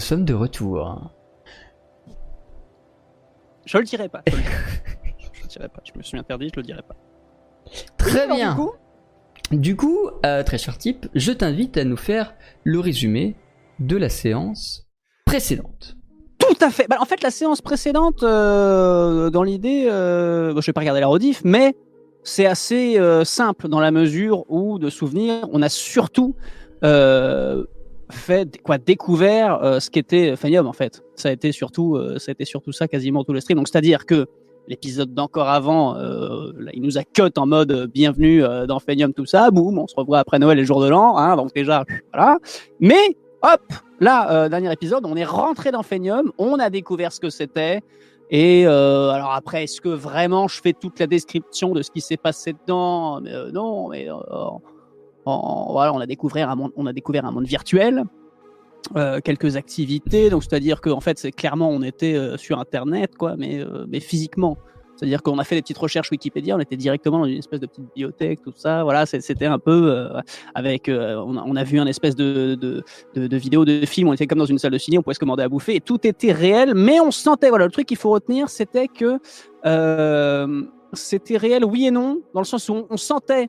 nous sommes de retour. Je le dirai pas. Je le, je le dirai pas. Je me suis interdit, je le dirai pas. Très bien. du coup, Du coup, euh, très cher type, je t'invite à nous faire le résumé de la séance précédente. Tout à fait. Bah, en fait, la séance précédente, euh, dans l'idée, euh, bon, je vais pas regarder la rediff, mais c'est assez euh, simple dans la mesure où, de souvenir, on a surtout euh, fait quoi découvert euh, ce qu'était Fanium en fait. Ça a été surtout, euh, ça a été surtout ça quasiment tout le stream. Donc c'est-à-dire que l'épisode d'encore avant, euh, il nous a cut en mode euh, bienvenue euh, dans Fanium tout ça, boum, on se revoit après Noël et jour de l'an, hein, donc déjà voilà. Mais hop, là, euh, dernier épisode, on est rentré dans Fenium, on a découvert ce que c'était. Et euh, alors après, est-ce que vraiment je fais toute la description de ce qui s'est passé dedans? Mais, euh, Non, mais euh, voilà, on a découvert un monde, on a découvert un monde virtuel, euh, quelques activités. Donc c'est-à-dire qu'en fait, c'est clairement on était euh, sur Internet, quoi, mais euh, mais physiquement. C'est-à-dire qu'on a fait des petites recherches Wikipédia, on était directement dans une espèce de petite bibliothèque, tout ça. Voilà, c'était un peu avec. on, a, on a vu un espèce de, de, de, vidéos, de films. On était comme dans une salle de ciné, on pouvait se commander à bouffer et tout était réel, mais on sentait. Voilà, le truc qu'il faut retenir, c'était que c'était réel, oui et non, dans le sens où on, on sentait.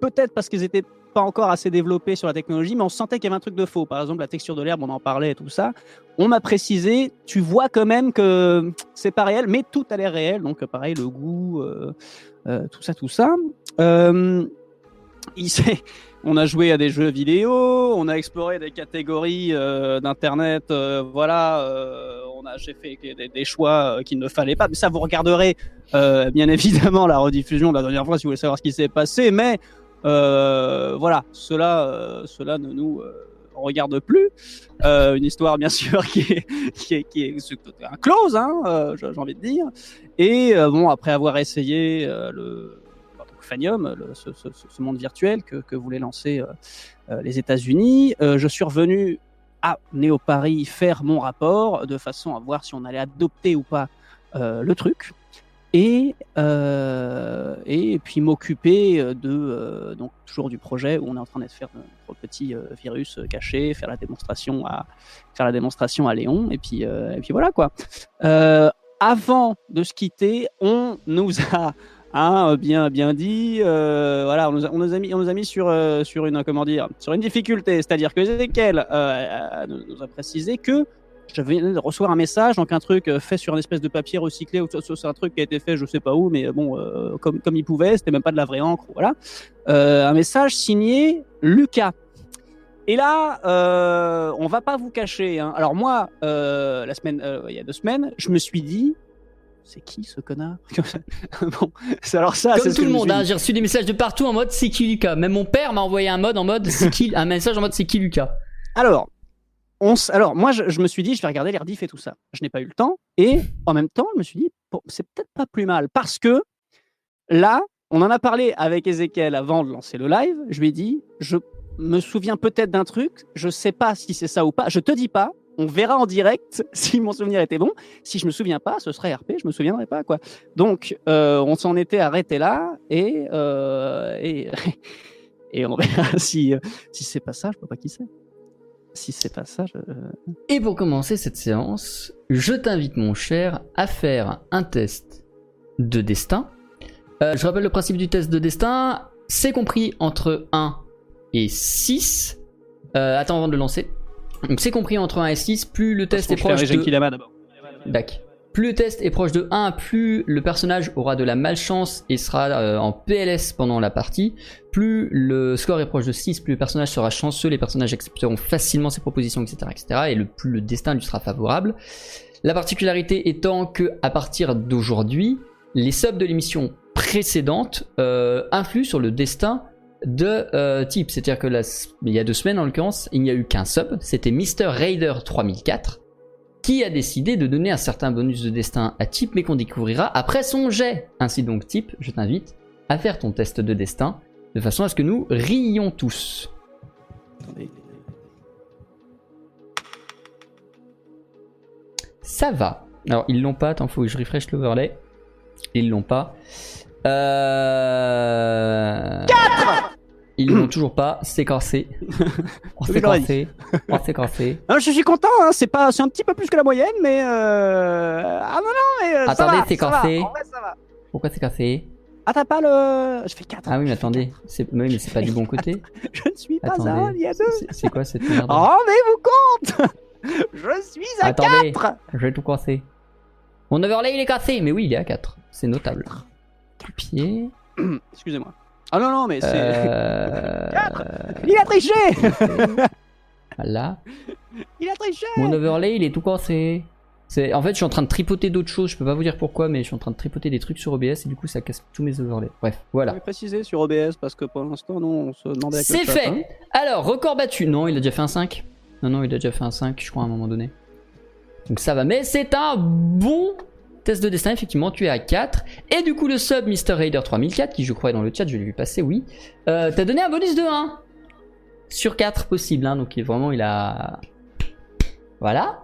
Peut-être parce qu'ils étaient pas encore assez développés sur la technologie, mais on sentait qu'il y avait un truc de faux. Par exemple, la texture de l'herbe, on en parlait et tout ça. On m'a précisé, tu vois quand même que c'est pas réel, mais tout a l'air réel. Donc, pareil, le goût, euh, euh, tout ça, tout ça. Euh, on a joué à des jeux vidéo, on a exploré des catégories d'internet. voilà, on a j'ai fait des, des choix qu'il ne fallait pas. Mais ça, vous regarderez bien évidemment la rediffusion de la dernière fois si vous voulez savoir ce qui s'est passé. Mais voilà, cela, euh, cela ne nous euh, regarde plus. Euh, une histoire bien sûr qui est qui est, qui est un close, hein, euh, j'ai envie de dire. Et euh, bon, après avoir essayé euh, le donc Fanium, le- ce, ce- ce monde virtuel que, que voulaient lancer euh, euh, les États-Unis, euh, je suis revenu à Néo Paris faire mon rapport de façon à voir si on allait adopter ou pas euh, le truc. Et, euh, et puis m'occuper euh, de euh, donc toujours du projet où on est en train de faire notre petit virus caché, faire la démonstration à faire la démonstration à Léon et puis et puis voilà quoi. Avant de se quitter, on nous a hein, bien bien dit, voilà, on nous a, mis on nous a mis sur sur une comment dire sur une difficulté, c'est-à-dire que Ezekiel nous a précisé que je venais de recevoir un message, donc un truc euh, fait sur une espèce de papier recyclé, ou c'est un truc qui a été fait je sais pas où, mais euh, bon, euh, comme, comme il pouvait, c'était même pas de la vraie encre, voilà. Euh, un message signé Lucas. Et là, euh, on va pas vous cacher. Hein. Alors moi, la semaine, il y a deux semaines, je me suis dit, c'est qui ce connard? Bon, c'est alors ça, Comme ce tout que le monde, hein, j'ai reçu des messages de partout en mode c'est qui Lucas? Même mon père m'a envoyé un mode en mode c'est qui, un message en mode c'est qui Lucas? Alors, alors moi, je, me suis dit, je vais regarder les rediffs et tout ça. Je n'ai pas eu le temps. Et en même temps, je me suis dit, bon, c'est peut-être pas plus mal. Parce que là, on en a parlé avec Ezekiel avant de lancer le live. Je lui ai dit, je me souviens peut-être d'un truc. Je sais pas si c'est ça ou pas. Je te dis pas. On verra en direct si mon souvenir était bon. Si je me souviens pas, ce serait RP. Je me souviendrai pas quoi. Donc, euh, on s'en était arrêté là et euh, et, on verra si euh, si c'est pas ça. Je vois pas qui c'est. Si c'est pas ça, je... Et pour commencer cette séance, je t'invite mon cher à faire un test de destin. Euh, je rappelle le principe du test de destin, c'est compris entre 1 et 6. Euh, attends avant de le lancer. Donc c'est compris entre 1 et 6, plus le test est proche de... d'abord. Dac. Plus le test est proche de 1, plus le personnage aura de la malchance et sera euh, en PLS pendant la partie. Plus le score est proche de 6, plus le personnage sera chanceux, les personnages accepteront facilement ses propositions, etc. etc. et le plus le destin lui sera favorable. La particularité étant que à partir d'aujourd'hui, les subs de l'émission précédente euh, influent sur le destin de euh, type. C'est-à-dire que il y a deux semaines en l'occurrence, il n'y a eu qu'un sub, c'était Mr. Raider 3004 qui a décidé de donner un certain bonus de destin à Type, mais qu'on découvrira après son jet. Ainsi donc, Type, je t'invite à faire ton test de destin, de façon à ce que nous rions tous. Attendez. Ça va. Alors, ils l'ont pas, attends, faut que je refresh l'overlay. Ils l'ont pas. Euh... Ils l'ont toujours pas, j'aurais cassé. Oh, c'est cassé. Ah, je suis content, hein, c'est pas, c'est un petit peu plus que la moyenne, mais euh... ah non non, mais euh, Attendez, va. Pourquoi c'est cassé Ah t'as pas le, je fais 4 Ah oui, mais attendez. C'est... Oui, mais c'est pas du bon côté. Je ne suis pas Attendez. à un, il y a deux. C'est- quoi cette merde? Rendez-vous compte Je suis à Attendez. 4 Je vais tout casser. Mon overlay il est cassé, mais oui, il est à 4. C'est notable. Pied. Excusez-moi. Ah non non, mais c'est, Euh... il a triché, Là. il a triché. Mon overlay il est tout cassé. C'est... En fait, je suis en train de tripoter d'autres choses. Je peux pas vous dire pourquoi, mais je suis en train de tripoter des trucs sur OBS et du coup, ça casse tous mes overlays. Bref, voilà. Je vais préciser sur OBS parce que pour l'instant, non, on se demandait. le C'est fait hein. Alors, record battu. Non, il a déjà fait un 5. Non, non, il a déjà fait un 5, je crois, à un moment donné. Donc ça va. Mais c'est un bon test de destin, effectivement. Tu es à 4. Et du coup, le sub Mr. Raider 3004, qui je crois est dans le chat, je l'ai vu passer, oui. Euh, T'as donné un bonus de 1 sur 4 possible. Hein, donc il- vraiment, il a. Voilà.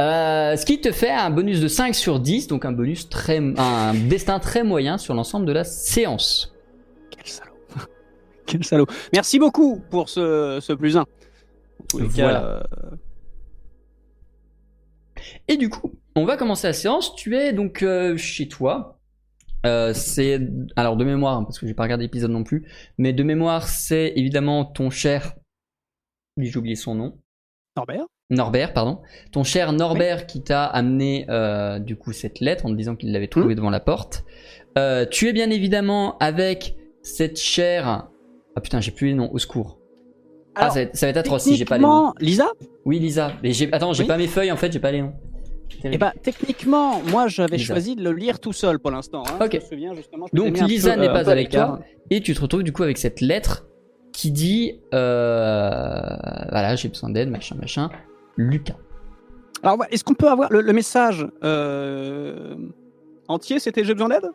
Euh, ce qui te fait un bonus de 5 sur 10, donc un bonus très. un destin très moyen sur l'ensemble de la séance. Quel salaud. Quel salaud. Merci beaucoup pour ce, ce plus 1. En tous les Voilà. cas, euh, Et du coup, on va commencer la séance. Tu es donc euh, chez toi. Euh, c'est alors de mémoire hein, parce que j'ai pas regardé l'épisode non plus, mais de mémoire c'est évidemment ton cher. J'ai oublié son nom. Norbert Norbert, pardon. Ton cher Norbert qui t'a amené euh, du coup cette lettre en te disant qu'il l'avait trouvée devant la porte. Tu es bien évidemment avec cette chère. Ah putain, j'ai plus les noms. Au secours. ah, ça va, être, ça va être atroce si j'ai pas les noms. Lisa? Oui, Lisa. Mais attends, j'ai Oui. pas mes feuilles en fait, j'ai pas les noms. Eh ben, techniquement, moi j'avais Lisa. choisi de le lire tout seul pour l'instant. hein. Ok. Je me souviens justement. je Donc, Lisa peu, n'est euh, pas à avec toi. l'écart. Et tu te retrouves du coup avec cette lettre qui dit euh, voilà j'ai besoin d'aide machin machin Lucas Alors, est-ce qu'on peut avoir le, le message euh, entier C'était j'ai besoin d'aide?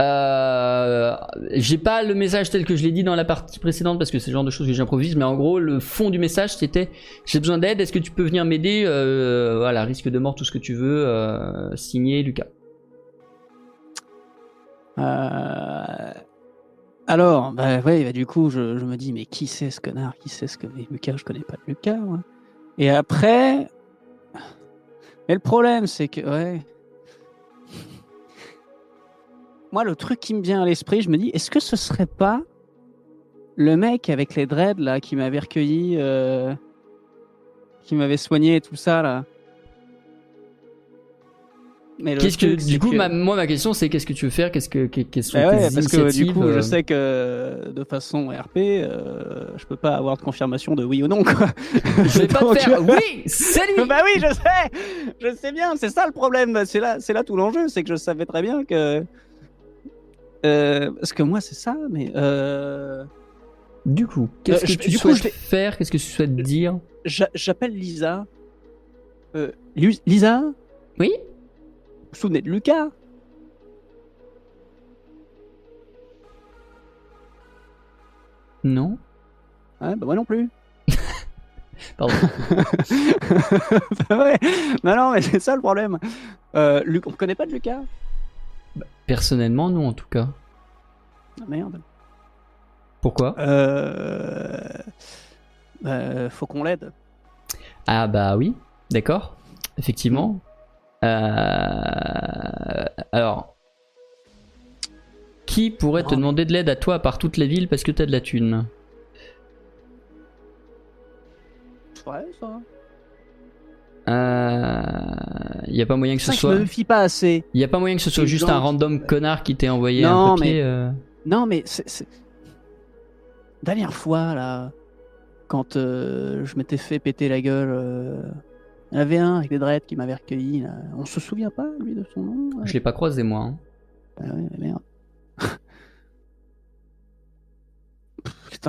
Euh, j'ai pas le message tel que je l'ai dit dans la partie précédente parce que c'est le genre de choses que j'improvise mais en gros le fond du message c'était j'ai besoin d'aide est-ce que tu peux venir m'aider Euh, voilà risque de mort tout ce que tu veux euh, signé Lucas Alors, bah ouais, bah, du coup, je, me dis, mais qui c'est ce connard Qui c'est ce que. Mais Lucas, je connais pas Lucas. Et après. Mais le problème, c'est que, ouais. Moi, le truc qui me vient à l'esprit, je me dis, est-ce que ce serait pas le mec avec les dreads, là, qui m'avait recueilli, euh, qui m'avait soigné et tout ça, là? Qu'est-ce que c'est du coup que- ma- moi ma question c'est qu'est-ce que tu veux faire? Qu'est-ce que que- quelles sont Eh tes parce que du coup, euh, je sais que de façon RP, euh, je peux pas avoir de confirmation de oui ou non. Quoi. je vais pas te faire oui salut bah oui, je sais, je sais bien, c'est ça le problème. C'est là, c'est là tout l'enjeu, c'est que je savais très bien que. Euh, parce que moi, c'est ça, mais euh, Du coup, qu'est-ce Euh, que je- tu du coup, souhaites je vais- faire? Qu'est-ce que tu souhaites dire? j'a- j'appelle Lisa. Euh, Lisa, Oui? Vous vous souvenez de Lucas? Non Ouais, bah moi non plus. Pardon. Bah ouais. Non, non, mais c'est ça le problème. Euh, Luc, on connaît pas de Lucas? Personnellement, non, en tout cas. Ah, Merde. Pourquoi? Euh... euh, faut qu'on l'aide. Ah bah oui, d'accord. Effectivement. Euh, Alors, qui pourrait te Oh. demander de l'aide à toi à part toute la ville parce que t'as de la thune? Ouais, ça. Il y a pas moyen que ce Ça, je soit. me fie pas assez. Il y a pas moyen que ce soit juste gens un random connard qui t'ait envoyé Non, un papier. mais- euh. Non, mais c'est. Dernière fois, là, quand euh, je m'étais fait péter la gueule euh, Il y en avait un avec des dreads qui m'avait recueilli. Là. On se souvient pas, lui, de son nom Je l'ai pas croisé, moi. hein. Ah ouais, merde.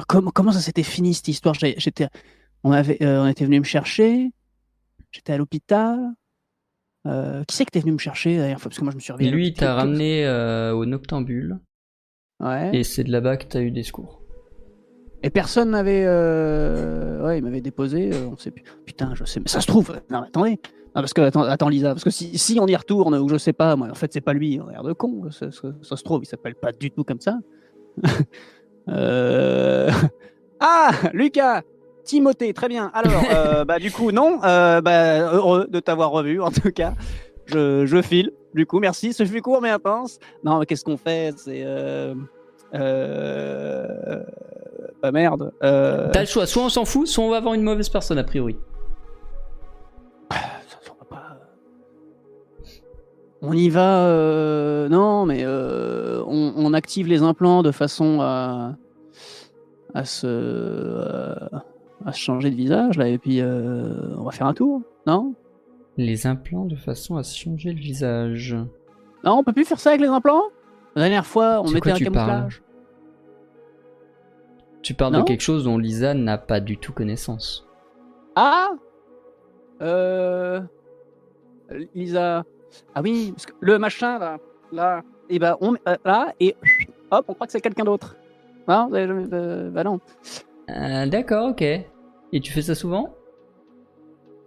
Comment, comment ça s'était fini cette histoire? J'étais, on avait, euh, on était venu me chercher. J'étais à l'hôpital. Euh, qui c'est que t'es venu me chercher fois? Parce que moi je me suis réveillé. Lui, t'a ramené euh, au Noctambule. Ouais. Et c'est de là-bas que t'as eu des secours. Et personne n'avait. euh, Ouais, il m'avait déposé. on sait plus. Putain, je sais. Mais ça se trouve. Non, mais attendez. Non, parce que attends, attends, Lisa, parce que si, si on y retourne ou je sais pas, moi, en fait, c'est pas lui. On a l'air de con. Ça, ça- ça se trouve, il s'appelle pas du tout comme ça. Euh, Ah, Lucas. Timothée, très bien. Alors, euh, bah du coup, non. Euh, bah, heureux de t'avoir revu, en tout cas. Je, je file. Du coup, merci. Ce fut court mais intense. Non, mais qu'est-ce qu'on fait? C'est. Euh... Euh... Bah merde. Euh... T'as le choix, soit on s'en fout, soit on va avoir une mauvaise personne a priori. pas. On y va. euh, Non, mais euh, on, on active les implants de façon à, à se euh, à se changer de visage là et puis euh, on va faire un tour. Non? Les implants de façon à changer le visage. Non, on peut plus faire ça avec les implants? La dernière fois, on mettait quoi un tu parles? camouflage. Tu parles Non de quelque chose dont Lisa n'a pas du tout connaissance. Ah euh... Lisa. Ah oui, parce que le machin là, là, et ben on met- euh, là et hop, on croit que c'est quelqu'un d'autre. Non, euh, bah non. Euh, D'accord, ok. Et tu fais ça souvent?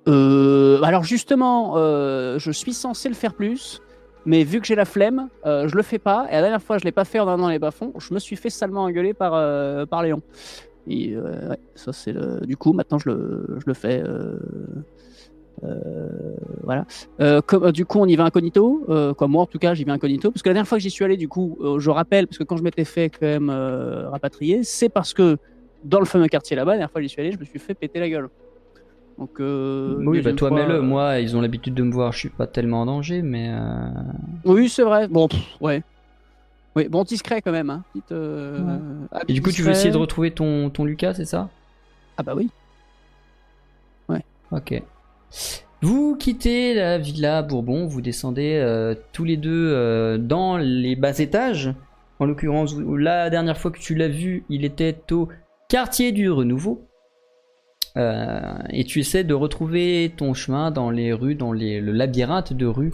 Euh, alors justement, euh, je suis censé le faire plus, mais vu que j'ai la flemme, je le fais pas. Et la dernière fois, je l'ai pas fait en allant dans les bas-fonds. Je me suis fait salement engueuler par par Léon. Et ça c'est. Du coup, maintenant je le je le fais. voilà. Du coup, on y va incognito. Comme moi, en tout cas, j'y vais incognito. Parce que la dernière fois que j'y suis allé, du coup, je rappelle, parce que quand je m'étais fait quand même rapatrier, c'est parce que dans le fameux quartier là-bas, la dernière fois que j'y suis allé, je me suis fait péter la gueule. Donc, euh, Oui, bah toi fois, mets-le. euh, Moi, ils ont l'habitude de me voir, je suis pas tellement en danger, mais. euh, Oui, c'est vrai. Bon, pff, ouais. Oui, bon, discret quand même. Hein. Petite, euh, Ouais. Et du coup, tu veux essayer de retrouver ton, ton Lucas, c'est ça? Ah bah oui. Ok. Vous quittez la villa Bourbon, vous descendez tous les deux dans les bas étages. En l'occurrence, la dernière fois que tu l'as vu, il était au quartier du Renouveau. Euh, et tu essaies de retrouver ton chemin dans les rues, dans les- le labyrinthe de rues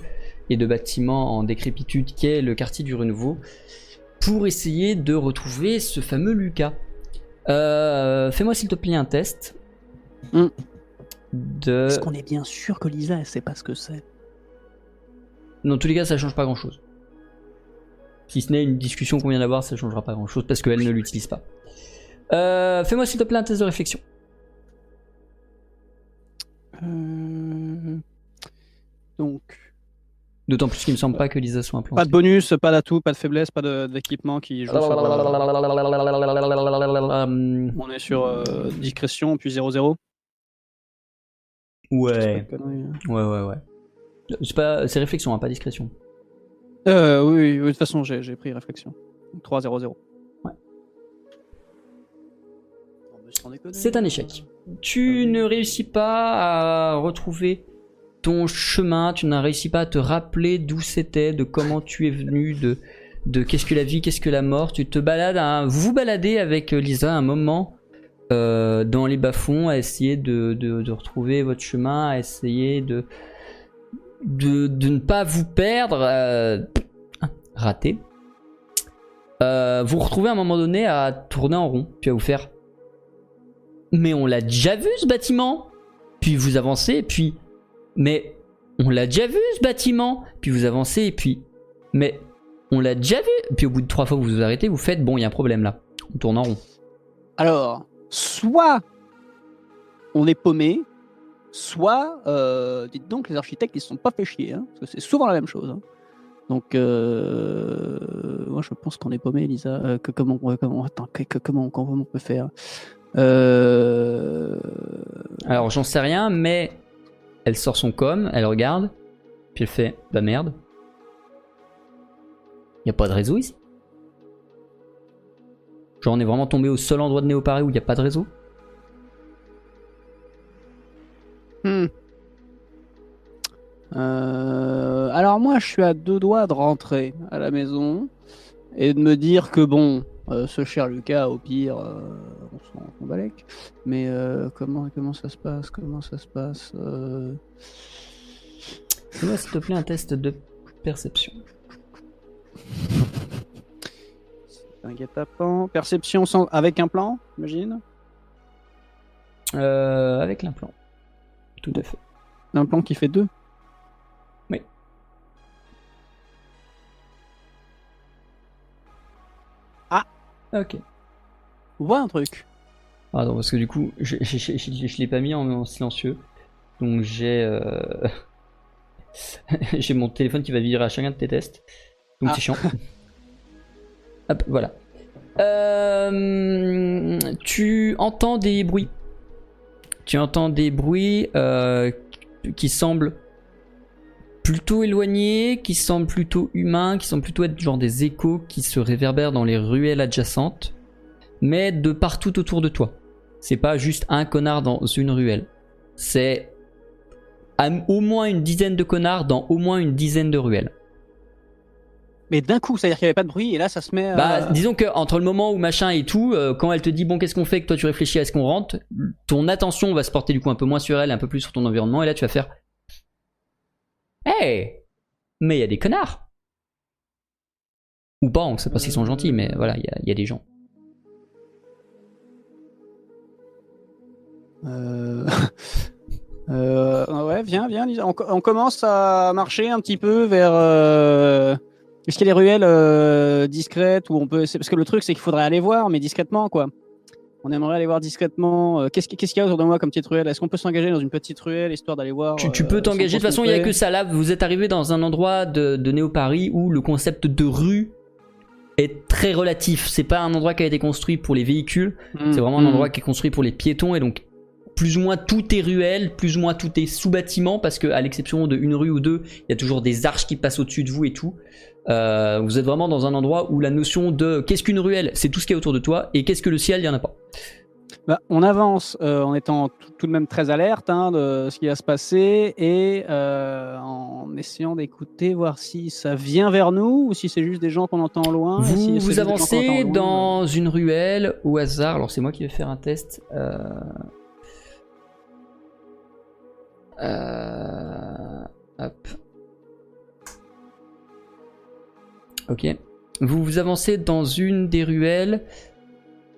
et de bâtiments en décrépitude qu'est le quartier du Renouveau, pour essayer de retrouver ce fameux Lucas. Euh, Fais-moi s'il te plaît un test. Hmm. De... Est-ce qu'on est bien sûr que Lisa, elle sait pas ce que c'est Dans tous les cas, ça change pas grand chose. Si ce n'est une discussion qu'on vient d'avoir, ça changera pas grand chose parce qu'elle ne l'utilise pas. Euh, Fais-moi s'il te plaît un test de réflexion. Euh, Donc, D'autant plus qu'il me semble pas que Lisa soit un plan. pas de bonus, pas d'atout, pas de faiblesse, pas d'équipement qui joue sur, euh, On est sur euh, discrétion, puis 0-0. Ouais, hein. ouais, ouais, ouais. C'est pas, réflexion, hein, pas discrétion. Euh, oui, oui, de toute façon, j'ai pris réflexion. 3-0-0. C'est un échec. Tu ne réussis pas à retrouver ton chemin, tu n'as réussi pas à te rappeler d'où c'était, de comment tu es venu, de, de qu'est-ce que la vie, qu'est-ce que la mort. Tu te balades, à- vous baladez avec euh, Lisa un moment euh, dans les bas-fonds à essayer de, de, de retrouver votre chemin, à essayer de, de, de ne pas vous perdre. euh, raté. Euh, vous retrouvez à un moment donné à tourner en rond, puis à vous faire mais on l'a déjà vu ce bâtiment. Puis vous avancez, puis mais on l'a déjà vu ce bâtiment. Puis vous avancez, et puis mais on l'a déjà vu. Puis au bout de trois fois vous vous arrêtez, vous faites bon, il y a un problème là. On tourne en rond. Alors, soit on est paumé, soit, euh, dites donc, les architectes, ils se sont pas fait chier, hein, parce que c'est souvent la même chose. hein. Donc, euh, moi, je pense qu'on est paumé, Elisa. Euh, que, comment, attends, comment, comment on peut faire? Euh... Alors j'en sais rien, mais elle sort son com, elle regarde, puis elle fait bah merde. Il y a pas de réseau ici? Genre on est vraiment tombé au seul endroit de Néo-Paris où il n'y a pas de réseau? hmm. Euh, alors moi, je suis à deux doigts de rentrer à la maison et de me dire que bon, euh, ce cher Lucas, au pire, euh, on s'en on balèque. Mais euh, comment comment ça se passe Comment ça se passe Fais-moi s'il te plaît un test de perception. Un guet-apens. Perception sans... avec un plan, j'imagine avec l'implant. Tout à fait. Un plan qui fait deux Ok. On voit un truc. Attends, parce que du coup, je, je, je, je- je l'ai pas mis en, en silencieux. Donc j'ai euh, j'ai mon téléphone qui va virer à chacun de tes tests. Donc Ah. c'est chiant. Hop, voilà. Euh, tu entends des bruits. Tu entends des bruits euh, qui semblent plutôt éloignés, qui semblent plutôt humains, qui semblent plutôt être genre des échos qui se réverbèrent dans les ruelles adjacentes, mais de partout autour de toi. C'est pas juste un connard dans une ruelle. C'est au moins une dizaine de connards dans au moins une dizaine de ruelles. Mais d'un coup, c'est-à-dire qu'il n'y avait pas de bruit et là, ça se met. Bah, euh, disons que entre le moment où machin et tout, euh, quand elle te dit bon qu'est-ce qu'on fait, que toi tu réfléchis à ce qu'on rentre, ton attention va se porter du coup un peu moins sur elle, un peu plus sur ton environnement, et là tu vas faire Hey Mais il y a des connards Ou pas, on sait pas s'ils sont gentils, mais voilà, il y a- des gens. Euh... euh, ouais, viens, viens. On, co- on commence à marcher un petit peu vers. euh, Est-ce qu'il y a des ruelles euh, discrètes où on peut. Parce que le truc, c'est qu'il faudrait aller voir, mais discrètement, quoi. On aimerait aller voir discrètement. euh, Qu'est-ce qui- qu'est-ce qu'il y a autour de moi comme petite ruelle? Est-ce qu'on peut s'engager dans une petite ruelle histoire d'aller voir Tu, tu euh, peux t'engager, de toute façon il y a que ça là, vous êtes arrivé dans un endroit de, de Néo-Paris où le concept de rue est très relatif. C'est pas un endroit qui a été construit pour les véhicules, Hmm, C'est vraiment un hmm. endroit qui est construit pour les piétons et donc plus ou moins tout est ruelle, plus ou moins tout est sous bâtiment parce que à l'exception de une rue ou deux, il y a toujours des arches qui passent au-dessus de vous et tout. Euh, vous êtes vraiment dans un endroit où la notion de qu'est-ce qu'une ruelle, c'est tout ce qui est autour de toi et qu'est-ce que le ciel, il y en a pas. Bah, on avance euh, en étant tout, tout de même très alerte hein, de ce qui va se passer et euh, en essayant d'écouter, voir si ça vient vers nous ou si c'est juste des gens qu'on entend loin. et si Vous, vous avancez loin, dans une ruelle au hasard. Alors c'est moi qui vais faire un test. Hop. Ok. Vous vous avancez dans une des ruelles.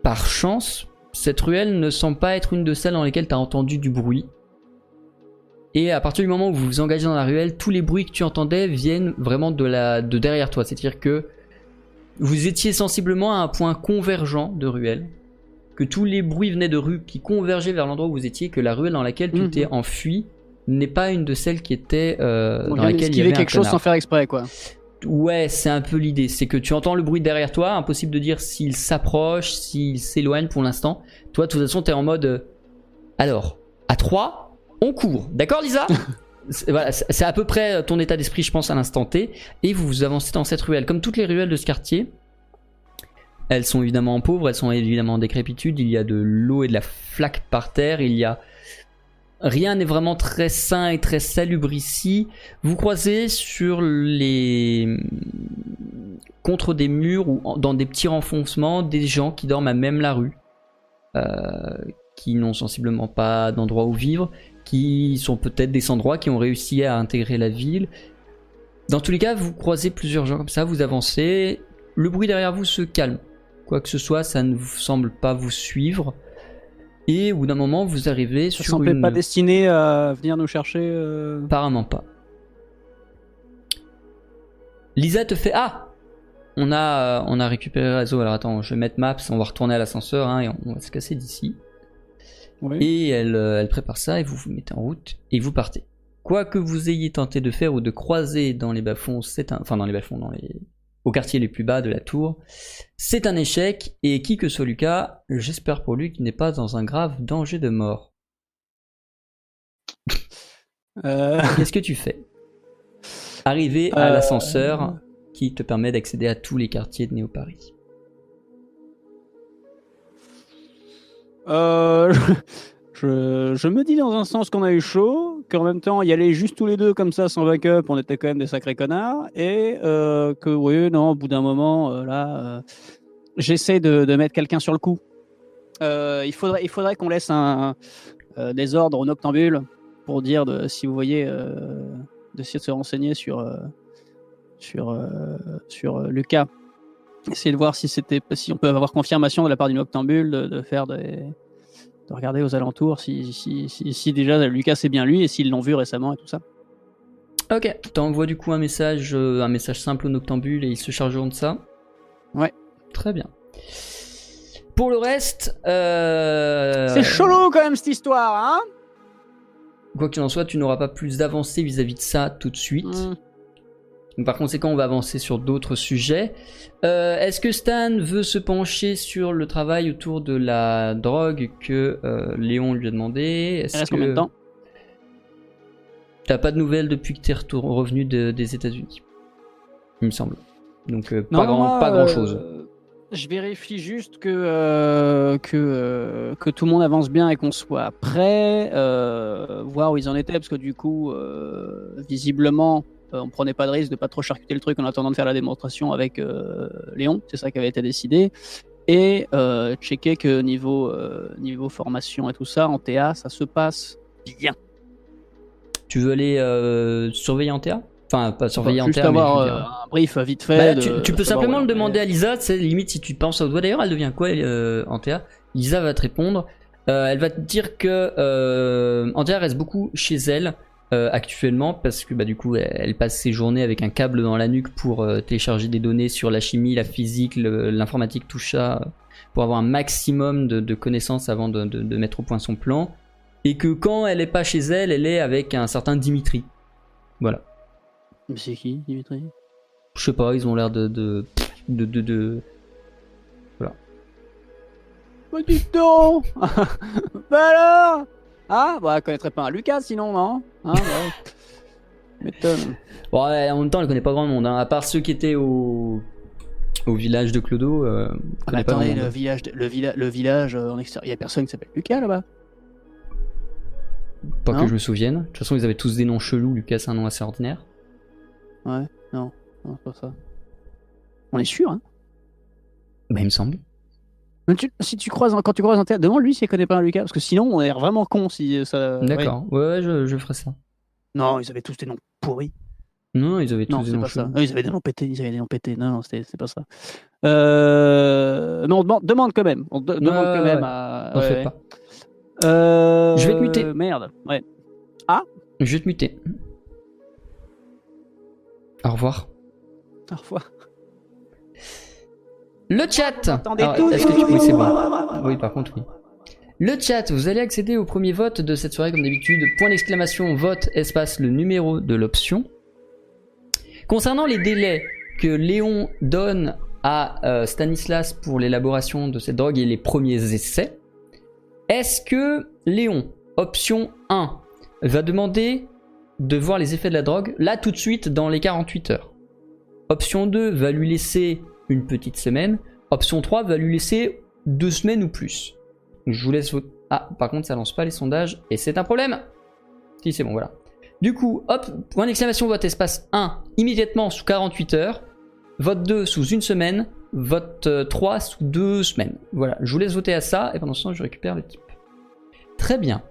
Par chance, cette ruelle ne semble pas être une de celles dans lesquelles tu as entendu du bruit. Et à partir du moment où vous vous engagez dans la ruelle, tous les bruits que tu entendais viennent vraiment de, la, de derrière toi. C'est-à-dire que vous étiez sensiblement à un point convergent de ruelle, que tous les bruits venaient de rues qui convergeaient vers l'endroit où vous étiez, que la ruelle dans laquelle tu Mhm. t'es enfui n'est pas une de celles qui étaient euh, dans laquelle il y avait un quelque chose sans faire exprès, quoi. Ouais, c'est un peu l'idée. C'est que tu entends le bruit derrière toi, impossible de dire s'il s'approche, s'il s'éloigne pour l'instant. Toi, de toute façon, t'es en mode. euh, Alors, à 3, on court. D'accord, Lisa C'est voilà, c'est- c'est à peu près ton état d'esprit, je pense, à l'instant T. Et vous vous avancez dans cette ruelle. Comme toutes les ruelles de ce quartier, elles sont évidemment pauvres, elles sont évidemment en décrépitude. Il y a de l'eau et de la flaque par terre. Il y a. Rien n'est vraiment très sain et très salubre ici. Vous croisez sur les contre des murs ou dans des petits renfoncements des gens qui dorment à même la rue, euh, qui n'ont sensiblement pas d'endroit où vivre, qui sont peut-être des sans-droits, qui ont réussi à intégrer la ville. Dans tous les cas, vous croisez plusieurs gens comme ça, vous avancez, le bruit derrière vous se calme. Quoi que ce soit, ça ne vous semble pas vous suivre. Et au bout d'un moment, vous arrivez Ça sur une... pas destiné à venir nous chercher. euh, Apparemment pas. Lisa te fait Ah on a, euh, on a récupéré le réseau. Alors attends, je vais mettre Maps, on va retourner à l'ascenseur hein, et on, va se casser d'ici. oui. Et elle, euh, elle prépare ça et vous vous mettez en route et vous partez. Quoi que vous ayez tenté de faire ou de croiser dans les bas-fonds, c'est un, enfin dans les bas-fonds, dans les, au quartier les plus bas de la tour, c'est un échec et qui que soit Lucas, j'espère pour lui qu'il n'est pas dans un grave danger de mort. Euh, Qu'est-ce que tu fais? Arrivé à Euh, l'ascenseur qui te permet d'accéder à tous les quartiers de Néo-Paris. euh, Je, me dis dans un sens qu'on a eu chaud, qu'en même temps, y aller juste tous les deux comme ça sans backup, on était quand même des sacrés connards, et euh, que oui, non, au bout d'un moment, euh, là, euh, j'essaie de, mettre quelqu'un sur le coup. Il faudrait, qu'on laisse un, des ordres aux noctambules pour dire si vous voyez, d'essayer de se renseigner sur, sur, sur Lucas. Essayer de voir si c'était, si on peut avoir confirmation de la part du noctambule de, de faire des, de regarder aux alentours si, si, si, si déjà Lucas c'est bien lui et s'ils l'ont vu récemment et tout ça. Ok, t'envoies du coup un message, euh, un message simple au Noctambule et ils se chargeront de ça. Ouais. Très bien. Pour le reste, euh... C'est chelou quand même cette histoire, hein? Quoi qu'il en soit, tu n'auras pas plus d'avancée vis-à-vis de ça tout de suite. Hmm. Donc, par conséquent, on va avancer sur d'autres sujets. Euh, Est-ce que Stan veut se pencher sur le travail autour de la drogue que euh, Léon lui a demandé? Est-ce que combien de temps? T'as pas de nouvelles depuis que t'es revenu de- des États-Unis? Il me semble. Donc euh, pas, Non, grand, moi, pas grand chose. je vérifie juste que, que, que tout le monde avance bien et qu'on soit prêt, voir où ils en étaient, parce que du coup, visiblement, on prenait pas de risque de pas trop charcuter le truc en attendant de faire la démonstration avec euh, Léon, c'est ça qui avait été décidé. Et euh, checker que niveau, euh, niveau formation et tout ça, en TA, ça se passe bien. Tu veux aller euh, surveiller en TA Enfin, pas surveiller en mais avoir euh, dire- un brief vite fait. Bah, de- tu, tu peux simplement le demander à Lisa, c'est limite si tu penses au doigt. D'ailleurs, elle devient quoi euh, en TA Lisa va te répondre. Euh, elle va te dire que euh, Antea reste beaucoup chez elle euh, actuellement parce que bah, du coup elle, passe ses journées avec un câble dans la nuque pour euh, télécharger des données sur la chimie, la physique, l'informatique, tout ça, pour avoir un maximum de, de connaissances avant de, de- de mettre au point son plan. Et que quand elle est pas chez elle, elle est avec un certain Dimitri. Voilà. Mais c'est qui, Dimitri? Je sais pas, ils ont l'air de de, de, de, de- Bah dites donc Bah alors Ah Bah elle connaîtrait pas un Lucas sinon, non Hein bah, M'étonne. Bon, ouais, en même temps, elle connaît pas grand monde, hein, à part ceux qui étaient au, au village de Clodo. Euh, grand attendez, monde. le village, de- le, villa- le village euh, en extérieur, y a personne qui s'appelle Lucas là-bas? Pas non? que je me souvienne. De toute façon, ils avaient tous des noms chelous. Lucas, c'est un nom assez ordinaire. Ouais, non, non, c'est pas ça. On est sûr, hein? Bah, il me semble. Tu- si tu croises, quand tu croises un théâtre, demande-lui s'il connaît pas un Lucas, parce que sinon on est vraiment con si euh, ça. D'accord. Ouais, ouais, je, je ferai ça. Non, ils avaient tous des noms pourris. Non, ils avaient tous Non, des noms pas ça. Ah, ils avaient des noms pétés, ils avaient des noms pétés. Non, non, c'était- c'est pas ça. Euh... Mais on demande, demande quand même. On de- demande quand même à. Ouais. pas. Euh... Je vais te muter. Merde. Ouais. Je vais te muter. Au revoir. Au revoir. Le chat Attendez Alors, tout. est-ce que tu... Oui, c'est bon. Oui, par contre, oui. Le chat, vous allez accéder au premier vote de cette soirée comme d'habitude. Point d'exclamation, vote, espace, le numéro de l'option. Concernant les délais que Léon donne à euh, Stanislas pour l'élaboration de cette drogue et les premiers essais, est-ce que Léon, option 1, va demander de voir les effets de la drogue là tout de suite dans les 48 heures? Option 2 va lui laisser une petite semaine. Option 3 va lui laisser deux semaines ou plus. Je vous laisse. Ah, par contre, ça lance pas les sondages et c'est un problème. Si, c'est bon, voilà. Du coup, hop, point d'exclamation, vote espace 1 immédiatement sous 48 heures. Vote 2 sous une semaine. Vote euh, 3 sous deux semaines. Voilà, je vous laisse voter à ça et pendant ce temps, je récupère le type. Très bien.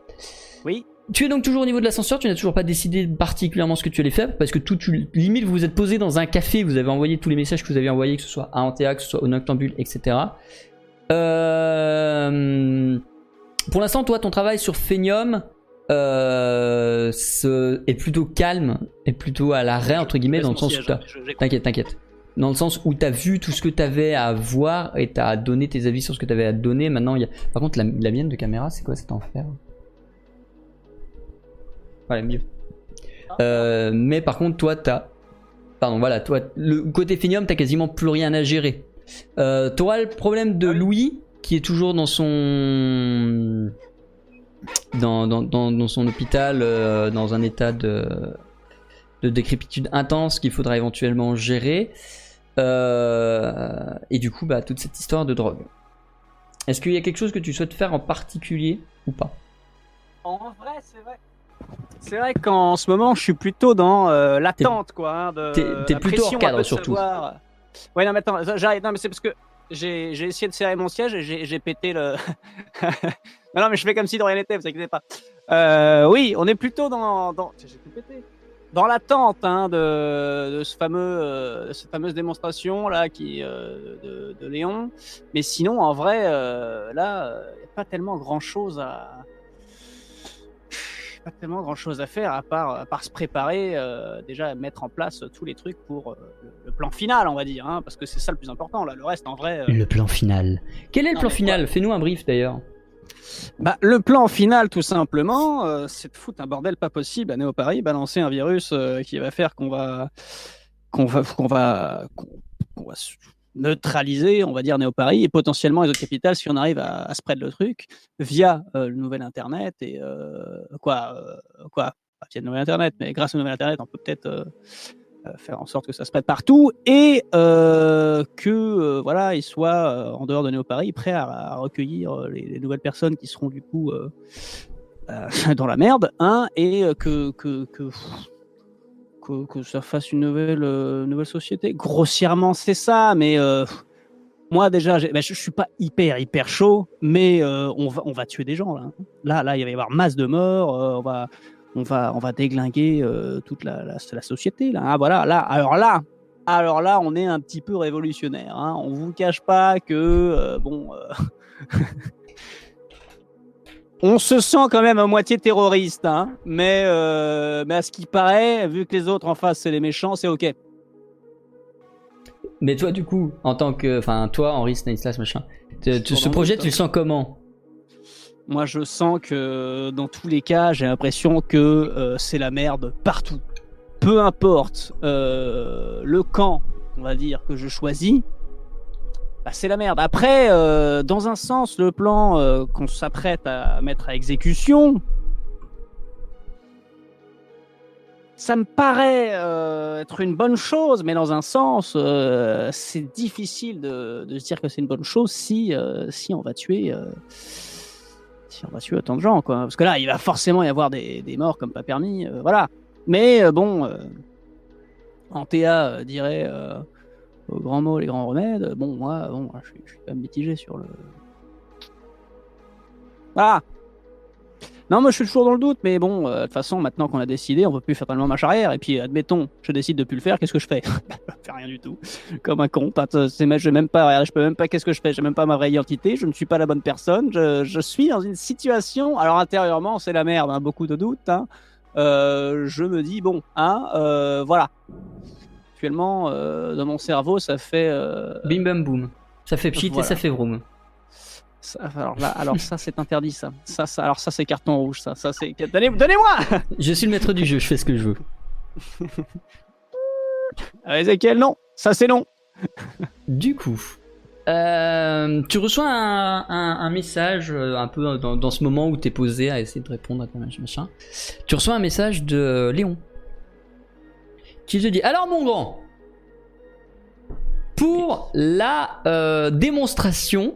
Oui. Tu es donc toujours au niveau de l'ascenseur, tu n'as toujours pas décidé particulièrement ce que tu allais faire, parce que tout, tu, limite vous vous êtes posé dans un café, vous avez envoyé tous les messages que vous avez envoyés, que ce soit à Antea, que ce soit au Noctambule, etc. Euh, pour l'instant, toi, ton travail sur Phenium euh, est plutôt calme, est plutôt à l'arrêt, entre guillemets, dans le sens où T'inquiète, t'inquiète. Dans le sens où t'as vu tout ce que t'avais à voir et t'as donné tes avis sur ce que t'avais à donner. Maintenant, il y a... Par contre, la, la mienne de caméra, c'est quoi cet enfer? Voilà, mieux. Euh, mais par contre, toi, t'as... Pardon, voilà, toi, le côté Phenium, t'as quasiment plus rien à gérer. Euh, T'auras le problème de Louis, qui est toujours dans son... Dans, dans, dans, dans son hôpital, euh, dans un état de de décrépitude intense qu'il faudra éventuellement gérer. Euh, et du coup, bah, toute cette histoire de drogue. Est-ce qu'il y a quelque chose que tu souhaites faire en particulier ou pas? En vrai, c'est vrai. C'est vrai qu'en ce moment, je suis plutôt dans euh, l'attente, quoi. hein, de, t'es- plutôt hors cadre, surtout. savoir. Ouais, non, mais attends, ça, j'arrête. Non, mais c'est parce que j'ai j'ai essayé de serrer mon siège et j'ai j'ai pété le. non, non, mais je fais comme si de rien n'était, vous inquiétez pas. Euh, oui, on est plutôt dans. dans... J'ai tout pété. Dans l'attente hein, de, de ce fameux, euh, de cette fameuse démonstration là qui de, de Léon. Mais sinon, en vrai, là, il n'y a pas tellement grand chose à pas tellement grand chose à faire à part, à part se préparer, euh, déjà mettre en place tous les trucs pour euh, le, plan final, on va dire, hein, parce que c'est ça le plus important. Là, le reste, en vrai, euh, Le plan final. Quel est le Non, plan final Fais-nous un brief d'ailleurs. bah, le plan final, tout simplement, euh, c'est de foutre un bordel pas possible à Néo Paris, balancer un virus euh, qui va faire qu'on va, qu'on va, qu'on va, qu'on va neutraliser, on va dire Néo Paris et potentiellement les autres capitales si on arrive à, à spread le truc via euh, le nouvel internet et euh, quoi, euh, quoi, via le nouvel internet, mais grâce au nouvel internet, on peut peut-être euh, euh, faire en sorte que ça se prête partout et que voilà, ils soient en dehors de Néo Paris prêts à, recueillir les, les nouvelles personnes qui seront du coup dans la merde, hein, et que, que que ça fasse une nouvelle euh, nouvelle société. Grossièrement, c'est ça, mais euh, moi déjà, ben, je, je suis pas hyper hyper chaud, mais euh, on va on va tuer des gens là. Là là, il va y avoir masse de morts. on va on va on va déglinguer toute la, la, la société là. hein. voilà là. Alors là. Alors là, on est un petit peu révolutionnaire. Hein. On vous cache pas que bon, on se sent quand même à moitié terroriste, hein. Mais euh, mais à ce qui paraît, vu que les autres en face c'est les méchants, c'est ok. Mais toi, du coup, en tant que. Enfin, toi, Henri Stanislas, machin. tu- tu- ce projet, tu le sens comment? Moi, je sens que dans tous les cas, j'ai l'impression que euh, c'est la merde partout. Peu importe euh, le camp, on va dire, que je choisis, bah, c'est la merde. Après, euh, dans un sens, le plan euh, qu'on s'apprête à mettre à exécution, ça me paraît euh, être une bonne chose, mais dans un sens, c'est difficile de, se dire que c'est une bonne chose si, si on va tuer. si on va tuer autant de gens, quoi. Parce que là, il va forcément y avoir des, morts comme pas permis, voilà. Mais bon, Antea dirait aux grands mots les grands remèdes. Bon, moi, bon, je suis, je mitigé sur le. Voilà. Non, moi je suis toujours dans le doute, mais bon, euh, de toute façon, maintenant qu'on a décidé, on peut plus faire tellement marche arrière. Et puis, admettons, je décide de plus le faire, qu'est-ce que je fais? Je fais rien du tout. Comme un con. Je même pas, je peux même pas, qu'est-ce que je fais? J'ai même pas ma vraie identité, je ne suis pas la bonne personne. Je, je suis dans une situation, alors intérieurement, c'est la merde, hein, beaucoup de doutes. hein. Euh, je me dis, bon, hein, euh, voilà. Actuellement, euh, dans mon cerveau, ça fait. euh, Bim bam boum. Ça fait pchit et ça fait vroom. ça- alors là, alors ça, c'est interdit, ça. Ça, ça. Alors ça, c'est carton rouge, ça. Ça, c'est. Donnez- Donnez-moi Je suis le maître du jeu, je fais ce que je veux. Euh, Ezekiel, non. Ça, c'est non. Du coup, euh, tu reçois un, un- un message un peu dans, dans ce moment où t'es posé à essayer de répondre à ton machin. Tu reçois un message de Léon qui te dit Alors mon grand, pour la euh, démonstration,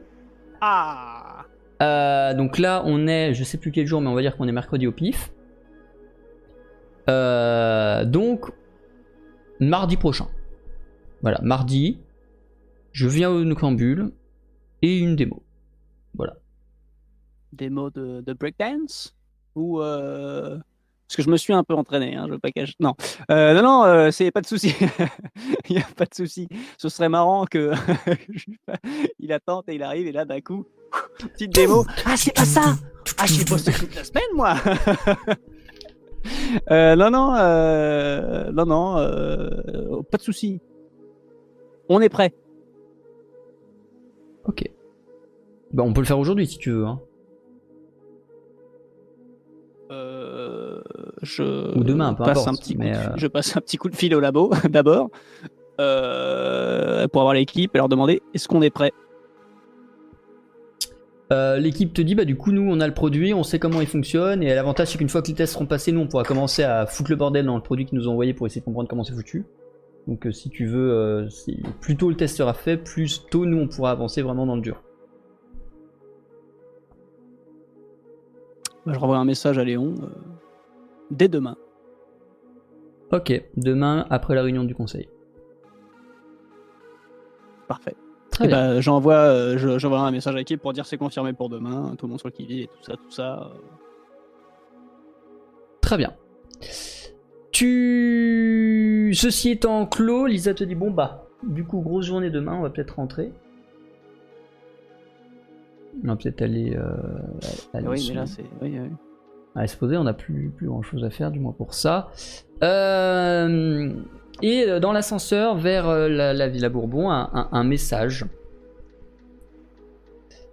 Ah euh, donc là on est, je sais plus quel jour, mais on va dire qu'on est mercredi au pif. Euh, donc mardi prochain. Voilà, mardi, je viens au Nocambule et une démo. Voilà. Mots de, de breakdance Ou. Parce que je me suis un peu entraîné, hein, je veux pas cacher. Non, euh, non, non, euh, c'est pas de souci. il y a pas de souci. Ce serait marrant que il attende et il arrive et là d'un coup, petite démo. Ah, c'est pas ça. Ah, j'ai bossé toute la semaine, moi. Euh, non, non, euh, non, non, euh, pas de souci. On est prêt. Ok. Bah, on peut le faire aujourd'hui si tu veux. Hein. Euh, je Ou demain, peu passe importe, un petit coup de- euh, je passe un petit coup de fil au labo d'abord euh, pour avoir l'équipe et leur demander est-ce qu'on est prêt? Euh, L'équipe te dit bah du coup nous on a le produit, on sait comment il fonctionne et l'avantage c'est qu'une fois que les tests seront passés, nous on pourra commencer à foutre le bordel dans le produit qu'ils nous ont envoyé pour essayer de comprendre comment c'est foutu. Donc euh, si tu veux, euh, si- plus tôt le test sera fait, plus tôt nous on pourra avancer vraiment dans le dur. Bah, je renvoie un message à Léon dès demain. Ok, demain après la réunion du conseil. Parfait. Très bien. bah, j'envoie, euh, je- j'envoie un message à l'équipe pour dire c'est confirmé pour demain, tout le monde sur le qui et tout ça, tout ça. euh. Très bien. Tu. Ceci étant clos, Lisa te dit bon bah, du coup, grosse journée demain, on va peut-être rentrer. On va peut-être aller. euh, aller oui, mais là c'est. Oui, oui. À se poser, on n'a plus, plus grand chose à faire, du moins pour ça. Euh, et euh, dans l'ascenseur vers euh, la, la Villa Bourbon, un, message.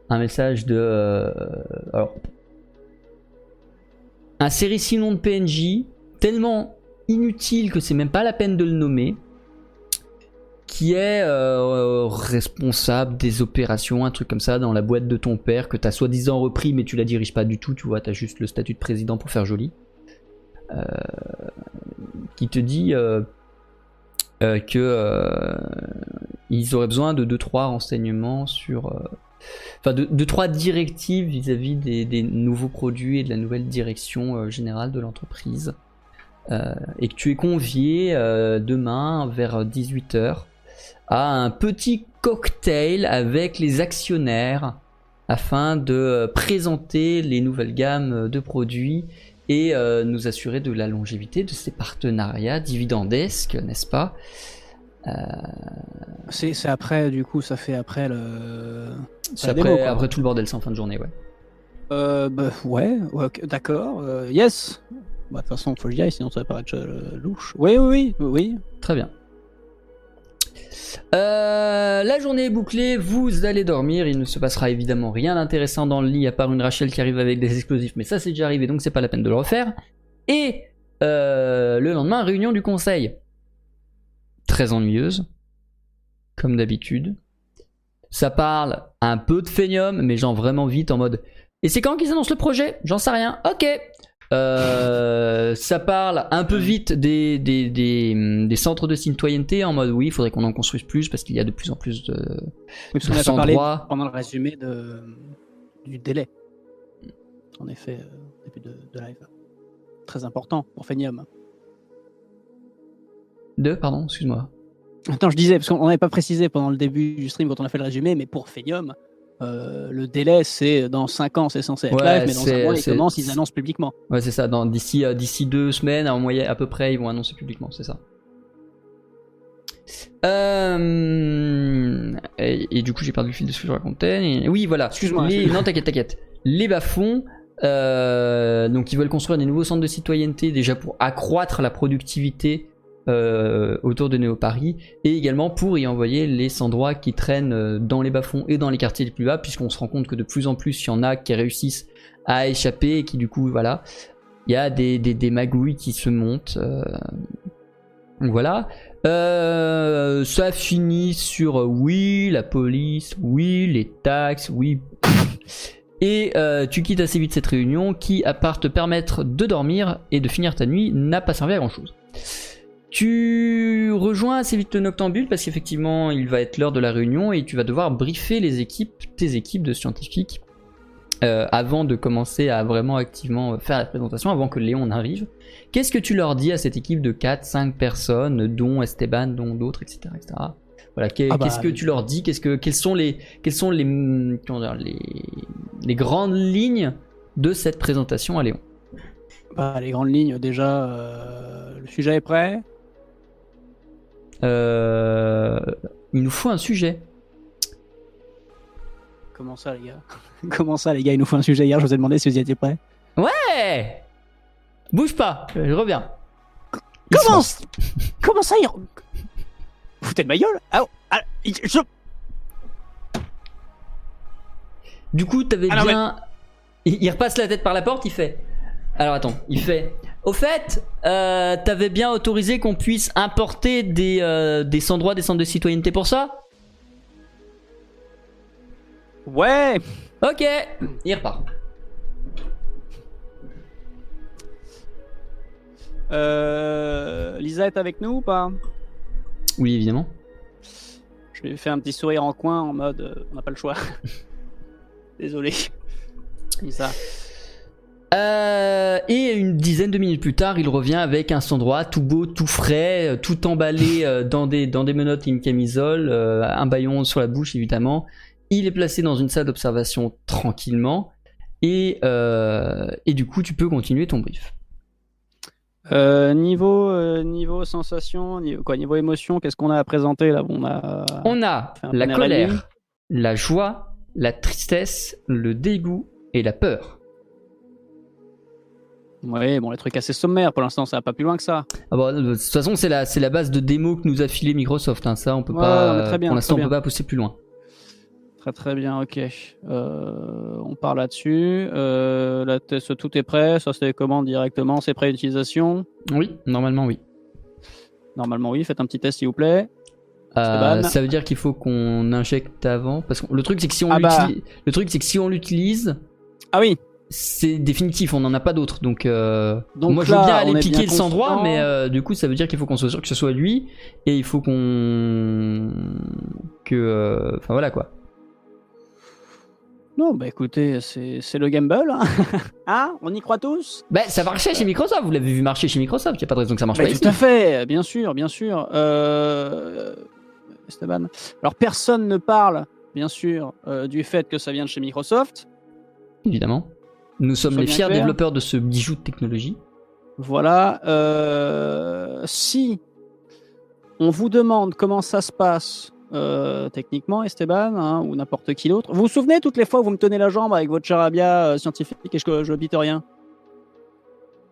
Un message de. alors. Un série sinon de PNJ, tellement inutile que c'est même pas la peine de le nommer. Qui est euh, responsable des opérations, un truc comme ça, dans la boîte de ton père, que t'as soi-disant repris, mais tu la diriges pas du tout, tu vois, t'as juste le statut de président pour faire joli. Euh, qui te dit euh, euh, que ils auraient besoin de 2-3 renseignements sur. Enfin, de 2-3 directives vis-à-vis des, nouveaux produits et de la nouvelle direction générale de l'entreprise. Et que tu es convié demain vers 18h à un petit cocktail avec les actionnaires afin de euh, présenter les nouvelles gammes de produits et euh, nous assurer de la longévité de ces partenariats dividendesques, n'est-ce pas? C'est c'est après, du coup, ça fait après le. C'est après, démo, quoi. après tout le bordel sans fin de journée, ouais. Euh, bah, ouais, d'accord. euh, yes. Bah, de toute façon, faut que j'y aille, sinon ça va paraître euh, louche. Oui, oui, oui, oui. Très bien. Euh, la journée est bouclée, vous allez dormir. Il ne se passera évidemment rien d'intéressant dans le lit à part une Rachel qui arrive avec des explosifs, mais ça c'est déjà arrivé donc c'est pas la peine de le refaire. Et euh, le lendemain, réunion du conseil. Très ennuyeuse, comme d'habitude. Ça parle un peu de Phenium, mais genre vraiment vite en mode. Et c'est quand qu'ils annoncent le projet? J'en sais rien. Ok. Euh, ça parle un peu vite des, des, des, des centres de citoyenneté en mode oui, il faudrait qu'on en construise plus parce qu'il y a de plus en plus de. Oui, parce qu'on pas parlé pendant le résumé de, du délai. En effet, euh, début de, de live. Très important pour Phenium. De, pardon, excuse-moi. Attends, je disais, parce qu'on n'avait pas précisé pendant le début du stream quand on a fait le résumé, mais pour Phenium, euh, le délai, c'est dans 5 ans, c'est censé être Ouais, live, mais dans c'est- un mois, ils c'est- commencent, ils annoncent publiquement. Ouais, c'est ça. D'ici euh, d'ici deux semaines, en moyenne, à peu près, ils vont annoncer publiquement, c'est ça. Euh, et, et du coup, j'ai perdu le fil de ce que je racontais. Et- oui, voilà. Excuse-moi, Les- excuse-moi. Non, t'inquiète, t'inquiète. Les bas-fonds, euh, donc ils veulent construire des nouveaux centres de citoyenneté déjà pour accroître la productivité euh, autour de Néo Paris et également pour y envoyer les sans-droits qui traînent euh, dans les bas-fonds et dans les quartiers les plus bas, puisqu'on se rend compte que de plus en plus il y en a qui réussissent à échapper et qui du coup, voilà, il y a des, des, magouilles qui se montent. euh, voilà. Euh, ça finit sur oui, la police, oui, les taxes, oui. Et tu quittes assez vite cette réunion qui, à part te permettre de dormir et de finir ta nuit, n'a pas servi à grand chose. Tu rejoins assez vite le Noctambule parce qu'effectivement il va être l'heure de la réunion et tu vas devoir briefer les équipes, tes équipes de scientifiques euh, avant de commencer à vraiment activement faire la présentation, avant que Léon n'arrive. Qu'est-ce que tu leur dis à cette équipe de 4-5 personnes, dont Esteban, dont d'autres, etc. etc. Voilà, qu'est- Ah bah, qu'est-ce que tu leur dis? Qu'est-ce que, Quelles sont, les, quelles sont les, comment dire, les, les grandes lignes de cette présentation à Léon? Bah, les grandes lignes, déjà, euh, le sujet est prêt. Euh, Il nous faut un sujet. Comment ça, les gars Comment ça, les gars Il nous faut un sujet hier, je vous ai demandé si vous y étiez prêts. Ouais Bouge pas, je reviens. Il Comment. Comment ça, il... Vous foutez de ma gueule ah, oh, ah, il- je- Du coup, t'avais Ah bien. Il, il repasse la tête par la porte, il fait. Alors attends, il fait. Au fait, euh, t'avais bien autorisé qu'on puisse importer des, euh, des sans-droits, des centres de citoyenneté pour ça? Ouais Ok Il repart. euh, Lisa est avec nous ou pas? Oui, évidemment. Je lui ai fait un petit sourire en coin en mode euh, on n'a pas le choix. Désolé. Lisa. Euh, et une dizaine de minutes plus tard, il revient avec un droit tout beau, tout frais, euh, tout emballé euh, dans des, dans des menottes et une camisole, euh, un baillon sur la bouche évidemment. Il est placé dans une salle d'observation tranquillement. Et, et du coup, tu peux continuer ton brief. Euh, niveau, euh, niveau sensation, niveau, quoi, niveau émotion, qu'est-ce qu'on a à présenter là? On a. On a la colère, la joie, la tristesse, le dégoût et la peur. Oui, bon, les trucs assez sommaires pour l'instant, ça va pas plus loin que ça. Ah bon, de toute façon, c'est la, c'est la base de démo que nous a filé Microsoft. hein. Ça, on peut Ouais, pas. très bien, pour l'instant, on peut pas pousser plus loin. Très très bien, ok. Euh, on part là-dessus. Euh, la test, tout est prêt. Ça se télécommande directement. C'est prêt à utilisation. Oui, normalement, oui. Normalement, oui. Faites un petit test, s'il vous plaît. Euh, ça veut dire qu'il faut qu'on injecte avant parce que le truc c'est que si on Ah bah. l'utilise, le truc c'est que si on l'utilise, Ah oui. C'est définitif, on n'en a pas d'autres. Donc, euh, Donc moi je veux bien aller piquer bien le sang droit, mais euh, du coup ça veut dire qu'il faut qu'on soit sûr que ce soit lui et il faut qu'on que, euh, enfin voilà quoi. Non, bah écoutez, c'est le gamble. Hein. Hein On y croit tous? Bah ça marchait chez Microsoft, vous l'avez vu marcher chez Microsoft, y a pas de raison que ça marche Bah, pas Tout ici. à fait, bien sûr, bien sûr. Euh... Esteban. Alors personne ne parle, bien sûr, du fait que ça vient de chez Microsoft. Évidemment. Nous sommes les fiers clair. développeurs de ce bijou de technologie. Voilà. euh, Si on vous demande comment ça se passe euh, techniquement, Esteban, hein, ou n'importe qui d'autre, vous vous souvenez toutes les fois où vous me tenez la jambe avec votre charabia euh, scientifique et je, je bite rien?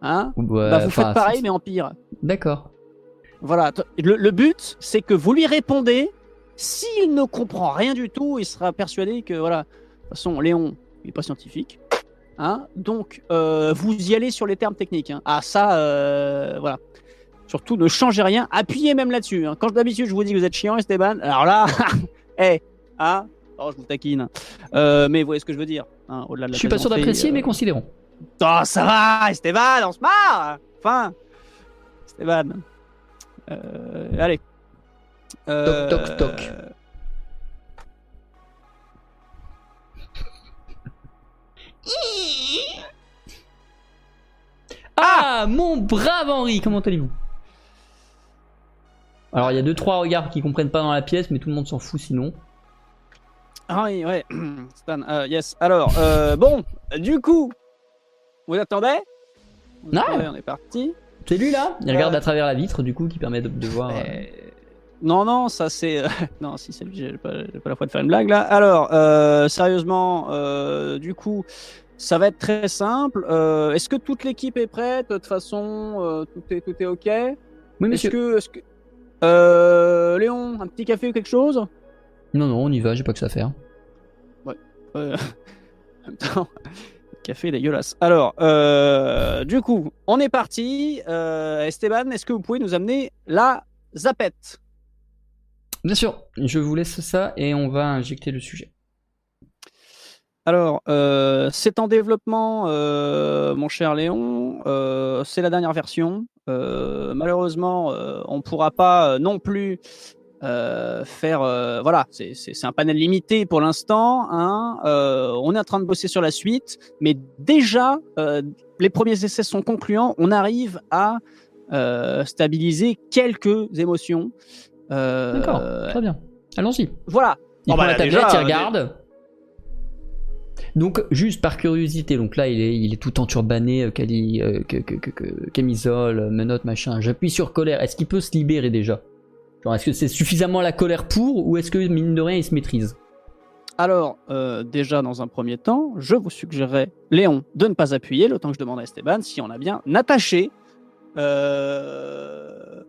Hein? Ouais, Bah, vous faites pareil, mais en pire. D'accord. Voilà. Le, le but, c'est que vous lui répondez. S'il ne comprend rien du tout, il sera persuadé que, voilà. De toute façon, Léon, il n'est pas scientifique. Hein Donc, euh, vous y allez sur les termes techniques. hein. Ah, ça, euh, voilà. Surtout, ne changez rien. Appuyez même là-dessus. hein. Quand d'habitude, je vous dis que vous êtes chiant, Esteban. Alors là, hé, hein Oh, je vous taquine. Euh, mais vous voyez ce que je veux dire. hein, Au-delà de la Je suis pas sûr d'apprécier, euh, mais considérons. Oh, ça va, Esteban, on se marre Enfin, Esteban. Euh, allez. Euh, toc, toc. Ah, mon brave Henri, comment allez-vous? Alors, il y a deux trois regards qui comprennent pas dans la pièce, mais tout le monde s'en fout sinon. Ah oui, ouais. Stan, euh, yes. Alors, euh, bon, du coup, vous attendez? Non. on est parti. C'est lui là? Il regarde Euh. à travers la vitre, du coup, qui permet de, de voir. Non, non, ça c'est. euh, non, si c'est lui, j'ai pas, pas la foi de faire une blague là. Alors, euh, sérieusement, euh, du coup, ça va être très simple. Est-ce que toute l'équipe est prête? De toute façon, tout, est, tout est OK? Oui, Est-ce monsieur. que. Est-ce que... Euh, Léon, un petit café ou quelque chose? Non, non, on y va, j'ai pas que ça à faire. Euh, En même temps, café est dégueulasse. Alors, du coup, on est parti. Esteban, est-ce que vous pouvez nous amener la zapette? Bien sûr, je vous laisse ça et on va injecter le sujet. Alors, euh, c'est en développement, euh, mon cher Léon. Euh, c'est la dernière version. Malheureusement, on ne pourra pas non plus faire. voilà, c'est- un panel limité pour l'instant. hein. On est en train de bosser sur la suite, mais déjà, les premiers essais sont concluants. On arrive à stabiliser quelques émotions. Euh, D'accord, très bien. Allons-y. Voilà. Il Oh, prend bah, la tablette, déjà, il euh, regarde. Donc, juste par curiosité, donc là, il est, il est tout enturbané, euh, cali, euh, que- que- que- que- camisole, euh, menottes, machin. J'appuie sur colère. Est-ce qu'il peut se libérer déjà? Genre, est-ce que c'est suffisamment la colère pour, ou est-ce que, mine de rien, il se maîtrise? Alors, euh, déjà, dans un premier temps, je vous suggérerais, Léon, de ne pas appuyer le temps que je demande à Esteban si on a bien attaché euh,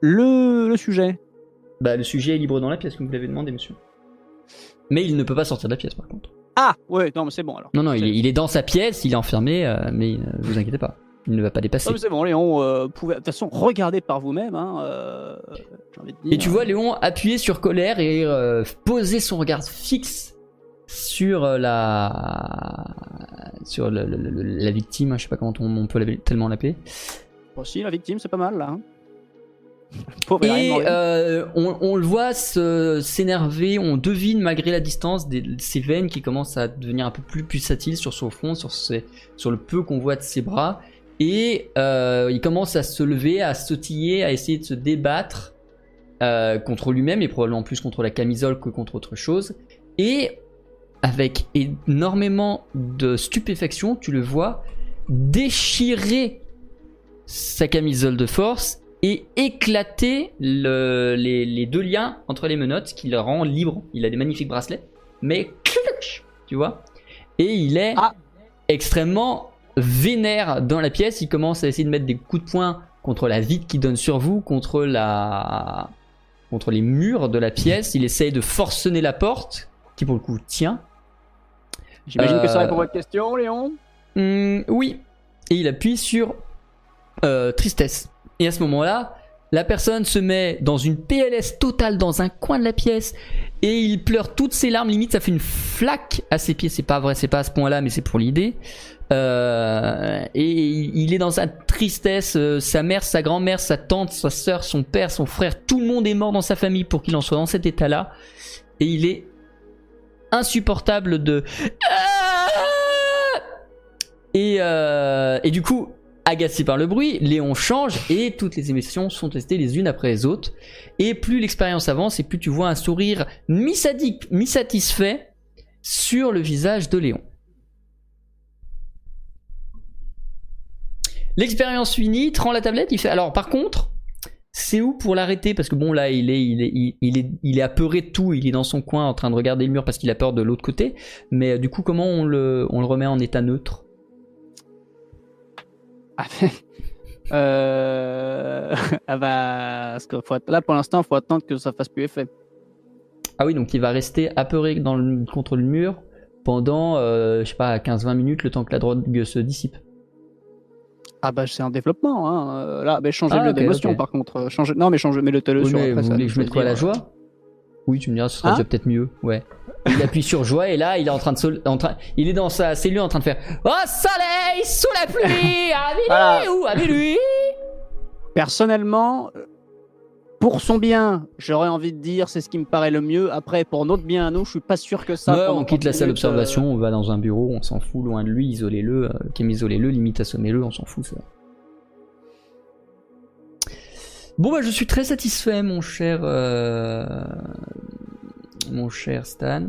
le, le sujet. Bah, le sujet est libre dans la pièce, comme vous l'avez demandé, monsieur. Mais il ne peut pas sortir de la pièce, par contre. Ah, ouais, non, mais c'est bon alors. Non, non, il est, il est dans sa pièce, il est enfermé, euh, mais euh, vous inquiétez pas. Il ne va pas dépasser. Non, c'est bon, Léon, euh, pouvez, de toute façon, regardez par vous-même. Hein, euh, j'ai envie de dire. Et tu vois Léon appuyer sur colère et euh, poser son regard fixe sur euh, la sur le- le- le- la victime, je sais pas comment on, on peut tellement l'appeler. Aussi, la victime, c'est pas mal là. hein. Et euh, on, on le voit s'énerver, on devine malgré la distance des, ses veines qui commencent à devenir un peu plus pulsatiles sur son front, sur, ses- sur le peu qu'on voit de ses bras. Et euh, il commence à se lever, à sautiller, à essayer de se débattre euh, contre lui-même et probablement plus contre la camisole que contre autre chose. Et avec énormément de stupéfaction, tu le vois déchirer sa camisole de force et éclater le- les, les deux liens entre les menottes, ce qui le rend libre. Il a des magnifiques bracelets, mais tu vois. Et il est Ah. extrêmement vénère dans la pièce. Il commence à essayer de mettre des coups de poing contre la vitre qui donne sur vous, contre la contre les murs de la pièce. Il essaye de forcener la porte, qui pour le coup tient. J'imagine que ça euh, répond à votre question, Léon? Hmm, oui. Et il appuie sur euh, tristesse. Et à ce moment-là, la personne se met dans une PLS totale dans un coin de la pièce et il pleure toutes ses larmes. Limite, ça fait une flaque à ses pieds. C'est pas vrai, c'est pas à ce point-là, mais c'est pour l'idée. Euh, et il est dans sa tristesse. euh, sa mère, sa grand-mère, sa tante, sa soeur, son père, son frère, tout le monde est mort dans sa famille pour qu'il en soit dans cet état-là. Et il est insupportable de. Et, euh, et du coup, agacé par le bruit, Léon change et toutes les émissions sont testées les unes après les autres. Et plus l'expérience avance et plus tu vois un sourire mi-sadique, mi-satisfait sur le visage de Léon. L'expérience finie, rend la tablette, il fait. Alors par contre, c'est où pour l'arrêter? Parce que bon là, il est, il est, il, il est, il apeuré de tout. Il est dans son coin en train de regarder le mur parce qu'il a peur de l'autre côté. Mais euh, du coup, comment on le, remet en état neutre? Euh... ah bah, parce faut là pour l'instant, faut attendre que ça fasse plus effet. Ah oui, donc il va rester apeuré dans le, contre le mur pendant, euh, je sais pas, 15-20 minutes, le temps que la drogue se dissipe. Ah bah c'est un développement. Hein. euh, Là, bah, changez-le Ah, ok, d'émotion par contre. Changez... Non mais changez, mets le tele Oui, sur. mais après, vous ça, voulez que je mette quoi, la joie? Oui, tu me diras, ce sera Hein? déjà peut-être mieux. Ouais. Il appuie sur joie et là, il est en train de, sol- en train, il est dans sa cellule en train de faire Oh soleil, sous la pluie, avec Voilà. lui ou avec lui. Personnellement, euh, pour son bien, j'aurais envie de dire c'est ce qui me paraît le mieux. Après, pour notre bien à nous, je suis pas sûr que ça. Ouais, on quitte la 30 salle d'observation, on va dans un bureau, on s'en fout, loin de lui, isolez-le, euh, Kim isolez-le, limite assommez-le, on s'en fout ça. Bon bah je suis très satisfait mon cher euh, mon cher Stan.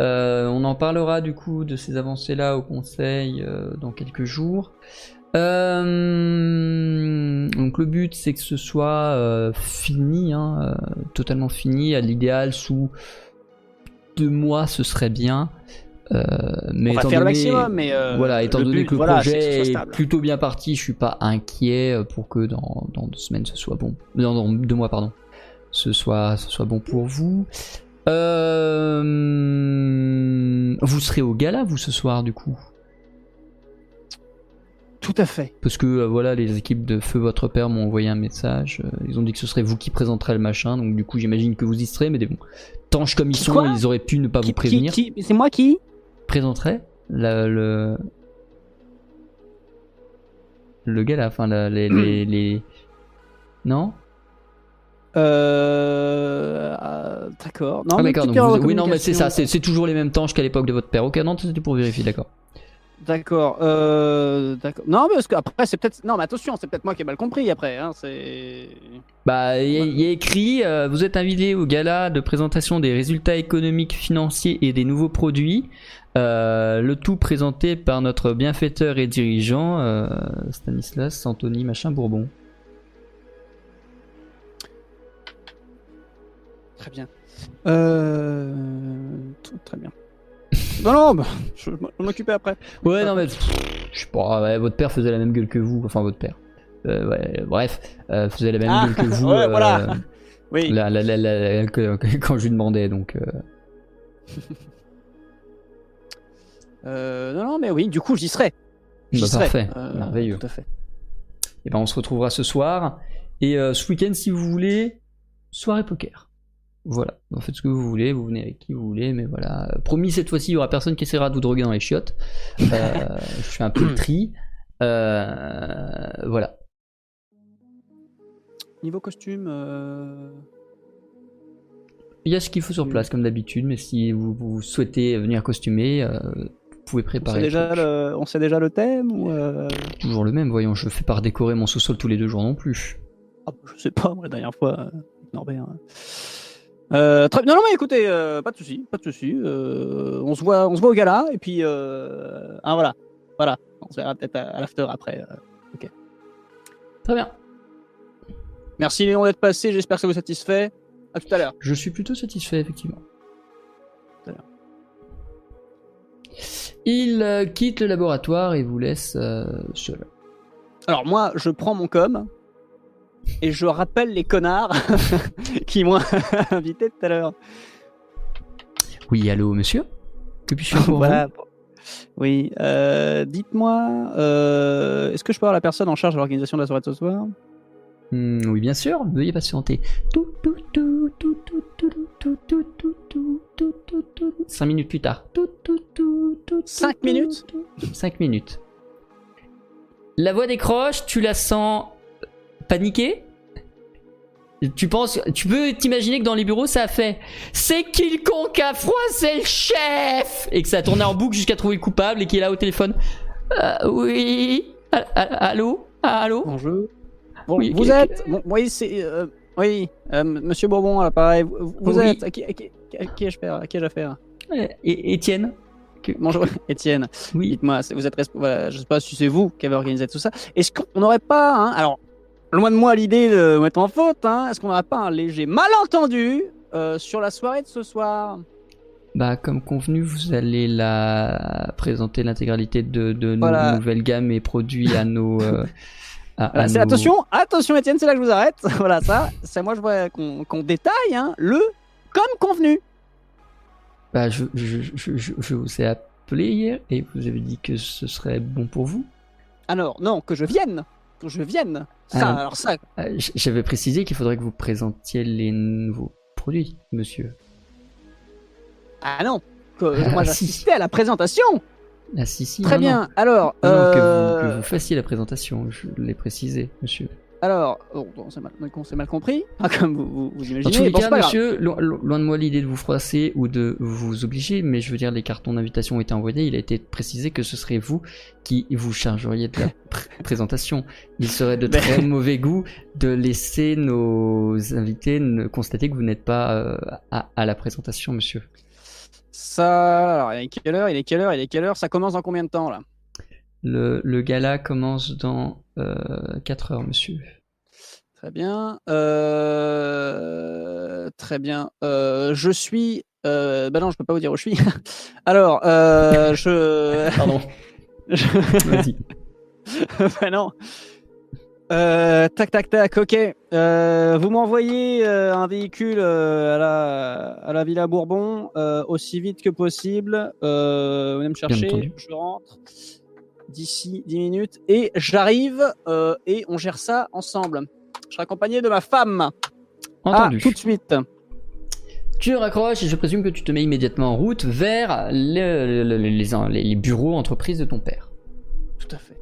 Euh, on en parlera du coup de ces avancées là au conseil euh, dans quelques jours. Euh, donc le but c'est que ce soit fini, hein, totalement fini, à l'idéal sous deux mois ce serait bien. Mais On va étant faire le donné- maximum, mais voilà, étant le donné but, que le voilà, projet est plutôt bien parti, je suis pas inquiet pour que dans, dans deux semaines ce soit bon. Non, dans deux mois, pardon. Ce soit, ce soit bon pour vous. Euh, vous serez au gala, vous, ce soir, du coup? Tout à fait. Parce que euh, voilà, les équipes de Feu Votre Père m'ont envoyé un message. euh, ils ont dit que ce serait vous qui présenterez le machin. Donc, du coup, j'imagine que vous y serez. Mais des bon, tanches comme ils Qui, sont, ils auraient pu ne pas Qui- vous prévenir. C'est moi qui? Présenterait la- le le gala, enfin la- les, les, les- non? Euh, euh, D'accord. Non, Ah mais d'accord. vous- oui non mais c'est ça, c'est toujours les mêmes tanches qu'à l'époque de votre père. Ok non c'était pour vérifier d'accord. D'accord. Euh, d'accord. Non, mais parce que après c'est peut-être. Non, mais attention, c'est peut-être moi qui ai mal compris. Après, hein, c'est. Bah il il y a écrit euh, vous êtes invité au gala de présentation des résultats économiques, financiers et des nouveaux produits. Euh, le tout présenté par notre bienfaiteur et dirigeant Stanislas Anthony Machin Bourbon. Très bien. Euh... Très bien. non, non, bah, je m'en après. Ouais, non, mais je sais pas, ouais, votre père faisait la même gueule que vous, enfin votre père. Euh, ouais, bref, euh, faisait la même Ah, gueule que vous. ouais, voilà. Oui. la- la- la- quand je lui demandais, donc. non, non, mais oui, du coup, j'y serai. J'y Bah, serai. parfait, merveilleux. Tout à fait. Et ben, on se retrouvera ce soir. Et ce week-end, si vous voulez, soirée poker. Voilà, vous faites ce que vous voulez, vous venez avec qui vous voulez, mais voilà. Promis, cette fois-ci, il y aura personne qui essaiera de vous droguer dans les chiottes. Euh, je fais un peu le tri. Euh, voilà. niveau costume. euh, Il y a ce qu'il faut sur place, comme d'habitude, mais si vous, vous souhaitez venir costumer, euh, vous pouvez on, préparer. sait le déjà truc. le, on sait déjà le thème ou euh, Toujours le même, voyons, je fais pas redécorer mon sous-sol tous les deux jours non plus. ah, Je sais pas, moi, la dernière fois, euh, Norbert. hein. Euh, très... Non, non, mais écoutez, euh, pas de souci, pas de souci. euh, on se voit, on se voit au gala et puis, ah voilà, voilà, on se verra peut-être à, à l'after après. euh. Très bien. Merci Léon d'être passé, j'espère que ça vous satisfait. À tout à l'heure. Je suis plutôt satisfait, effectivement. Il quitte le laboratoire et vous laisse seul. Alors moi, je prends mon com et je rappelle les connards qui m'ont invité tout à l'heure. Oui, allô, monsieur Que puis-je faire pour Voilà. Oui, euh, dites-moi, euh, est-ce que je peux avoir la personne en charge de l'organisation de la soirée de ce soir vous Hmm, Oui, bien sûr, veuillez patienter. Tout, tout, tout, tout, tout, tout, tout, tout, tout, tout, tout, tout, tout. Cinq minutes plus tard. Tout, tout, tout, tout, Cinq minutes. Cinq minutes. La voix décroche, tu la sens paniquer tu penses, tu peux t'imaginer que dans les bureaux ça a fait c'est qui le con qui a froissé le chef et que ça a tourné en boucle jusqu'à trouver le coupable et qui est là au téléphone. Euh, oui, allô, Ah, allô? Bonjour. Bon, Oui, vous êtes. bon, oui, c'est. euh, oui, euh, Monsieur Bourbon à l'appareil. Vous, vous Oui. êtes. À qui, à qui- à qui ai-je affaire? À qui affaire Étienne. Bonjour, Étienne. Oui. Dites-moi, vous êtes. Voilà, je sais pas si c'est vous qui avez organisé tout ça. Est-ce qu'on n'aurait pas. hein, alors, loin de moi l'idée de mettre en faute. Hein, Est-ce qu'on n'aurait pas un léger malentendu euh, sur la soirée de ce soir? Bah, comme convenu, vous allez la présenter l'intégralité de, de Voilà. nos nouvelles gammes et produits à nos. euh, à- Voilà, nos- attention, attention Étienne, c'est là que je vous arrête. voilà, ça, c'est moi je vois qu'on détaille hein, le comme convenu. Bah, je, je, je, je, je vous ai appelé hier et vous avez dit que ce serait bon pour vous. Alors, non, que je vienne. Que je vienne. Ça, Ah. alors ça. Euh, J'avais précisé qu'il faudrait que vous présentiez les nouveaux produits, monsieur. Ah non. Que, Ah, moi si. à la présentation. Ah, si, si. Très non, bien. non. Alors, Non, non, que, euh, vous, que vous fassiez la présentation, je l'ai précisé, monsieur. Alors, oh, mal, on s'est mal compris, hein, comme vous, vous, vous Dans imaginez. tous les Bon, cas, monsieur, lo- lo- loin de moi l'idée de vous froisser ou de vous obliger, mais je veux dire, les cartons d'invitation ont été envoyés, il a été précisé que ce serait vous qui vous chargeriez de la pr- présentation. Il serait de très mauvais goût de laisser nos invités constater que vous n'êtes pas euh, à, à la présentation, monsieur. Ça, alors, il est quelle heure? Il est quelle heure? Il est quelle heure? Ça commence dans combien de temps là? Le, le gala commence dans 4 heures, monsieur. Très bien. Euh, Très bien. Euh, je suis. Euh... Bah non, je peux pas vous dire où je suis. Alors, euh, je. Pardon, je- vas-y. bah non. Euh, tac, tac, tac, ok. Euh, vous m'envoyez euh, un véhicule euh, à, la, à la Villa Bourbon euh, aussi vite que possible. Euh, venez me chercher, je rentre d'ici 10 minutes et j'arrive euh, et on gère ça ensemble. Je serai accompagné de ma femme. Entendu. Ah, tout de suite. Tu raccroches et je présume que tu te mets immédiatement en route vers le- le- le- les, les- les bureaux entreprises de ton père. Tout à fait.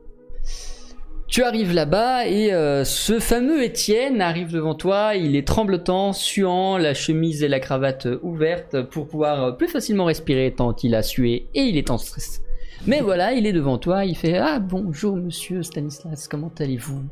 Tu arrives là-bas et euh, ce fameux Étienne arrive devant toi. Il est tremblotant, suant, la chemise et la cravate ouvertes pour pouvoir euh, plus facilement respirer tant il a sué et il est en stress. Mais voilà, il est devant toi. Il fait Ah bonjour monsieur Stanislas, comment allez-vous?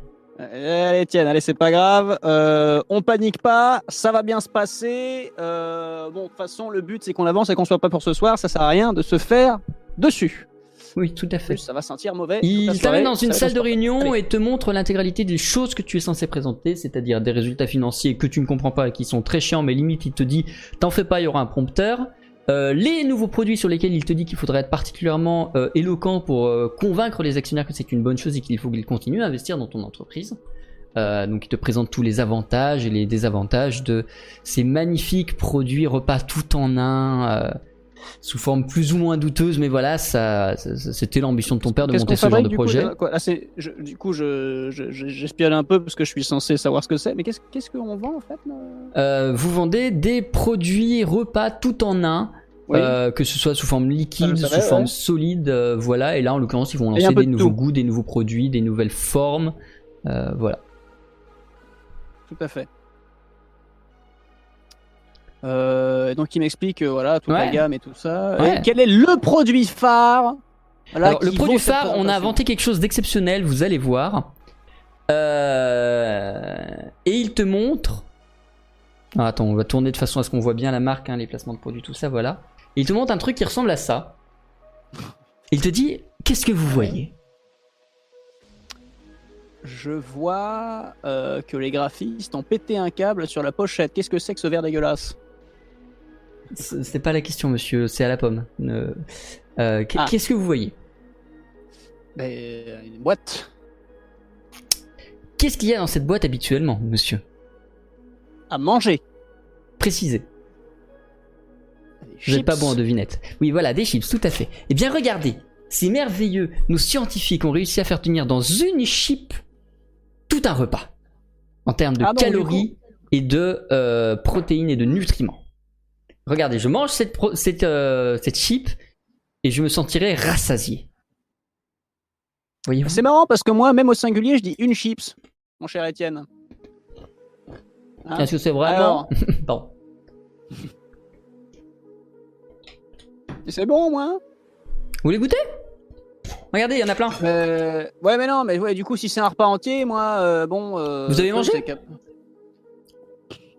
Euh, Allez, Étienne, allez, c'est pas grave. Euh, on panique pas, ça va bien se passer. Euh, bon, de toute façon, le but, c'est qu'on avance et qu'on soit pas pour ce soir. Ça sert à rien de se faire dessus. Oui, tout à fait. ça va sentir mauvais. Il t'amène dans une salle de réunion Allez. et te montre l'intégralité des choses que tu es censé présenter, c'est-à-dire des résultats financiers que tu ne comprends pas et qui sont très chiants, mais limite il te dit t'en fais pas, il y aura un prompteur. Euh, les nouveaux produits sur lesquels il te dit qu'il faudrait être particulièrement euh, éloquent pour euh, convaincre les actionnaires que c'est une bonne chose et qu'il faut qu'ils continuent à investir dans ton entreprise. Euh, donc il te présente tous les avantages et les désavantages de ces magnifiques produits repas tout en un, sous forme plus ou moins douteuse, mais voilà, ça, c'était l'ambition de ton père de monter ce genre de coup, projet. là, je- Du coup, je, je- je- j'espionne un peu parce que je suis censé savoir ce que c'est. Mais qu'est-ce qu'est-ce qu'on vend en fait Euh, vous vendez des produits repas tout en un, Oui. euh, que ce soit sous forme liquide, sous forme ouais. solide, euh, voilà. Et là, en l'occurrence, ils vont lancer des de nouveaux tout. goûts, des nouveaux produits, des nouvelles formes, voilà. tout à fait. Euh, donc il m'explique euh, voilà toute la gamme et tout ça. Ouais. Et quel est le produit phare voilà, Alors, le produit phare, on a inventé quelque chose d'exceptionnel, vous allez voir. Euh, Et il te montre. Ah, attends, on va tourner de façon à ce qu'on voit bien la marque, hein, les placements de produits, tout ça, voilà. Et il te montre un truc qui ressemble à ça. Il te dit Qu'est-ce que vous voyez? Je vois euh, que les graphistes ont pété un câble sur la pochette. Qu'est-ce que c'est que ce verre dégueulasse? C'est pas la question, monsieur, c'est à la pomme. Euh, euh, Ah. Qu'est-ce que vous voyez? Ben, Une boîte Qu'est-ce qu'il y a dans cette boîte habituellement, monsieur? À manger. Précisez. Vous n'êtes pas bon en devinette. Oui, voilà, des chips, tout à fait. Eh bien, regardez, c'est merveilleux. Nos scientifiques ont réussi à faire tenir dans une chip tout un repas. En termes de Ah bon, calories et de euh, protéines et de nutriments. Regardez, je mange cette, pro- cette, euh, cette chip et je me sentirai rassasié. C'est marrant parce que moi, même au singulier, je dis une chips, mon cher Étienne. Hein Est-ce que c'est vraiment Alors, Bon. c'est bon, moi? Vous voulez goûter? Regardez, il y en a plein. Euh, ouais, mais non, mais ouais, du coup, si c'est un repas entier, moi, euh, bon. euh, Vous avez mangé?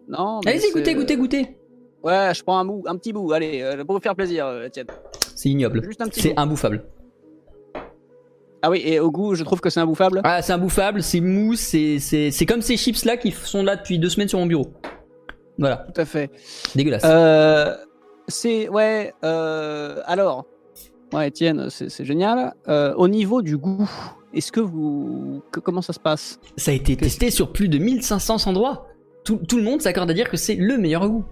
Non. mais Allez-y, goûtez, goûtez, goûtez. Ouais, je prends un bout, un petit bout. Allez, euh, pour vous faire plaisir, euh, Étienne. C'est ignoble. Juste un petit C'est imbouffable. Ah oui, et au goût, je trouve que c'est imbouffable. Ah, c'est imbouffable, c'est mou, c'est, c'est, c'est comme ces chips là qui sont là depuis deux semaines sur mon bureau. Voilà, Tout à fait. dégueulasse. Euh, c'est ouais. Euh, alors, ouais, Étienne, c'est génial. Euh, au niveau du goût, est-ce que vous, que- comment ça se passe? Ça a été testé sur plus de 1500 endroits. Tout, tout le monde s'accorde à dire que c'est le meilleur goût.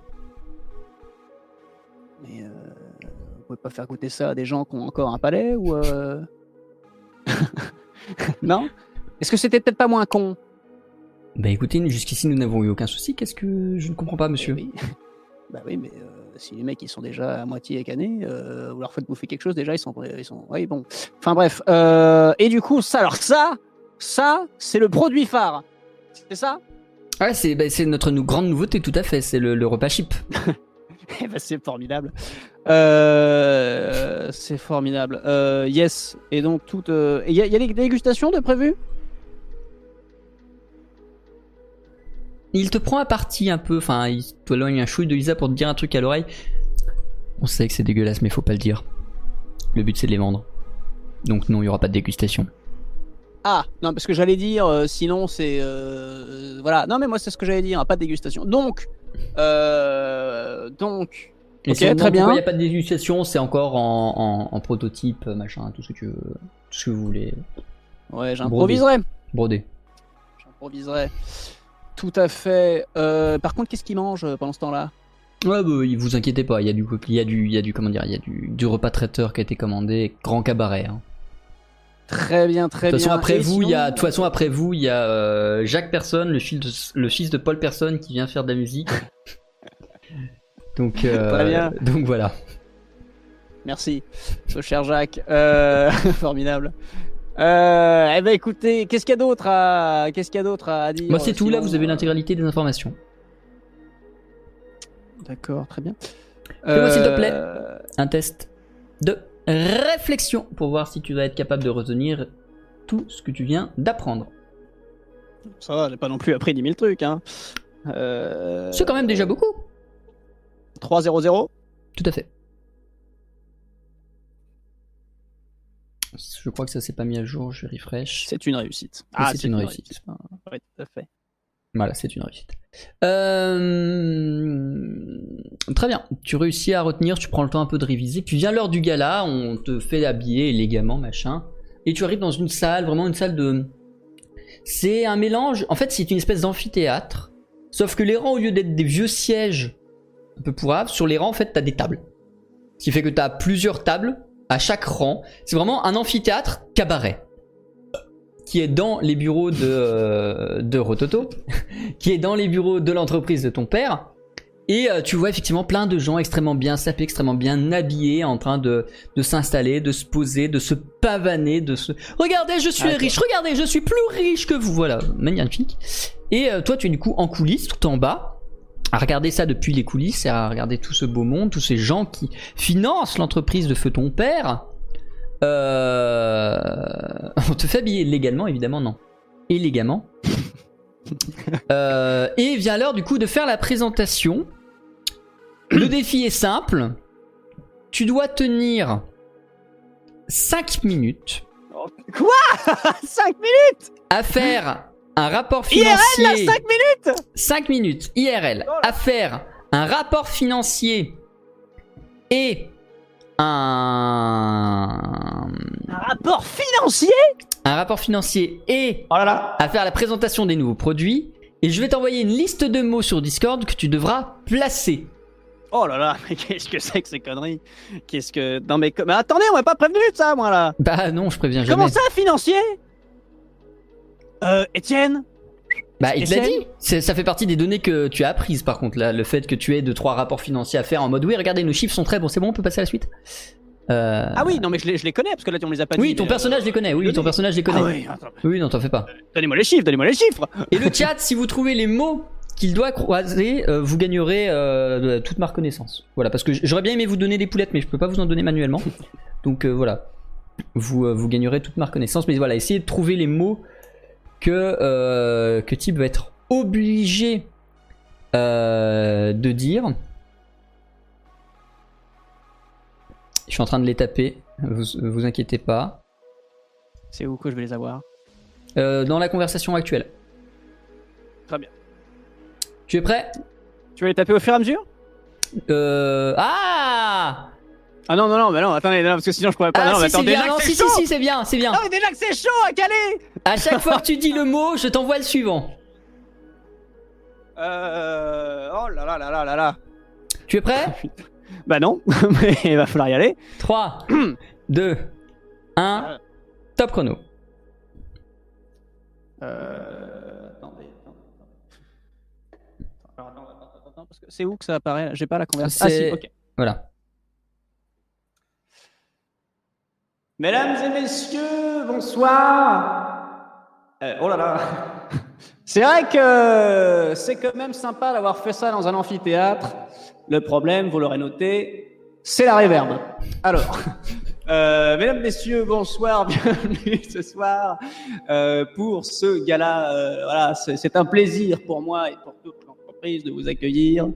Pouvez pas faire goûter ça à des gens qui ont encore un palais ou euh... non? Est-ce que c'était peut-être pas moins con? Bah écoutez, jusqu'ici nous n'avons eu aucun souci. Qu'est-ce que je ne comprends pas, monsieur? Oui. Bah oui, mais euh, si les mecs ils sont déjà à moitié canés, euh, vous leur faites bouffer quelque chose déjà, ils sont, ils sont, oui bon. Enfin bref. euh, et du coup, ça, alors ça, ça, c'est le produit phare. C'est ça? Ouais, c'est, bah, notre grande nouveauté, tout à fait. C'est le, le repas chip. Eh ben, c'est formidable. Euh, c'est formidable. Euh, yes. Et donc tout. euh, Il y, a- il y a des dégustations de prévues Il te prend à partie un peu. Enfin, il t'éloigne un chouille de Lisa pour te dire un truc à l'oreille. On sait que c'est dégueulasse, mais faut pas le dire. Le but c'est de les vendre. Donc non, il y aura pas de dégustation. Ah, non, parce que j'allais dire, euh, sinon c'est. euh, voilà, non, mais moi c'est ce que j'allais dire, hein, pas de dégustation. Donc. Euh, donc. Et Ok, très bien. Il n'y a pas de dégustation, c'est encore en, en- en prototype, machin, tout ce que tu veux, tout ce que vous voulez Ouais, j'improviserai. broder. J'improviserai. Tout à fait. Euh, par contre, qu'est-ce qu'il mange euh, pendant ce temps-là? Ouais, bah, vous inquiétez pas, il y a du, il y a du, il y a du, comment dire, il y a du, du repas traiteur qui a été commandé, grand cabaret. hein. Très bien, très De toute bien. façon, après Et vous, il y a, sinon- de toute façon, après vous, il y a euh, Jacques Personne, le fils, de, le fils de Paul Personne qui vient faire de la musique. donc, euh, Très bien. donc voilà. Merci, ce cher Jacques. Euh, formidable. Euh, eh ben écoutez, qu'est-ce qu'il y a d'autre à, qu'est-ce qu'il y a d'autre à dire Moi, c'est tout. Là, vous avez l'intégralité des informations. D'accord, très bien. Fais-moi, s'il te plaît. Un test de réflexion pour voir si tu vas être capable de retenir tout ce que tu viens d'apprendre. Ça va, j'ai pas non plus appris 10 000 trucs. Hein. Euh, C'est quand même déjà beaucoup. 3-0-0. Tout à fait. Je crois que ça s'est pas mis à jour, je refresh. C'est une réussite. Oui, c'est une réussite. Ah, Oui, tout à fait. Voilà, c'est une réussite. Euh, Très bien, tu réussis à retenir, tu prends le temps un peu de réviser, puis vient l'heure du gala, on te fait habiller élégamment, machin, et tu arrives dans une salle, vraiment une salle de... C'est un mélange, en fait c'est une espèce d'amphithéâtre, sauf que les rangs, au lieu d'être des vieux sièges un peu pourraves, sur les rangs, en fait, t'as des tables. Ce qui fait que t'as plusieurs tables à chaque rang. C'est vraiment un amphithéâtre cabaret qui est dans les bureaux de, euh, de Rototo, qui est dans les bureaux de l'entreprise de ton père. Et euh, tu vois effectivement plein de gens extrêmement bien sapés, extrêmement bien habillés, en train de, de s'installer, de se poser, de se pavaner, de se... Regardez, je suis Ah, riche, regardez, je suis plus riche que vous. Voilà, magnifique. Et euh, toi, tu es du coup en coulisses, tout en bas, à regarder ça depuis les coulisses, et à regarder tout ce beau monde, tous ces gens qui financent l'entreprise de feu ton père. Euh... On te fait habiller légalement, évidemment, non. Illégalement. Euh, et vient l'heure du coup de faire la présentation. Le défi est simple. Tu dois tenir 5 minutes Quoi? 5 minutes? à faire un rapport IRL là, financier. 5 minutes 5 minutes IRL Oh à faire un rapport financier et un Un rapport financier? Un rapport financier et Oh là là. à faire la présentation des nouveaux produits. Et je vais t'envoyer une liste de mots sur Discord que tu devras placer. Oh là là, mais qu'est-ce que c'est que ces conneries? Qu'est-ce que... Non mais, mais attendez, on m'a pas prévenu de ça, moi, là. Bah non, je préviens jamais. Comment ça, financier? Euh, Étienne Bah il te l'a dit. Ça fait partie des données que tu as apprises par contre là, le fait que tu aies deux trois rapports financiers à faire en mode oui regardez nos chiffres sont très bons c'est bon on peut passer à la suite. Euh, Ah oui, non mais je les, je les connais, parce que là, on les a pas dit. Oui ton mais, personnage euh, les connaît oui ton personnage les connaît. Ah oui, attends, Oui non t'en fais pas. donnez-moi les chiffres, donnez-moi les chiffres Et le chat, si vous trouvez les mots qu'il doit croiser, euh, vous gagnerez euh, toute ma reconnaissance. Voilà, parce que j'aurais bien aimé vous donner des poulettes, mais je peux pas vous en donner manuellement. Donc euh, voilà, vous, euh, vous gagnerez toute ma reconnaissance. Mais voilà, essayez de trouver les mots que, euh, que Tib va être obligé euh, de dire. Je suis en train de les taper, vous, vous inquiétez pas. C'est où que je vais les avoir Euh, dans la conversation actuelle. Très bien. Tu es prêt? Tu vas les taper au fur et à mesure? Euh... Ah Ah non, non, non, mais non, attendez, non, parce que sinon je pourrais pas. Ah non, si attends, c'est bien, déjà non, que si c'est si chaud si c'est bien, c'est bien. Ah mais déjà que c'est chaud à caler À chaque fois que tu dis le mot, je t'envoie le suivant. Euh... Oh là là là là là là Tu es prêt? Bah non, mais il va falloir y aller. 3, 2, 1, top chrono. Euh... Attendez, attendez. Alors, attends, attends, attends, parce que c'est où que ça apparaît J'ai pas la conversation. Ah si, ok. Voilà. Mesdames et messieurs, bonsoir. Euh, oh là là. C'est vrai que c'est quand même sympa d'avoir fait ça dans un amphithéâtre. Le problème, vous l'aurez noté, c'est la réverbe. Alors, euh, mesdames, messieurs, bonsoir, bienvenue ce soir euh, pour ce gala. Euh, voilà, c'est un plaisir pour moi et pour toute l'entreprise de vous accueillir.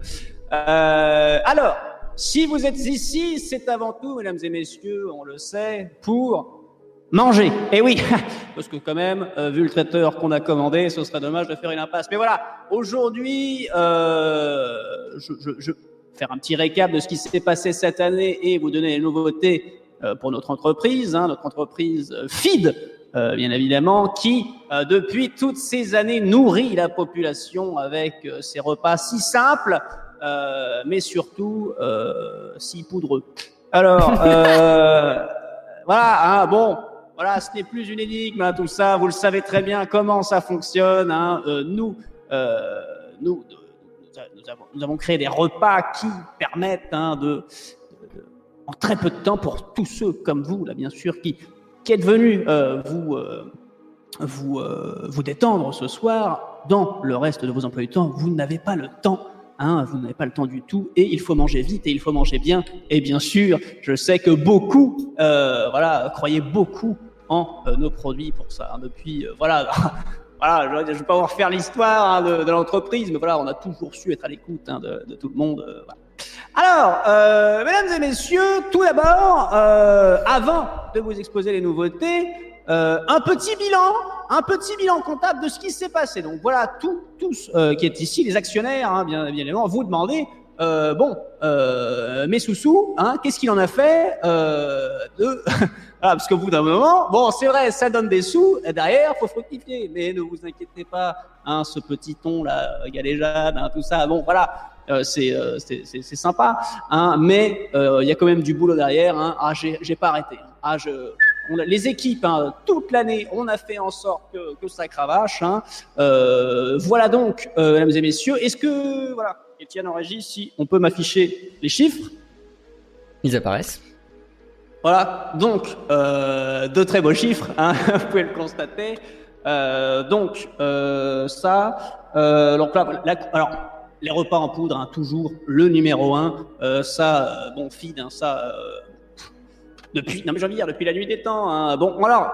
Alors, si vous êtes ici, c'est avant tout, mesdames et messieurs, on le sait, pour manger. Et oui, parce que quand même, euh, vu le traiteur qu'on a commandé, ce serait dommage de faire une impasse. Mais voilà, aujourd'hui, euh, je, je, je faire un petit récap de ce qui s'est passé cette année et vous donner les nouveautés euh, pour notre entreprise, hein, notre entreprise euh, FID, euh, bien évidemment, qui, euh, depuis toutes ces années, nourrit la population avec euh, ses repas si simples, mais surtout euh, si poudreux. Alors, euh, voilà, hein, bon, voilà, ce n'est plus une énigme, hein, tout ça, vous le savez très bien comment ça fonctionne. Hein, euh, nous, euh, nous, nous, avons, créé des repas qui permettent de, en très peu de temps, pour tous ceux comme vous, là, bien sûr, qui, qui êtes venus euh, vous, euh, vous, euh, vous détendre ce soir, dans le reste de vos emplois du temps, vous n'avez pas le temps. Hein, vous n'avez pas le temps du tout et il faut manger vite et il faut manger bien. Et bien sûr, je sais que beaucoup, euh, voilà, croyaient beaucoup en euh, nos produits pour ça. hein, depuis, euh, voilà, voilà, je ne vais pas vous refaire l'histoire hein, de, l'entreprise, mais voilà, on a toujours su être à l'écoute de, tout le monde. Alors, mesdames et messieurs, tout d'abord, avant de vous exposer les nouveautés, euh, un petit bilan, un petit bilan comptable de ce qui s'est passé. Donc voilà, tout, tous euh, qui êtes ici, les actionnaires, hein, bien, évidemment, vous demandez, euh, bon, euh, mes sous-sous, hein, qu'est-ce qu'il en a fait euh, de... voilà, parce qu'au bout d'un moment, bon, c'est vrai, ça donne des sous, et derrière, faut fructifier, mais ne vous inquiétez pas, hein, ce petit ton là, galéjade, hein, tout ça, bon, voilà, euh, c'est euh, sympa, hein, mais euh, il y a quand même du boulot derrière. Hein. Ah, j'ai pas arrêté. Ah, je, on a- les équipes, hein, toute l'année, on a fait en sorte que, que ça cravache. Hein. Euh, voilà donc, euh, mesdames et messieurs, est-ce que, voilà, Étienne en régie, si on peut m'afficher les chiffres? Ils apparaissent. voilà, donc euh, de très beaux chiffres, hein, vous pouvez le constater. Euh, donc ça, donc là, la- alors les repas en poudre, hein, toujours le numéro un. Ça, bon, feed, ça. Depuis, non mais j'ai envie de dire depuis la nuit des temps. hein. Bon, voilà.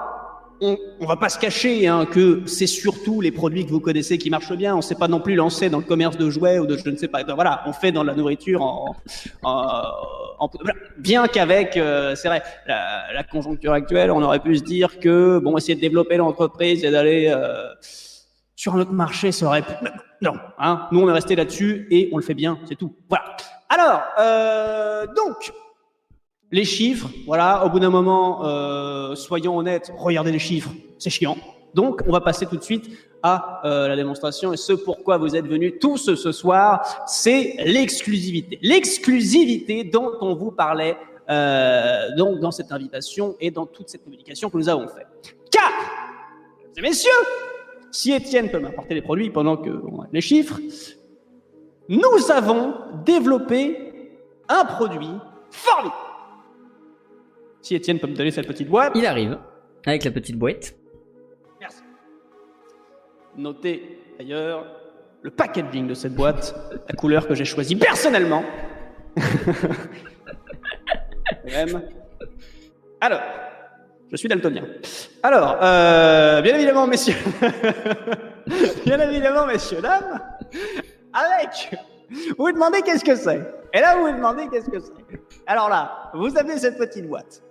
On, on va pas se cacher hein, que c'est surtout les produits que vous connaissez qui marchent bien. On s'est pas non plus lancé dans le commerce de jouets ou de je ne sais pas. Voilà, on fait dans la nourriture en, en- en- bien qu'avec, euh, c'est vrai, la, la conjoncture actuelle, on aurait pu se dire que bon, essayer de développer l'entreprise et d'aller euh, sur un autre marché, ça aurait pu. Non, hein, nous on est resté là-dessus et on le fait bien, c'est tout. Voilà. Alors, euh, donc, les chiffres, voilà, au bout d'un moment, euh, soyons honnêtes, regardez les chiffres, c'est chiant. Donc, on va passer tout de suite à euh, la démonstration et ce pourquoi vous êtes venus tous ce soir, c'est l'exclusivité. L'exclusivité dont on vous parlait euh, donc dans cette invitation et dans toute cette communication que nous avons fait. Car, mesdames et messieurs, si Étienne peut m'apporter les produits pendant que les chiffres, nous avons développé un produit formidable. Si Étienne peut me donner cette petite boîte. Il arrive avec la petite boîte. Merci. Notez d'ailleurs le packaging de cette boîte, la couleur que j'ai choisie personnellement. Même. Alors, je suis daltonien. Alors, euh, bien évidemment, messieurs, bien évidemment, messieurs, dames, avec, vous vous demandez qu'est-ce que c'est. Et là, vous vous demandez qu'est-ce que c'est. Alors là, vous avez cette petite boîte.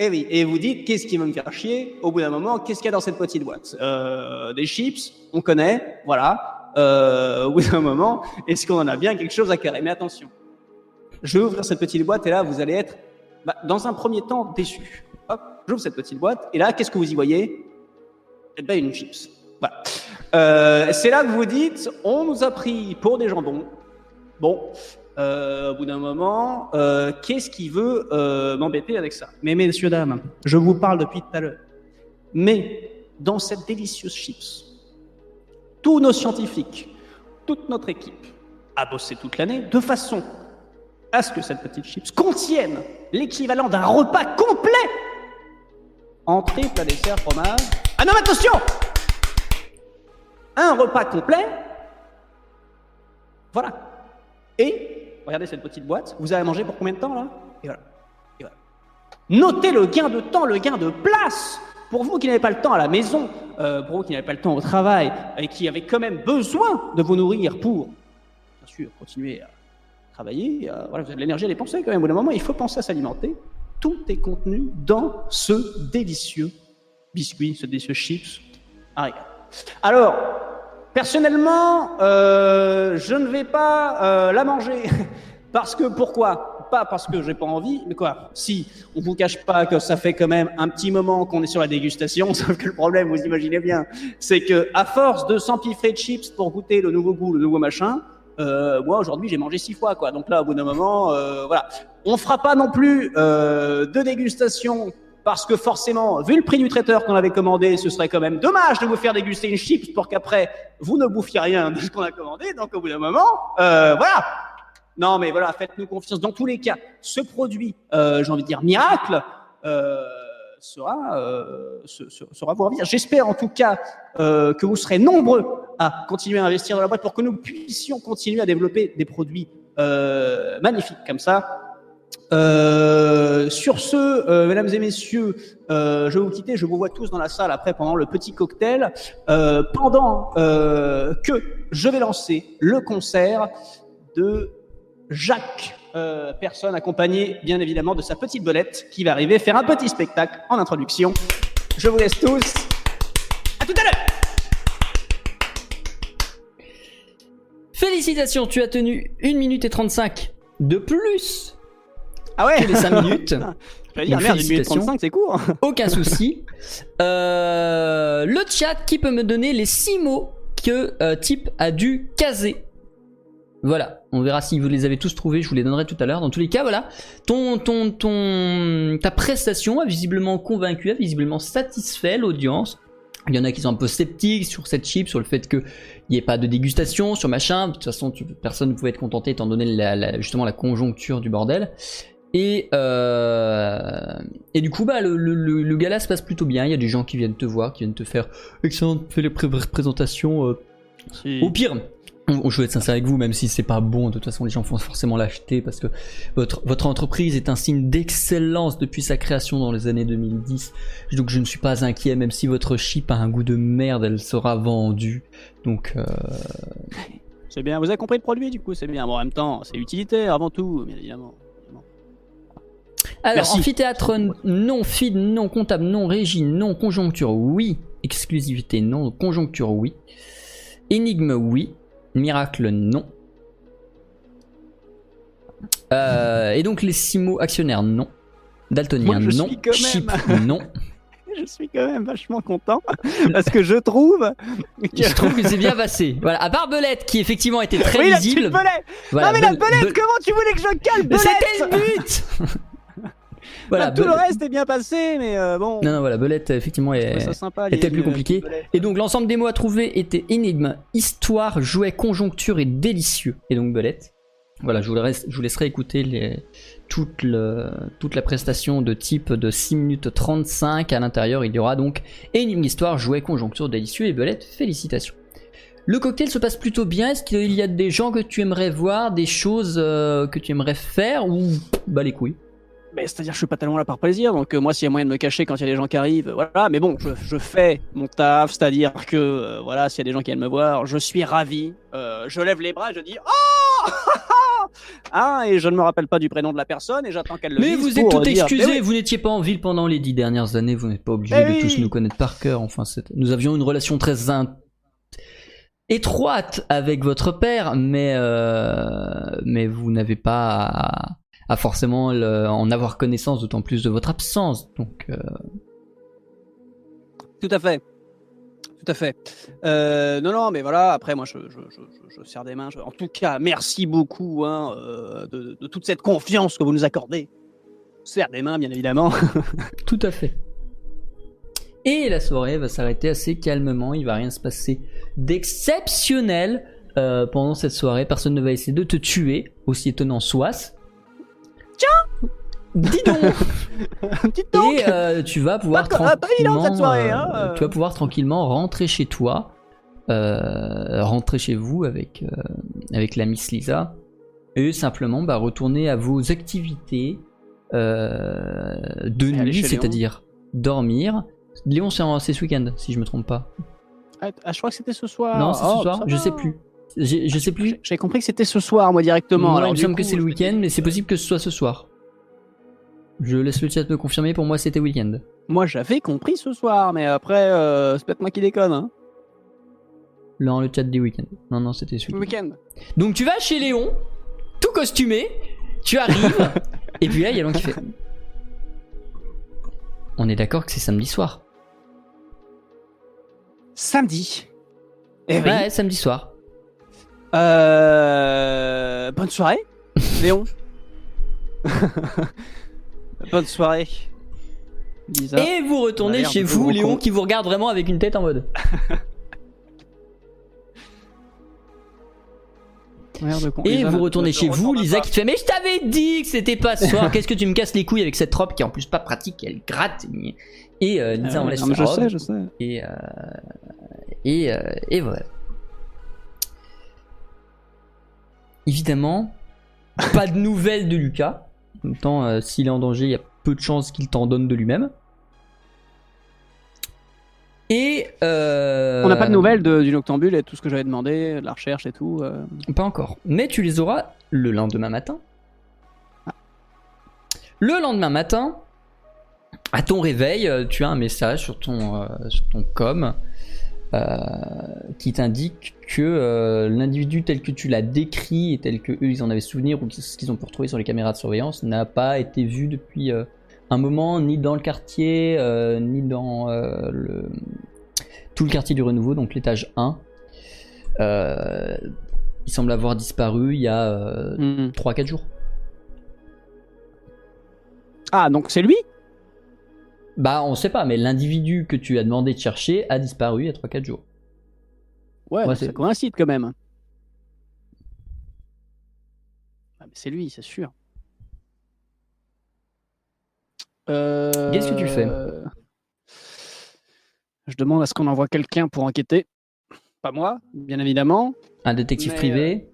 Et oui, et vous dites, qu'est-ce qui va me faire chier Au bout d'un moment, qu'est-ce qu'il y a dans cette petite boîte? Euh, Des chips, on connaît, voilà. Euh, au bout d'un moment, est-ce qu'on en a bien quelque chose à carrer? Mais attention, je vais ouvrir cette petite boîte et là, vous allez être, bah, dans un premier temps, déçu. Hop, j'ouvre cette petite boîte et là, qu'est-ce que vous y voyez? Eh ben, une chips. Voilà. Euh, c'est là que vous dites, on nous a pris pour des jambons. Bon, euh, au bout d'un moment, euh, qu'est-ce qui veut euh, m'embêter avec ça? Mais messieurs, dames, je vous parle depuis tout à l'heure. Mais dans cette délicieuse chips, tous nos scientifiques, toute notre équipe a bossé toute l'année de façon à ce que cette petite chips contienne l'équivalent d'un repas complet. Entrée, plat, dessert, fromage. Ah non, attention Un repas complet. Voilà. Et, regardez cette petite boîte, vous allez manger pour combien de temps là? Et voilà. Notez le gain de temps, le gain de place pour vous qui n'avez pas le temps à la maison, euh, pour vous qui n'avez pas le temps au travail et qui avez quand même besoin de vous nourrir pour, bien sûr, continuer à travailler, euh, voilà, vous avez de l'énergie à dépenser quand même. Au bout d'un moment, il faut penser à s'alimenter. Tout est contenu dans ce délicieux biscuit, ce délicieux chips régal. Alors, Personnellement, euh, je ne vais pas euh, la manger. Parce que pourquoi? Pas parce que j'ai pas envie, mais quoi? Si, on vous cache pas que ça fait quand même un petit moment qu'on est sur la dégustation, sauf que le problème, vous imaginez bien, c'est que à force de s'empiffrer de chips pour goûter le nouveau goût, le nouveau machin, euh, moi aujourd'hui j'ai mangé six fois quoi. Donc là, au bout d'un moment, euh, voilà, on fera pas non plus euh, de dégustation parce que forcément, vu le prix du traiteur qu'on avait commandé, ce serait quand même dommage de vous faire déguster une chips pour qu'après, vous ne bouffiez rien de ce qu'on a commandé. Donc au bout d'un moment, euh, voilà. Non mais voilà, faites-nous confiance. Dans tous les cas, ce produit, euh, j'ai envie de dire miracle, euh, sera, euh, se- se- sera vous ravir. J'espère en tout cas euh, que vous serez nombreux à continuer à investir dans la boîte pour que nous puissions continuer à développer des produits euh, magnifiques comme ça. Euh, sur ce, euh, mesdames et messieurs, euh, je vais vous quitter. Je vous vois tous dans la salle après pendant le petit cocktail. Pendant que je vais lancer le concert de Jacques, personne accompagnée bien évidemment de sa petite belette qui va arriver faire un petit spectacle en introduction. Je vous laisse tous. À tout à l'heure. Félicitations, tu as tenu 1 minute et 35 de plus Ah ouais. les 5 minutes. Dire merde, une minute félicitations. 35, c'est court. Aucun souci. Euh, le chat qui peut me donner les 6 mots que euh, Type a dû caser. Voilà, on verra si vous les avez tous trouvés, je vous les donnerai tout à l'heure. Dans tous les cas, voilà, ton, ton, ton, ta prestation a visiblement convaincu, a visiblement satisfait l'audience. Il y en a qui sont un peu sceptiques sur cette chip, sur le fait qu'il n'y ait pas de dégustation, sur machin. De toute façon, tu- personne ne pouvait être contenté étant donné la- la- justement la conjoncture du bordel. Et, euh, et du coup, bah, le, le, le, le gala se passe plutôt bien. Il y a des gens qui viennent te voir, qui viennent te faire excellente pré- pré- présentation. euh, Si. Au pire, on- je veux être sincère avec vous, même si c'est pas bon, de toute façon les gens vont forcément l'acheter parce que votre, votre entreprise est un signe d'excellence depuis sa création dans les années 2010. Donc je ne suis pas inquiet, même si votre chip a un goût de merde, elle sera vendue. Donc euh, C'est bien. Vous avez compris le produit, du coup, c'est bien. Bon, en même temps, c'est utilitaire avant tout, bien évidemment. Alors, Merci. amphithéâtre non, feed non, comptable non, régie non, conjoncture oui, exclusivité non, conjoncture oui, énigme oui, miracle non. Euh, et donc les six mots actionnaires non, daltonien Moi, je non, suis quand même. chip non. Je suis quand même vachement content parce que je trouve. que- Je trouve que c'est bien passé. Voilà, à part Belette qui effectivement était très oui, la petite visible. belette Voilà, Non, mais la Bel- belette, Bel- comment tu voulais que je cale belette C'était le but. voilà, Bah, Tout le reste est bien passé, mais euh, bon. Non non voilà, Belette effectivement est. sympa. était plus compliqué. Et donc l'ensemble des mots à trouver étaient énigme, histoire, jouet, conjoncture et délicieux. Et donc belette. Voilà, je vous, laisse- je vous laisserai écouter les, toute, le- toute la prestation de type de 6 minutes 35. À l'intérieur, il y aura donc énigme, histoire, jouet, conjoncture, délicieux et belette. Félicitations. Le cocktail se passe plutôt bien. Est-ce qu'il y a des gens que tu aimerais voir, des choses euh, que tu aimerais faire ou bah les couilles? Mais c'est-à-dire, je suis pas tellement là par plaisir, donc euh, moi, s'il y a moyen de me cacher quand il y a des gens qui arrivent, euh, voilà. Mais bon, je, je fais mon taf, c'est-à-dire que, euh, voilà, s'il y a des gens qui viennent me voir, je suis ravi. Je lève les bras, je dis Oh Ah, et je ne me rappelle pas du prénom de la personne, et j'attends qu'elle le Mais dise vous êtes pour tout dire, excusé, Mais oui, vous n'étiez pas en ville pendant les dix dernières années, vous n'êtes pas obligé Eh de oui. tous nous connaître par cœur. Enfin, nous avions une relation très in- étroite avec votre père, mais mais vous n'avez pas à, à forcément le- en avoir connaissance, d'autant plus de votre absence. Donc, euh, Tout à fait. Tout à fait. Euh, non, non, mais voilà, après, moi, je, je, je, serre des mains. En tout cas, merci beaucoup hein, euh, de, de toute cette confiance que vous nous accordez. Je serre des mains, bien évidemment. tout à fait. Et la soirée va s'arrêter assez calmement. Il va rien se passer d'exceptionnel euh, pendant cette soirée. Personne ne va essayer de te tuer, aussi étonnant soit. Tiens Dis donc Dites donc Et euh, tu vas pouvoir Pas- pas évident, tranquillement, cette soirée, hein, euh, euh. tu vas pouvoir tranquillement rentrer chez toi, euh, rentrer chez vous avec euh, avec la Miss Lisa et simplement bah, retourner à vos activités euh, de nuit, c'est-à-dire dormir. Léon, c'est ce week-end, si je me trompe pas. Ah, ah, je crois que c'était ce soir. non, c'est Oh, ce soir. ça Je sais plus. Je sais plus. J'avais compris que c'était ce soir, moi, directement. Alors, il me semble que c'est le week-end, mais c'est possible que ce soit ce soir. Je laisse le chat me confirmer. Pour moi, c'était week-end. Moi, j'avais compris ce soir, mais après, euh, c'est peut-être moi qui déconne. Hein. Dans le chat des week-ends. Non, non, c'était ce week-end. week-end. Donc tu vas chez Léon, tout costumé, tu arrives, et puis là, il y a Léon qui fait. On est d'accord que c'est samedi soir. Samedi. Eh oui. Ouais, samedi soir. Euh... Bonne soirée, Léon. Bonne soirée. Lisa. Et vous retournez On a l'air chez vous, Léon qui vous regarde vraiment avec une tête en mode. Et Lisa, vous ne- retournez ne chez vous, Lisa qui te fait Mais je t'avais dit que c'était pas ce soir, qu'est-ce que tu me casses les couilles avec cette robe qui est en plus pas pratique, elle gratte. Et euh, Lisa Ah en ouais, laisse non, je robe. sais, je sais. Et, euh, et, euh, et voilà. Évidemment, pas de nouvelles de Lucas. En même temps, euh, s'il est en danger, il y a peu de chances qu'il t'en donne de lui-même. Et euh, On n'a pas de nouvelles de- du Noctambule et tout ce que j'avais demandé, de la recherche et tout. euh. Pas encore. Mais tu les auras le lendemain matin. Le lendemain matin, à ton réveil, euh, tu as un message sur ton, euh, sur ton com qui t'indique que euh, l'individu tel que tu l'as décrit et tel que eux ils en avaient souvenir ou ce qu'ils ont pu retrouver sur les caméras de surveillance n'a pas été vu depuis euh, un moment ni dans le quartier euh, ni dans euh, le tout le quartier du renouveau donc l'étage 1 euh, il semble avoir disparu il y a euh, Hmm. 3-4 jours. Ah, donc c'est lui? Bah on sait pas mais l'individu que tu as demandé de chercher a disparu il y a 3-4 jours Ouais, ça coïncide quand même. Ah, c'est lui, c'est sûr. Euh, Qu'est-ce que tu fais? Je demande à ce qu'on envoie quelqu'un pour enquêter. pas moi, bien évidemment. Un détective privé?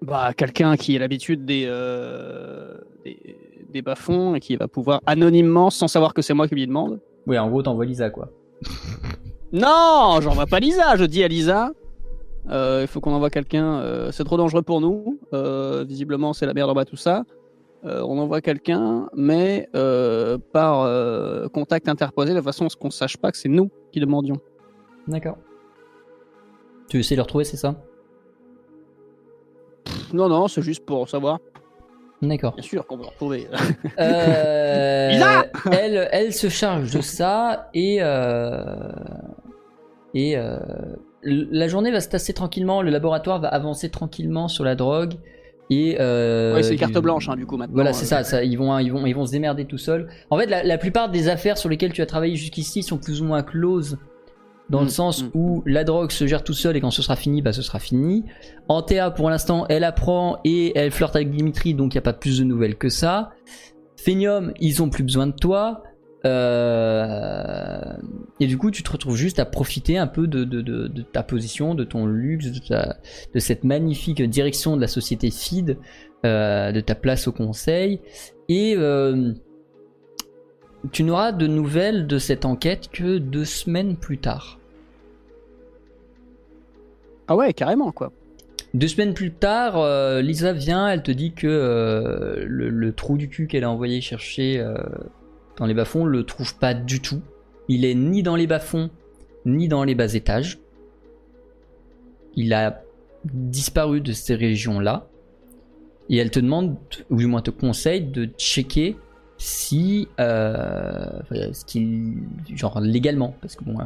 Bah, quelqu'un qui a l'habitude des, euh, des, des bas-fonds et qui va pouvoir anonymement, sans savoir que c'est moi qui lui demande. Oui, en gros, t'envoies Lisa, quoi. Non, j'envoie pas Lisa, je dis à Lisa. euh, Il faut qu'on envoie quelqu'un, euh, c'est trop dangereux pour nous. euh, visiblement, c'est la merde en bas, tout ça. On envoie quelqu'un, mais par contact interposé, de façon à ce qu'on sache pas que c'est nous qui demandions. D'accord. Tu essaies de le retrouver, c'est ça? Non, non, c'est juste pour savoir. D'accord. Bien sûr qu'on va le retrouver. Euh, elle, elle se charge de ça et euh, et euh, la journée va se passer tranquillement. Le laboratoire va avancer tranquillement sur la drogue et ouais, c'est carte blanche, hein, du coup, maintenant. Voilà, c'est ça, ça, ils vont, ils vont, ils vont se démerder tout seuls. En fait, la, la plupart des affaires sur lesquelles tu as travaillé jusqu'ici sont plus ou moins closes, dans le Mm, sens mm. où la drogue se gère tout seul et quand ce sera fini, bah ce sera fini. Antea, pour l'instant, elle apprend et elle flirte avec Dimitri, donc il n'y a pas plus de nouvelles que ça. Phénium, ils ont plus besoin de toi. Euh, Et du coup, tu te retrouves juste à profiter un peu de, de, de, de ta position, de ton luxe, de, ta- de cette magnifique direction de la société FID, euh, de ta place au conseil. Et euh, tu n'auras de nouvelles de cette enquête que deux semaines plus tard. Ah ouais, carrément, quoi. Deux semaines plus tard, euh, Lisa vient, elle te dit que euh, le, trou du cul qu'elle a envoyé chercher euh, dans les bas-fonds le trouve pas du tout. Il est ni dans les bas-fonds, ni dans les bas étages. Il a disparu de ces régions-là. Et elle te demande, ou du moins te conseille, de checker si, ce qu'il, genre légalement, parce que bon,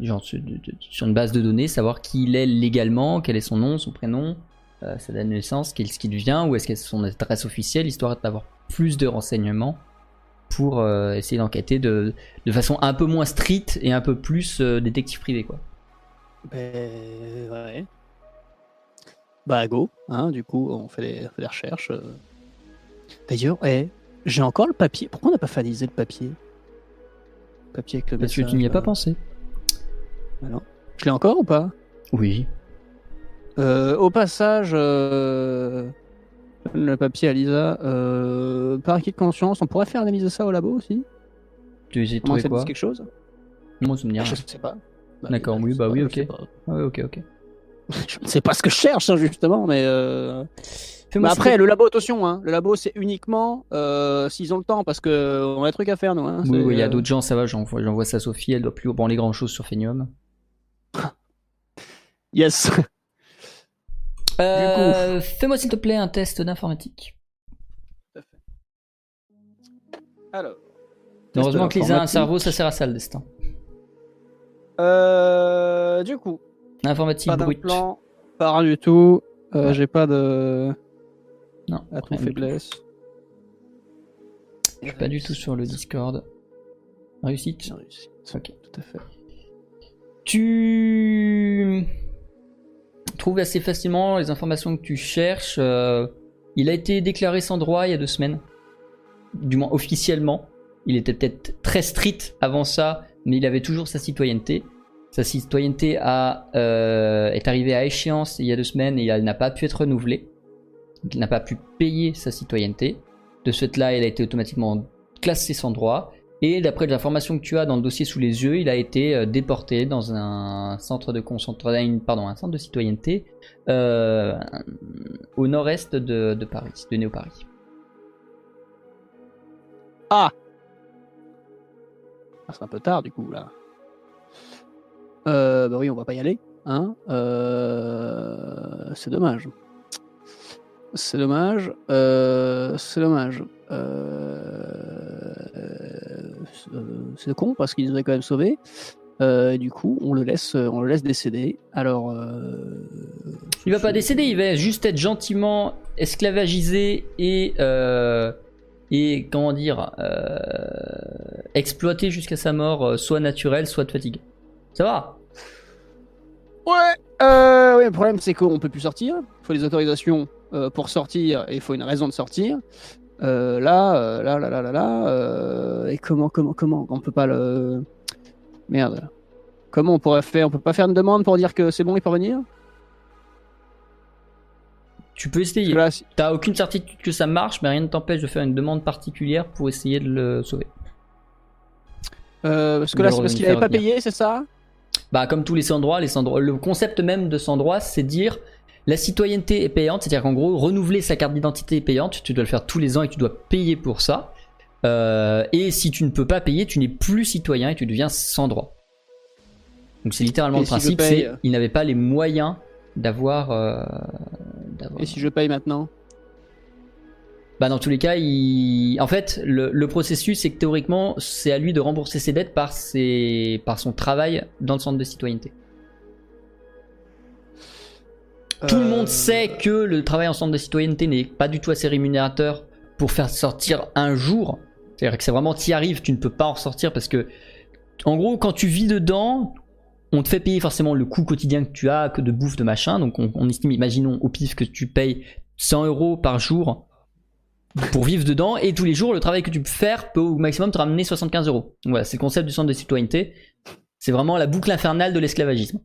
genre sur, de- de- sur une base de données, savoir qui il est légalement, quel est son nom, son prénom, euh, sa date de naissance, qu'est-ce qu'il devient, ou est-ce qu'elle son adresse officielle, histoire d'avoir plus de renseignements pour euh, essayer d'enquêter de, de façon un peu moins stricte et un peu plus euh, détective privé quoi. Ben, ouais. Bah, go, hein, du coup, on fait des, on fait des recherches. D'ailleurs, eh, j'ai encore le papier. Pourquoi on n'a pas finalisé le papier? Papier avec le Parce que tu n'y as pas pensé. Je l'ai encore ou pas? Oui. Euh, Au passage, euh, le papier à Lisa, euh, par acquis de conscience, on pourrait faire analyser ça au labo aussi? Tu dit quoi? quelque chose? Moi ça me dit rien. Je sais pas. Bah, D'accord, oui, bah oui, ok. Ah ouais, ok, ok. Je ne sais pas ce que je cherche, hein, justement, mais. Bah après, le labo, attention, hein, le labo, c'est uniquement euh, s'ils ont le temps, parce que on a des trucs à faire, nous. Hein, Oui, il y a d'autres gens, ça va, j'envoie ça à Sophie, elle doit plus branler grand chose sur Phenium. Yes. Euh, Fais-moi s'il te plaît un test d'informatique. Alors. Heureusement que Lisa a un cerveau, ça sert à ça le destin. Euh, du coup, Informatique pas brute. d'implant, pas rien du tout. Euh, Ouais. J'ai pas de. Non, du tout. faiblesse. Je suis pas du tout sur le Discord. Réussite Bien réussi. Ok. Tout à fait. Tu trouves assez facilement les informations que tu cherches. euh, il a été déclaré sans droit il y a deux semaines. Du moins officiellement. Il était peut-être très strict avant ça, mais il avait toujours sa citoyenneté. Sa citoyenneté a, euh, est arrivée à échéance il y a deux semaines et elle n'a pas pu être renouvelée. Il n'a pas pu payer sa citoyenneté. De ce fait-là, elle a été automatiquement classée sans droit. Et d'après les informations que tu as dans le dossier sous les yeux, il a été euh, déporté dans un centre de citoyenneté euh, au nord-est de, Paris, de Néo-Paris. Ah, c'est un peu tard, du coup, là. Euh, bah oui, on va pas y aller. Hein euh, c'est dommage. C'est dommage. C'est dommage. Euh, euh, c'est con parce qu'il nous a quand même sauvés. Euh, du coup, on le laisse, on le laisse décéder. Alors, euh, Il va pas décéder, il va juste être gentiment esclavagisé et euh, et comment dire euh, exploité jusqu'à sa mort, euh, soit naturelle, soit de fatigue. Ça va? Ouais. Euh, oui, le problème c'est qu'on peut plus sortir. Il faut des autorisations euh, pour sortir et il faut une raison de sortir. Euh, là, euh, là, là, là, là, là. euh, et comment, comment, comment On peut pas le. Merde. Comment on pourrait faire On peut pas faire une demande pour dire que c'est bon, il peut revenir? Tu peux essayer. là, T'as aucune certitude que ça marche, mais rien ne t'empêche de faire une demande particulière pour essayer de le sauver. euh, parce que là, c'est parce qu'il faire avait pas payé, c'est ça? Bah, comme tous les Sandroits, les Sandroits, le concept même de Sandroit, c'est dire la citoyenneté est payante, c'est-à-dire qu'en gros, renouveler sa carte d'identité est payante, tu dois le faire tous les ans et tu dois payer pour ça. Euh, et si tu ne peux pas payer, tu n'es plus citoyen et tu deviens sans droit. Donc c'est littéralement Et le si principe, c'est euh il n'avait pas les moyens d'avoir. euh, Et si je paye maintenant? Bah dans tous les cas, il... en fait, le, le processus, c'est que théoriquement, c'est à lui de rembourser ses dettes par, ses... par son travail dans le centre de citoyenneté. Tout le Euh, monde sait que le travail en centre de citoyenneté n'est pas du tout assez rémunérateur pour faire sortir un jour. C'est-à-dire que c'est vraiment, t'y arrives, tu ne peux pas en sortir parce que, en gros, quand tu vis dedans, on te fait payer forcément le coût quotidien que tu as, que de bouffe, de machin. Donc on, on estime, imaginons au pif que tu payes 100 euros par jour pour vivre dedans et tous les jours, le travail que tu peux faire peut au maximum te ramener 75 euros. Donc Voilà, c'est le concept du centre de citoyenneté. C'est vraiment la boucle infernale de l'esclavagisme.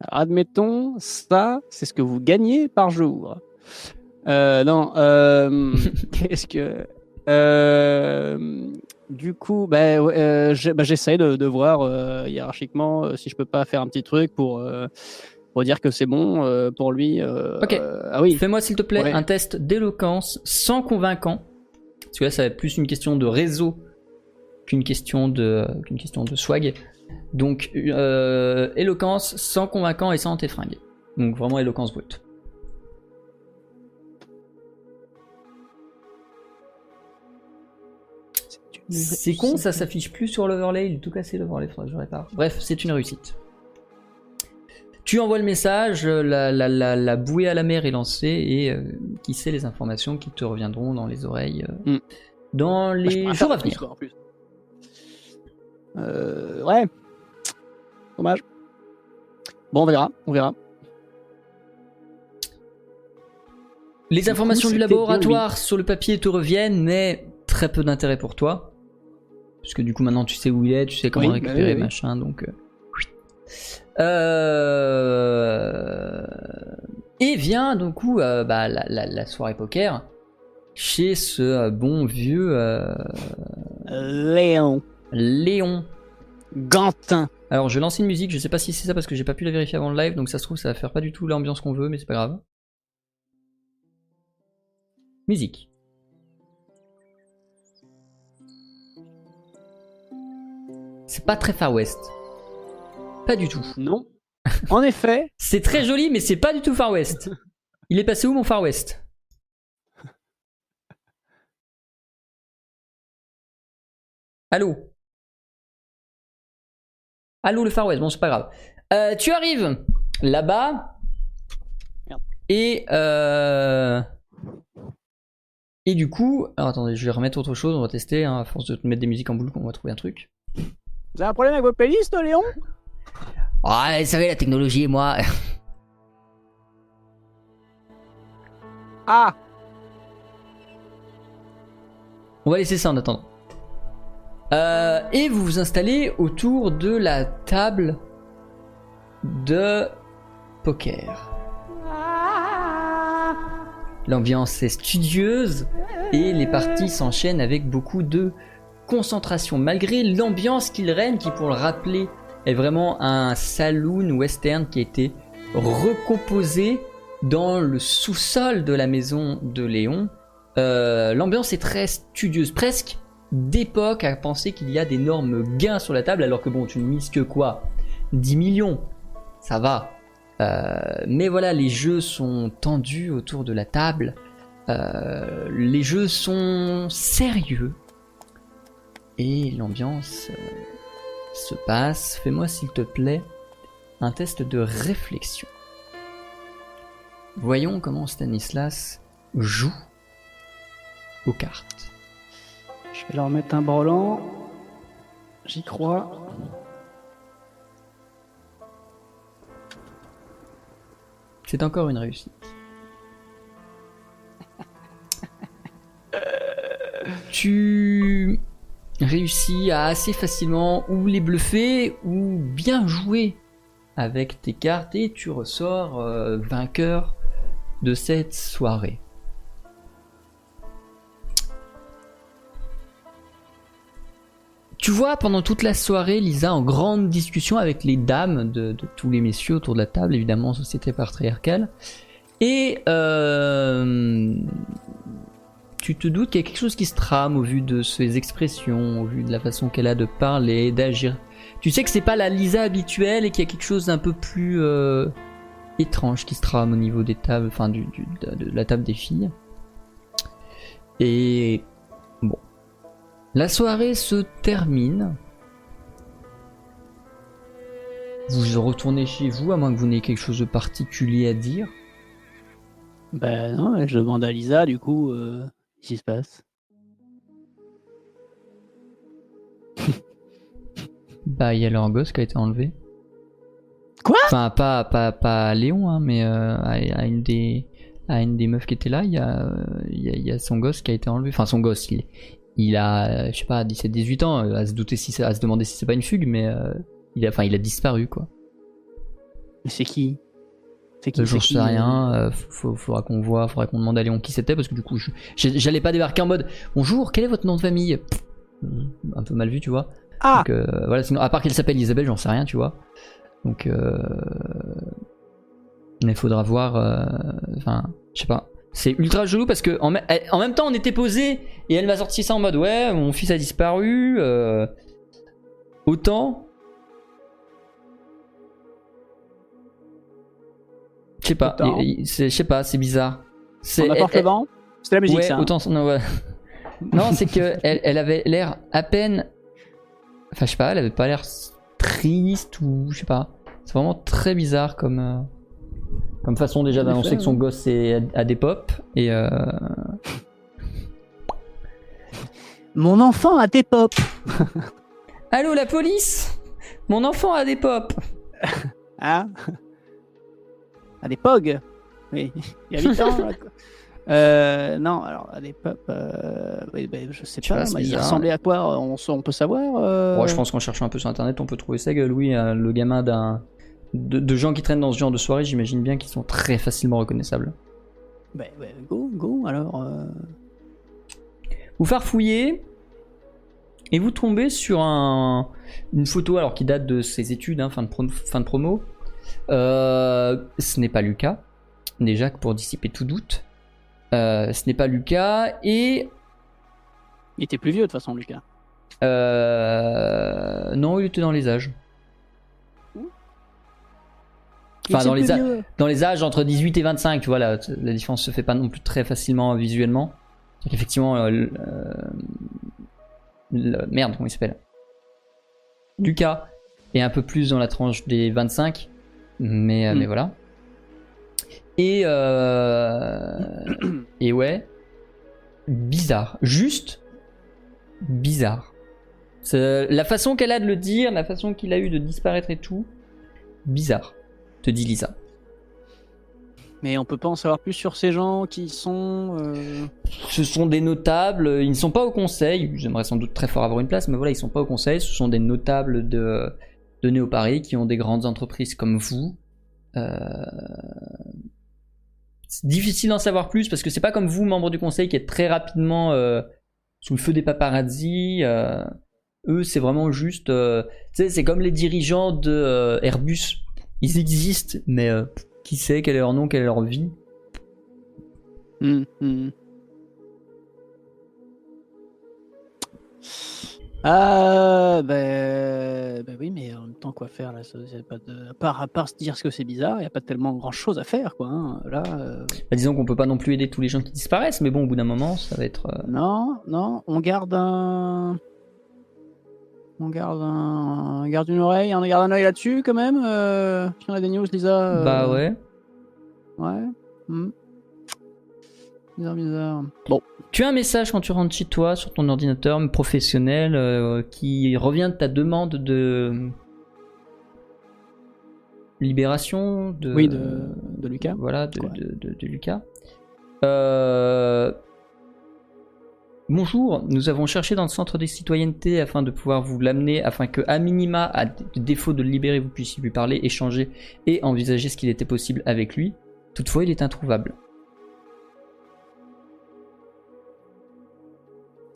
Admettons, ça, c'est ce que vous gagnez par jour. Euh, non, euh, qu'est-ce que. euh, du coup, bah, ouais, bah, j'essaie de, de voir hiérarchiquement si je peux pas faire un petit truc pour, pour dire que c'est bon pour lui. Ok. ah oui. Fais-moi s'il te plaît Ouais. un test d'éloquence sans convaincant. Parce que là, ça va être plus une question de réseau qu'une question de, qu'une question de swag. Donc, euh, éloquence sans convaincant et sans tes fringues. Donc, vraiment éloquence brute. C'est con, ça s'affiche plus sur l'overlay. Il est tout cassé l'overlay, faudrait que je répare. Bref, c'est une réussite. Tu envoies le message, la, la, la, la bouée à la mer est lancée et euh, qui sait les informations qui te reviendront dans les oreilles euh, Hmm. dans Bah, les jours à plus, venir. Euh, ouais. Dommage. Bon, on verra. On verra. Les informations coup, du laboratoire sur le papier te reviennent, mais très peu d'intérêt pour toi. Puisque du coup maintenant tu sais où il est, tu sais comment Oui, bah récupérer oui. machin, donc... euh. Euh... Et vient du coup euh, bah, la, la- la soirée poker chez ce euh, bon vieux Léon. Léon. Gantin. Alors je vais lancer une musique, je sais pas si c'est ça parce que j'ai pas pu la vérifier avant le live, donc ça se trouve ça va faire pas du tout l'ambiance qu'on veut, mais c'est pas grave. Musique. C'est pas très Far West. Pas du tout. Non. En effet, C'est très joli, mais c'est pas du tout Far West. Il est passé où mon Far West? Allô? Allô le Far West, bon c'est pas grave. Euh, tu arrives là-bas et euh... et du coup, alors attendez, je vais remettre autre chose, on va tester, hein, à force de te mettre des musiques en boucle, on va trouver un truc. vous avez un problème avec vos playlists, Léon? Ah, vous savez la technologie et moi. Ah On va laisser ça en attendant. Euh, et vous vous installez autour de la table de poker. L'ambiance est studieuse et les parties s'enchaînent avec beaucoup de concentration. Malgré l'ambiance qu'il règne, qui pour le rappeler est vraiment un saloon western qui a été recomposé dans le sous-sol de la maison de Léon, euh, l'ambiance est très studieuse, presque d'époque à penser qu'il y a d'énormes gains sur la table, alors que bon, tu ne mises que quoi? 10 millions, ça va. Euh, mais voilà, les jeux sont tendus autour de la table, Euh, les jeux sont sérieux, et l'ambiance euh, se passe. Fais-moi s'il te plaît un test de réflexion. Voyons comment Stanislas joue aux cartes. Je vais leur mettre un brelan. J'y crois. C'est encore une réussite. tu réussis à assez facilement ou les bluffer ou bien jouer avec tes cartes et tu ressors euh, vainqueur de cette soirée. Tu vois pendant toute la soirée Lisa en grande discussion avec les dames de, tous les messieurs autour de la table, évidemment société patriarcale. Et euh, tu te doutes qu'il y a quelque chose qui se trame au vu de ses expressions, au vu de la façon qu'elle a de parler, d'agir. Tu sais que c'est pas la Lisa habituelle et qu'il y a quelque chose d'un peu plus euh, étrange qui se trame au niveau des tables, enfin du, de, de la table des filles. Et la soirée se termine. Vous retournez chez vous, à moins que vous n'ayez quelque chose de particulier à dire. Ben non, je demande à Lisa, du coup, euh, qu'est-ce qui se passe? Bah, il y a leur gosse qui a été enlevé. Quoi? Enfin, pas, pas, pas à Léon, hein, mais euh, à, à une des, à une des meufs qui était là, il y a, euh, a, y a son gosse qui a été enlevé. Enfin, son gosse, il, il a, euh, je sais pas, 17-18 ans, euh, à se douter si à se demander si c'est pas une fugue, mais euh, il a, enfin, il a disparu, quoi. Mais c'est qui? C'est qui? J'en sais rien, euh, faut, faudra qu'on voit, faudra qu'on demande à Léon qui c'était, parce que du coup, j'allais pas débarquer en mode Bonjour, quel est votre nom de famille? Pff, Un peu mal vu, tu vois. Ah Donc, euh, voilà, sinon, à part qu'elle s'appelle Isabelle, j'en sais rien, tu vois. Donc, mais faudra voir. Enfin, je sais pas. C'est ultra jaloux parce que en, elle- en même temps, on était posé et elle m'a sorti ça en mode ouais, mon fils a disparu. euh, Autant. Je sais pas. Je sais pas, c'est bizarre. C'est C'était la musique, ouais, ça. hein. autant non, ouais. non, c'est que elle, elle avait l'air à peine. Enfin, je sais pas, elle avait pas l'air triste ou je sais pas. C'est vraiment très bizarre comme euh, comme façon déjà d'annoncer que son gosse est à, à des pop et euh, Mon enfant a des pop allô la police, mon enfant a des pop. Hein? À des pogs Oui, il y a 8 ans. là, quoi. Euh, non, alors, à des pop, euh, oui, ben, je sais Tu pas, bah, il ressemblait à quoi? On, peut savoir euh, Ouais, je pense qu'en cherchant un peu sur internet, on peut trouver sa gueule. Oui, euh, le gamin d'un de, de gens qui traînent dans ce genre de soirée, j'imagine bien qu'ils sont très facilement reconnaissables. Ben, ben, go, go, alors. euh, Vous farfouillez et vous tombez sur un, une photo alors qui date de ses études, hein, fin, de pro- fin de promo. Euh, ce n'est pas Lucas, déjà pour dissiper tout doute. Euh, ce n'est pas Lucas et Il était plus vieux, de toute façon, Lucas. euh, non, il était dans les âges. Enfin, dans les plus a- vieux. Dans les âges entre 18 et 25, tu vois, la, la différence se fait pas non plus très facilement visuellement. Donc effectivement, euh, le- euh, le- merde, comment il s'appelle? Lucas est un peu plus dans la tranche des 25, mais, euh, Mm. mais voilà. Et, euh, et ouais, bizarre. Juste bizarre. La façon qu'elle a de le dire, la façon qu'il a eu de disparaître et tout, bizarre, te dit Lisa. Mais on peut pas en savoir plus sur ces gens qui sont. euh, Ce sont des notables, ils ne sont pas au conseil, j'aimerais sans doute très fort avoir une place, mais voilà, ils sont pas au conseil, ce sont des notables de, de Néo-Paris qui ont des grandes entreprises comme vous. Euh, C'est difficile d'en savoir plus parce que c'est pas comme vous, membre du conseil, qui êtes très rapidement euh, sous le feu des paparazzi. eux, c'est vraiment juste. tu sais, c'est comme les dirigeants de Airbus. Ils existent, mais euh, qui sait quel est leur nom, quelle est leur vie? Hum. Ah, ben, ben oui, mais en même temps, quoi faire là ça- pas de... à, part, à part se dire que c'est bizarre, il n'y a pas tellement grand chose à faire, quoi. hein. Là, euh, Bah, disons qu'on peut pas non plus aider tous les gens qui disparaissent, mais bon, au bout d'un moment, ça va être. euh, non, non, on garde un. On garde un. On garde une oreille, on garde un œil là-dessus quand même. Euh... Si on a des news, Lisa. Bah ouais. Ouais. Hmm. Bizarre, bizarre. Bon. Tu as un message quand tu rentres chez toi sur ton ordinateur professionnel euh, qui revient de ta demande de libération de Oui, de, de Lucas. voilà de- de- de Lucas. Euh, Bonjour, nous avons cherché dans le centre des citoyennetés afin de pouvoir vous l'amener, afin que, à minima, à défaut de le libérer, vous puissiez lui parler, échanger et envisager ce qu'il était possible avec lui. Toutefois, il est introuvable.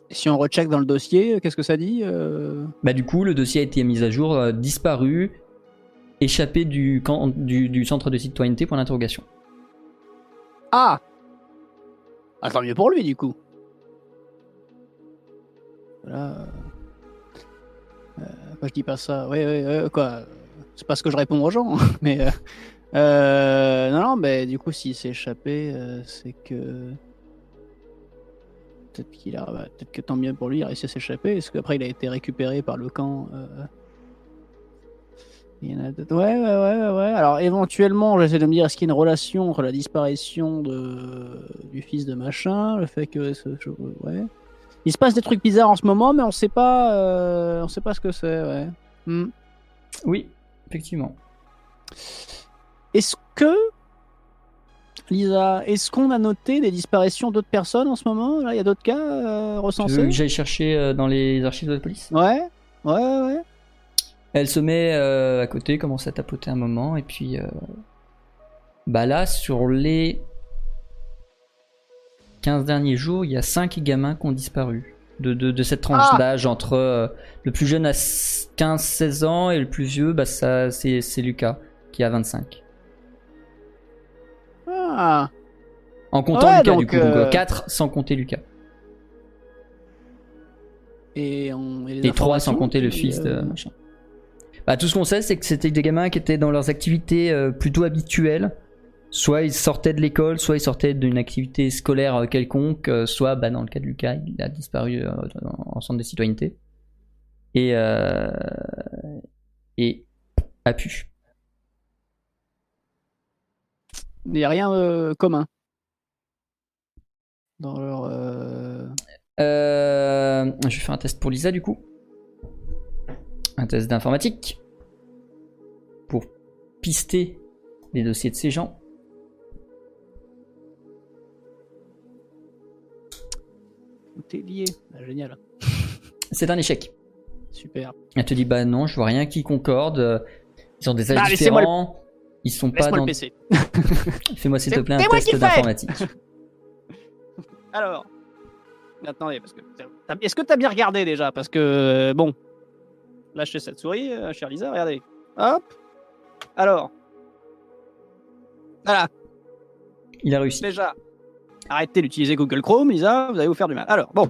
Si on recheck dans le dossier, qu'est-ce que ça dit euh? Bah du coup, le dossier a été mis à jour, euh, disparu, échappé du, camp, du, du centre de citoyenneté pour l'interrogation. Ah Ah, tant mieux pour lui, du coup. Voilà. Je dis pas ça. Oui, oui, quoi. C'est pas ce que je réponds aux gens, mais. euh, euh, non, non, mais du coup, s'il s'est échappé, euh, c'est que. Peut-être qu'il a. bah, Peut-être que tant mieux pour lui, il a réussi à s'échapper. Est-ce qu'après, il a été récupéré par le camp euh, Il y en a. Ouais, ouais, ouais, ouais, ouais. Alors, éventuellement, j'essaie de me dire est-ce qu'il y a une relation entre la disparition de... du fils de machin, le fait que. Ouais. Il se passe des trucs bizarres en ce moment, mais on sait pas, euh, on sait pas ce que c'est. Ouais. Hmm. Oui, effectivement. Est-ce que Lisa, est-ce qu'on a noté des disparitions d'autres personnes en ce moment? Là, il y a d'autres cas euh, Tu veux recensés? que j'aille chercher euh, dans les archives de la police? Ouais, ouais, ouais, ouais. Elle se met euh, à côté, commence à tapoter un moment, et puis... euh, Bah là, sur les 15 derniers jours, il y a 5 gamins qui ont disparu. De, de, de cette tranche Ah d'âge entre euh, le plus jeune à 15-16 ans et le plus vieux, bah ça c'est c'est Lucas qui a 25. Ah, En comptant Ouais, Lucas du coup, donc euh, 4 sans compter Lucas. et, on, et Et 3 sans compter le fils de euh, machin. Bah, tout ce qu'on sait, c'est que c'était des gamins qui étaient dans leurs activités euh, plutôt habituelles. Soit ils sortaient de l'école, soit ils sortaient d'une activité scolaire euh, quelconque, euh, soit bah, dans le cas de Lucas, il a disparu euh, en en centre de citoyenneté. Et, euh, et a pu. Il n'y a rien euh, commun dans leur. euh, Euh, je vais faire un test pour Lisa du coup. Un test d'informatique. Pour pister les dossiers de ces gens. Lié. Ah, génial. C'est un échec. Super. Elle te dit bah non, je vois rien qui concorde. Ils ont des âges Ah, le- différents. Ils sont pas dans. le PC. Fais-moi s'il te plaît un test d'informatique. Alors. Attendez, parce que. t'as- Est-ce que t'as bien regardé déjà? Parce que. euh, Bon. Lâchez cette souris, euh, chère Lisa, regardez. Hop. Alors. Voilà, Il a réussi. déjà. Arrêtez d'utiliser Google Chrome, Lisa, vous allez vous faire du mal. Alors, bon.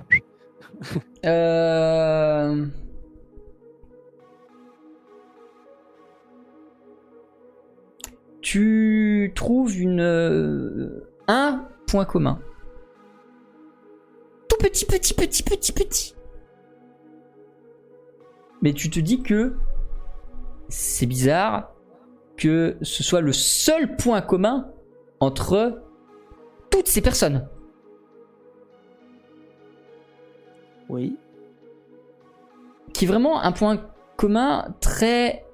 Euh... Tu trouves une euh, un point commun. Tout petit, petit, petit, petit, petit. Mais tu te dis que c'est bizarre que ce soit le seul point commun entre toutes ces personnes. Oui. qui est vraiment un point commun très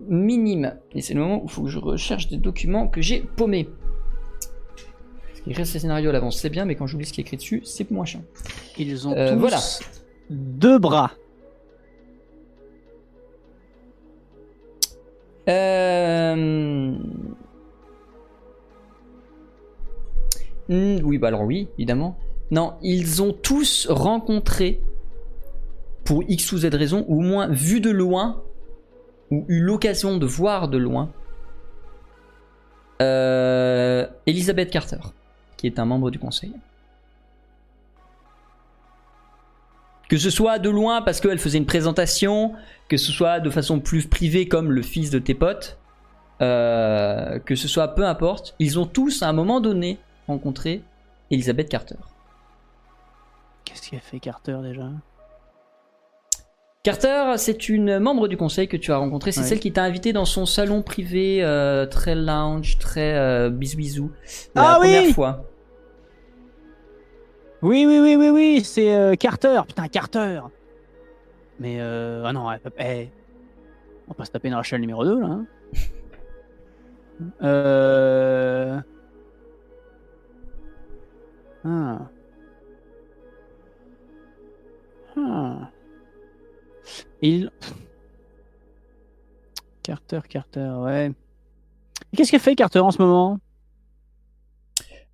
minime. Et c'est le moment où il faut que je recherche des documents que j'ai paumés. Parce qu'écrire ces scénarios à l'avance, c'est bien, mais quand j'oublie ce qui est écrit dessus, c'est moins chiant. Ils ont Euh, tous voilà. deux bras. Euh... hmm, oui, bah alors oui, évidemment. Non, ils ont tous rencontré, pour X ou Z raison, ou au moins vu de loin, ou eu l'occasion de voir de loin, euh, Elizabeth Carter, qui est un membre du conseil. Que ce soit de loin parce qu'elle faisait une présentation, que ce soit de façon plus privée comme le fils de tes potes, euh, que ce soit peu importe, ils ont tous à un moment donné rencontré Elizabeth Carter. Qu'est-ce qu'il a fait Carter déjà? Carter, c'est une membre du conseil que tu as rencontrée. C'est Ouais. celle qui t'a invité dans son salon privé, euh, très lounge, très euh, bisou-bisou, la Ah oui première fois. Oui, oui, oui, oui, oui, c'est euh, Carter. Putain, Carter. Mais euh, ah non, ouais, eh, on va pas se taper dans la chaîne numéro 2 là. hein. euh... Hmm. Hmm. Il. Carter, Carter, ouais. Qu'est-ce qu'elle fait Carter en ce moment?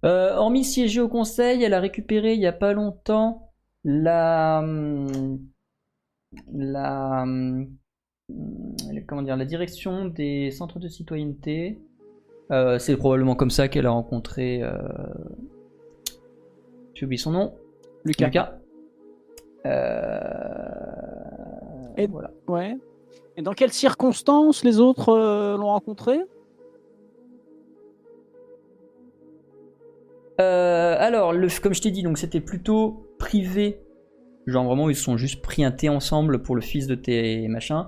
Euh, hormis siéger au conseil, elle a récupéré il n'y a pas longtemps la. Hum, la. Hum, comment dire La direction des centres de citoyenneté. Euh, c'est probablement comme ça qu'elle a rencontré. Euh, j'ai oublié son nom. Lucas. Euh... Et- voilà. Ouais. Et dans quelles circonstances les autres euh, l'ont rencontré? Euh, alors, le, comme je t'ai dit, donc c'était plutôt privé. Genre vraiment, ils se sont juste pris un thé ensemble pour le fils de tes machins.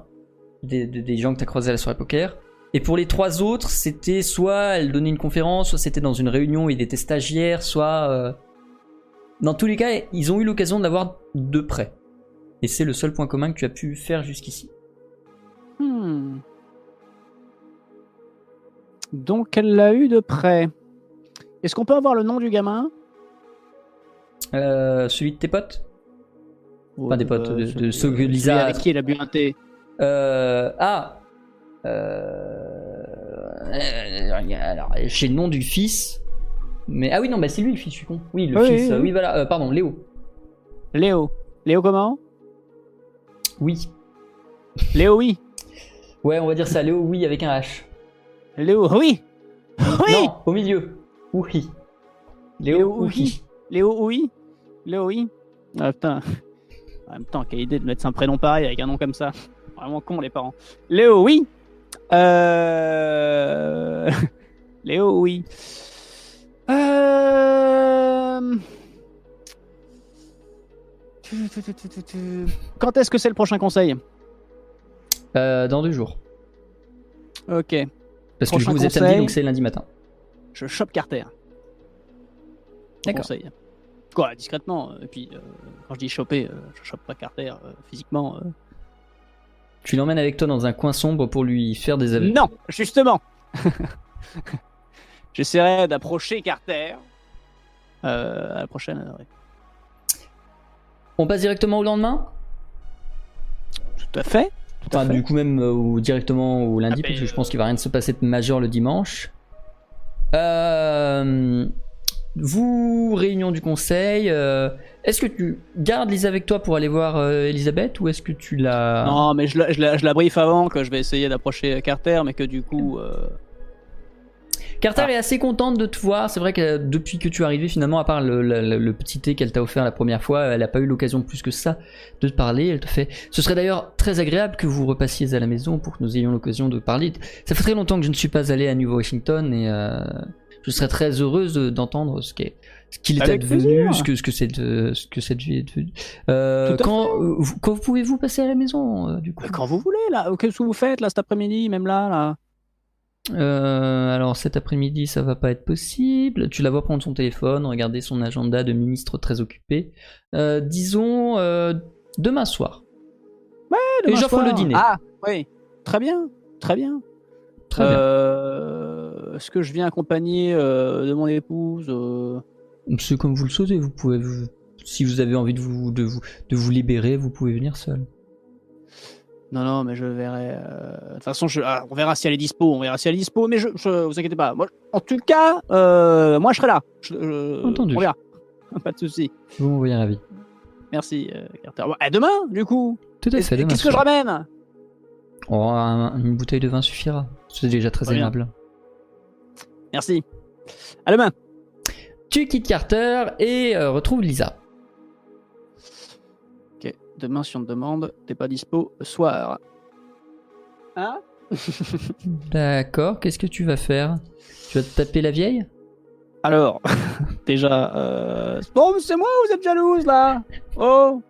Des, des- des gens que t'as croisés à la soirée poker. Et pour les trois autres, c'était soit elle donnait une conférence, soit c'était dans une réunion où il était stagiaire, soit... Dans tous les cas, ils ont eu l'occasion de l'avoir de près. Et c'est le seul point commun que tu as pu faire jusqu'ici. Hmm. Donc elle l'a eu de près. Est-ce qu'on peut avoir le nom du gamin? Euh, celui de tes potes? Pas des potes, de- de ceux que celui Lisa- avec qui elle a bu un thé. Euh, ah. Euh, alors, j'ai le nom du fils. Mais ah oui non bah c'est lui le fils, je suis con. Oui le Oui, fils. oui, euh, oui. Oui voilà. euh, pardon Léo. Léo. Léo comment? Oui. Léo oui. Ouais on va dire ça Léo oui avec un H. Léo oui. Oui. Non au milieu. Oui. Léo, Léo. Léo oui. Léo oui. Ah putain. En même temps, quelle idée de mettre un prénom pareil avec un nom comme ça. Vraiment con les parents. Léo oui. Euh... Léo oui. Quand est-ce que c'est le prochain conseil Euh, dans deux jours. Ok. Parce que coup vous êtes samedi conseil. donc c'est lundi matin. Je chope Carter. D'accord. Quoi, discrètement. Et puis, euh, quand je dis choper, euh, je chope pas Carter euh, physiquement. euh. Tu l'emmènes avec toi dans un coin sombre pour lui faire des aveux. Non, justement. J'essaierai d'approcher Carter. Euh, à la prochaine. Euh. On passe directement au lendemain? Tout à fait. Tout à Enfin, fait. du coup, même euh, ou directement au lundi, Ah, parce que je pense qu'il va rien se passer de majeur le dimanche. Euh, vous, réunion du conseil, euh, est-ce que tu gardes Lisa avec toi pour aller voir euh, Elisabeth ou est-ce que tu la. Non, mais je la, je, la, je la brief avant que je vais essayer d'approcher Carter, mais que du coup. Carter Ah. est assez contente de te voir. C'est vrai que depuis que tu es arrivé, finalement, à part le, le- le petit thé qu'elle t'a offert la première fois, elle n'a pas eu l'occasion plus que ça de te parler. Elle te fait. Ce serait d'ailleurs très agréable que vous repassiez à la maison pour que nous ayons l'occasion de parler. Ça fait très longtemps que je ne suis pas allé à New Washington et euh, je serais très heureuse de- d'entendre ce qu'est. Ce qu'il est advenu, ce que, ce, que cette, ce que cette vie est devenue. Euh, quand, euh, quand pouvez-vous passer à la maison, euh, du coup? Quand vous voulez, là. Qu'est-ce que vous faites, là, cet après-midi, même là, là Euh, alors cet après-midi, ça va pas être possible. Tu la vois prendre son téléphone, regarder son agenda de ministre très occupé. Euh, disons euh, demain soir. Et Demain j'offre soir. le dîner. Ah, oui. Très bien. Très bien. Très bien. Est-ce que je viens accompagner de mon épouse C'est comme vous le souhaitez. Vous pouvez, vous- si vous avez envie de vous, de vous, de vous libérer, vous pouvez venir seul. Non, non, mais je verrai. euh, De toute façon, je... ah, on verra si elle est dispo. On verra si elle est dispo. Mais je, je... vous inquiétez pas. Moi, en tout cas, euh, moi, je serai là. Je- Entendu. On verra. Pas de souci. Vous m'envoyez ravi. Merci, euh, Carter. Bon, à demain, du coup. Tout à fait. Qu'est-ce que je ramène? Oh, un- une bouteille de vin suffira. C'est déjà très bien. aimable. Merci. À demain. Tu quittes Carter et euh, retrouves Lisa. Demain, si on te demande, t'es pas dispo le soir. Hein? D'accord. Qu'est-ce que tu vas faire? Tu vas te taper la vieille? Alors, déjà, euh... bon, c'est moi ou vous êtes jalouse là Oh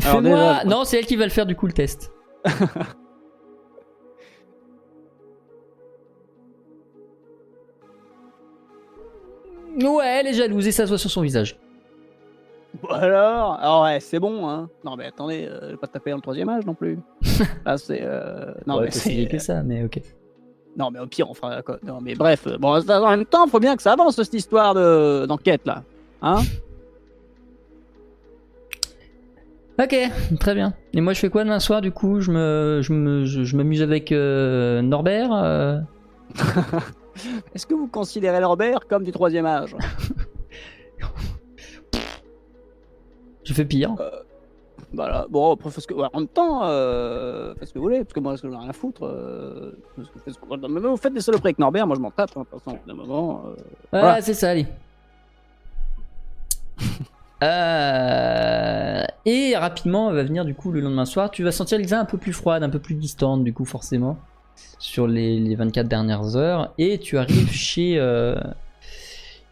Alors, Fais-moi. déjà- Non, c'est elle qui va le faire du coup le test. ouais, elle est jalouse et ça se voit sur son visage. Bon, alors, ah ouais, c'est bon, hein. Non, mais attendez, euh, je vais pas taper dans le troisième âge non plus. Là, c'est. euh, Non, Ouais, mais c'est. que ça, mais ok. Non, mais au pire, on fera. quoi. Non, mais bref, euh, bon, en même temps, faut bien que ça avance cette histoire de... d'enquête là. Hein Ok, très bien. Et moi, je fais quoi demain soir du coup? Je me, je me, je, je m'amuse avec euh, Norbert. euh, Est-ce que vous considérez Norbert comme du troisième âge? Je fais pire. Voilà. Bon, après, faites ce que... ouais, en même temps, euh, faites ce que vous voulez, parce que moi, j'en ai rien à foutre. Euh... que- que- vous faites des saloperies avec Norbert, moi je m'en tape, hein, de toute façon, d'un moment. euh, Voilà, Voilà. c'est ça, allez. Euh, et rapidement va venir du coup le lendemain soir. Tu vas sentir Lisa un peu plus froide, un peu plus distante du coup forcément sur les, les 24 dernières heures. Et tu arrives chez euh,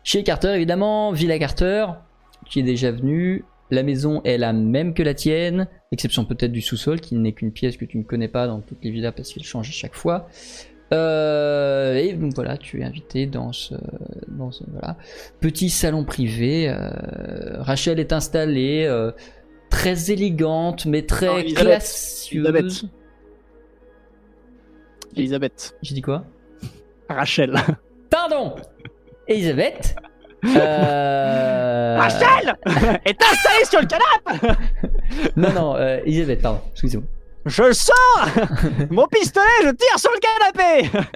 chez Carter évidemment, Villa Carter qui est déjà venu. La maison est la même que la tienne, exception peut-être du sous-sol qui n'est qu'une pièce que tu ne connais pas dans toutes les villas parce qu'il change à chaque fois. Euh, et donc voilà, tu es invité dans ce, dans ce voilà, petit salon privé. euh, Rachel est installée, euh, très élégante, mais très Elisabeth. classieuse. Elisabeth. Elisabeth. J'ai dit quoi? Rachel. Pardon Elisabeth? Euh... Rachel est installée sur le canapé Non, non, euh, Elisabeth, pardon, excusez-moi. Je sors Mon pistolet, je tire sur le canapé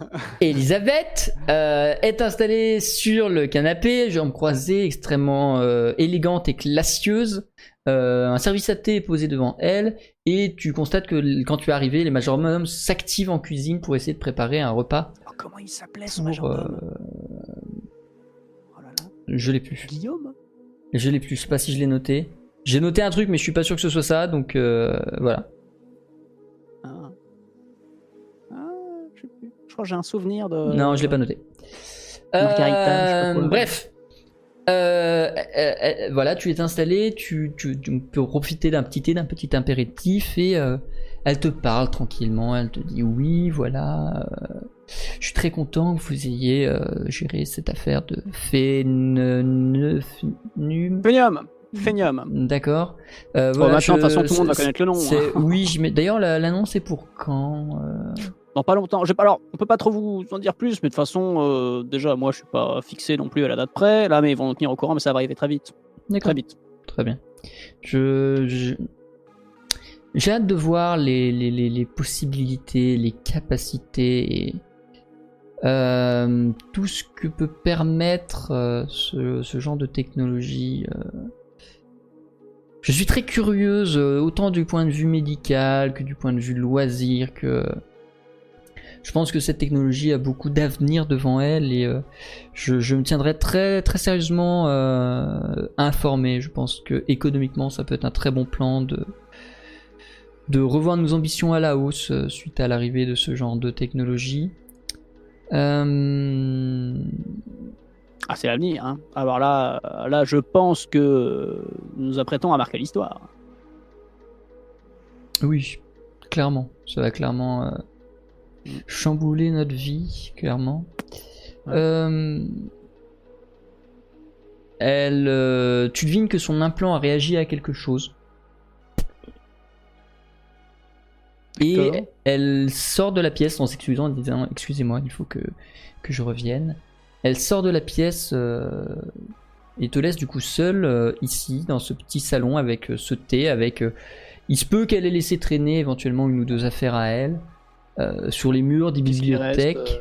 Elisabeth euh, est installée sur le canapé, jambes croisées, extrêmement euh, élégante et classieuse. Euh, un service à thé est posé devant elle et tu constates que quand tu es arrivé, les majordomes s'activent en cuisine pour essayer de préparer un repas. Alors, Comment il s'appelait Pour, majordome? Je l'ai plus. Guillaume Je l'ai plus. Je sais pas si je l'ai noté. J'ai noté un truc, mais je suis pas sûr que ce soit ça, donc euh, voilà. Ah. Ah, je sais plus. Je crois que j'ai un souvenir de. Non, je l'ai pas noté. Margarita, je sais pas Euh, bref. Euh, euh, euh, voilà, tu es installé, tu, tu- tu peux profiter d'un petit thé, d'un petit impératif et elle te parle tranquillement, elle te dit oui, voilà, euh, je suis très content que vous ayez euh, géré cette affaire de phénum. Phenium Phenium. D'accord. Euh, Bon, voilà, maintenant, de toute façon, tout le monde va connaître le nom. hein. Oui, mets- d'ailleurs, la- l'annonce est pour quand Dans pas longtemps. Alors, on peut pas trop vous en dire plus, mais de toute façon, déjà, moi, je suis pas fixé non plus à la date près. Là, mais ils vont nous tenir au courant, mais ça va arriver très vite. Très vite. Très bien. Je, je- j'ai hâte de voir les, les, les, possibilités, les capacités et euh, tout ce que peut permettre euh, ce, ce genre de technologie. euh. Je suis très curieuse, autant du point de vue médical que du point de vue loisir, que je pense que cette technologie a beaucoup d'avenir devant elle et je, je me tiendrai très très sérieusement informé. Je pense que économiquement, ça peut être un très bon plan de de revoir nos ambitions à la hausse euh, suite à l'arrivée de ce genre de technologie. Euh, Ah, c'est l'avenir. Hein. Alors là, euh, là, je pense que nous nous apprêtons à marquer l'histoire. Oui, clairement, ça va clairement euh, chambouler notre vie, clairement. Ouais. Euh, elle, tu devines que son implant a réagi à quelque chose. Et elle sort de la pièce en s'excusant, en disant Excusez-moi, il faut que, que je revienne. Elle sort de la pièce euh, et te laisse du coup seule euh, ici, dans ce petit salon, avec euh, ce thé, avec. il se peut qu'elle ait laissé traîner éventuellement une ou deux affaires à elle sur les murs des bibliothèques.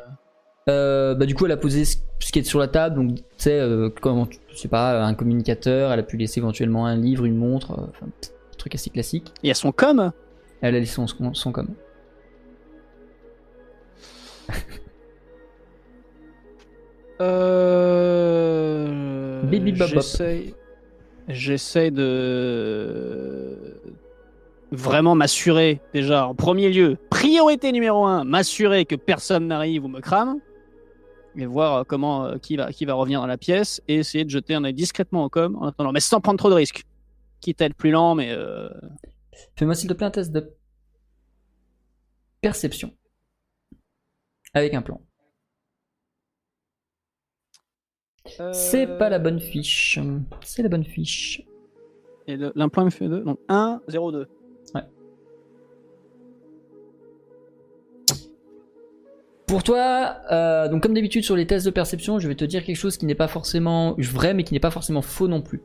euh, bah, du coup, elle a posé ce qui est sur la table, donc tu sais, euh, comment, je sais pas, un communicateur, elle a pu laisser éventuellement un livre, une montre, euh, enfin, un truc assez classique. Il y a son com. Elle a laissé son, son com. Euh... Bibi. J'essaye. J'essaye de vraiment m'assurer déjà en premier lieu, priorité numéro un, m'assurer que personne n'arrive ou me crame et voir euh, comment euh, qui va qui va revenir dans la pièce et essayer de jeter un œil discrètement au com en attendant, mais sans prendre trop de risques. Quitte à être plus lent, mais euh, Fais-moi s'il te plaît un test de perception. Avec un plan. C'est pas la bonne fiche. C'est la bonne fiche. Et l'implant me fait 2, donc 1, 0, 2. Pour toi, euh, donc comme d'habitude sur les tests de perception, je vais te dire quelque chose qui n'est pas forcément vrai, mais qui n'est pas forcément faux non plus.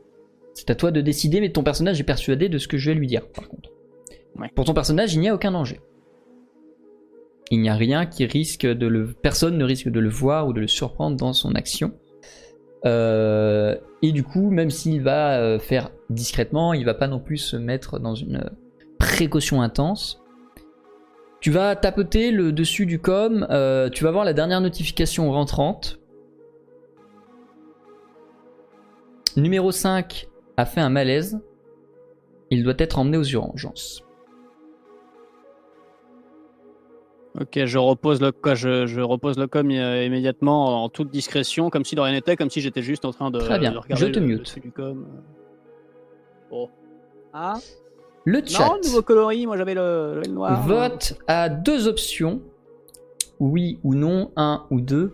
C'est à toi de décider, mais ton personnage est persuadé de ce que je vais lui dire, par contre. Ouais. Pour ton personnage, il n'y a aucun danger. Il n'y a rien qui risque de le. Personne ne risque de le voir ou de le surprendre dans son action. Euh, et du coup, même s'il va euh, faire discrètement, il va pas non plus se mettre dans une précaution intense. Tu vas tapoter le dessus du com, euh, tu vas voir la dernière notification rentrante. Numéro 5 a fait un malaise. Il doit être emmené aux urgences. Ok, je repose le, quoi, je, je repose le com euh, immédiatement en toute discrétion, comme si de rien n'était, comme si j'étais juste en train de, Très bien, de regarder je te le, mute. dessus du com. Bon. Ah Le chat Non, nouveau coloris, moi j'avais le, le noir. vote à deux options. Oui ou non, un ou deux.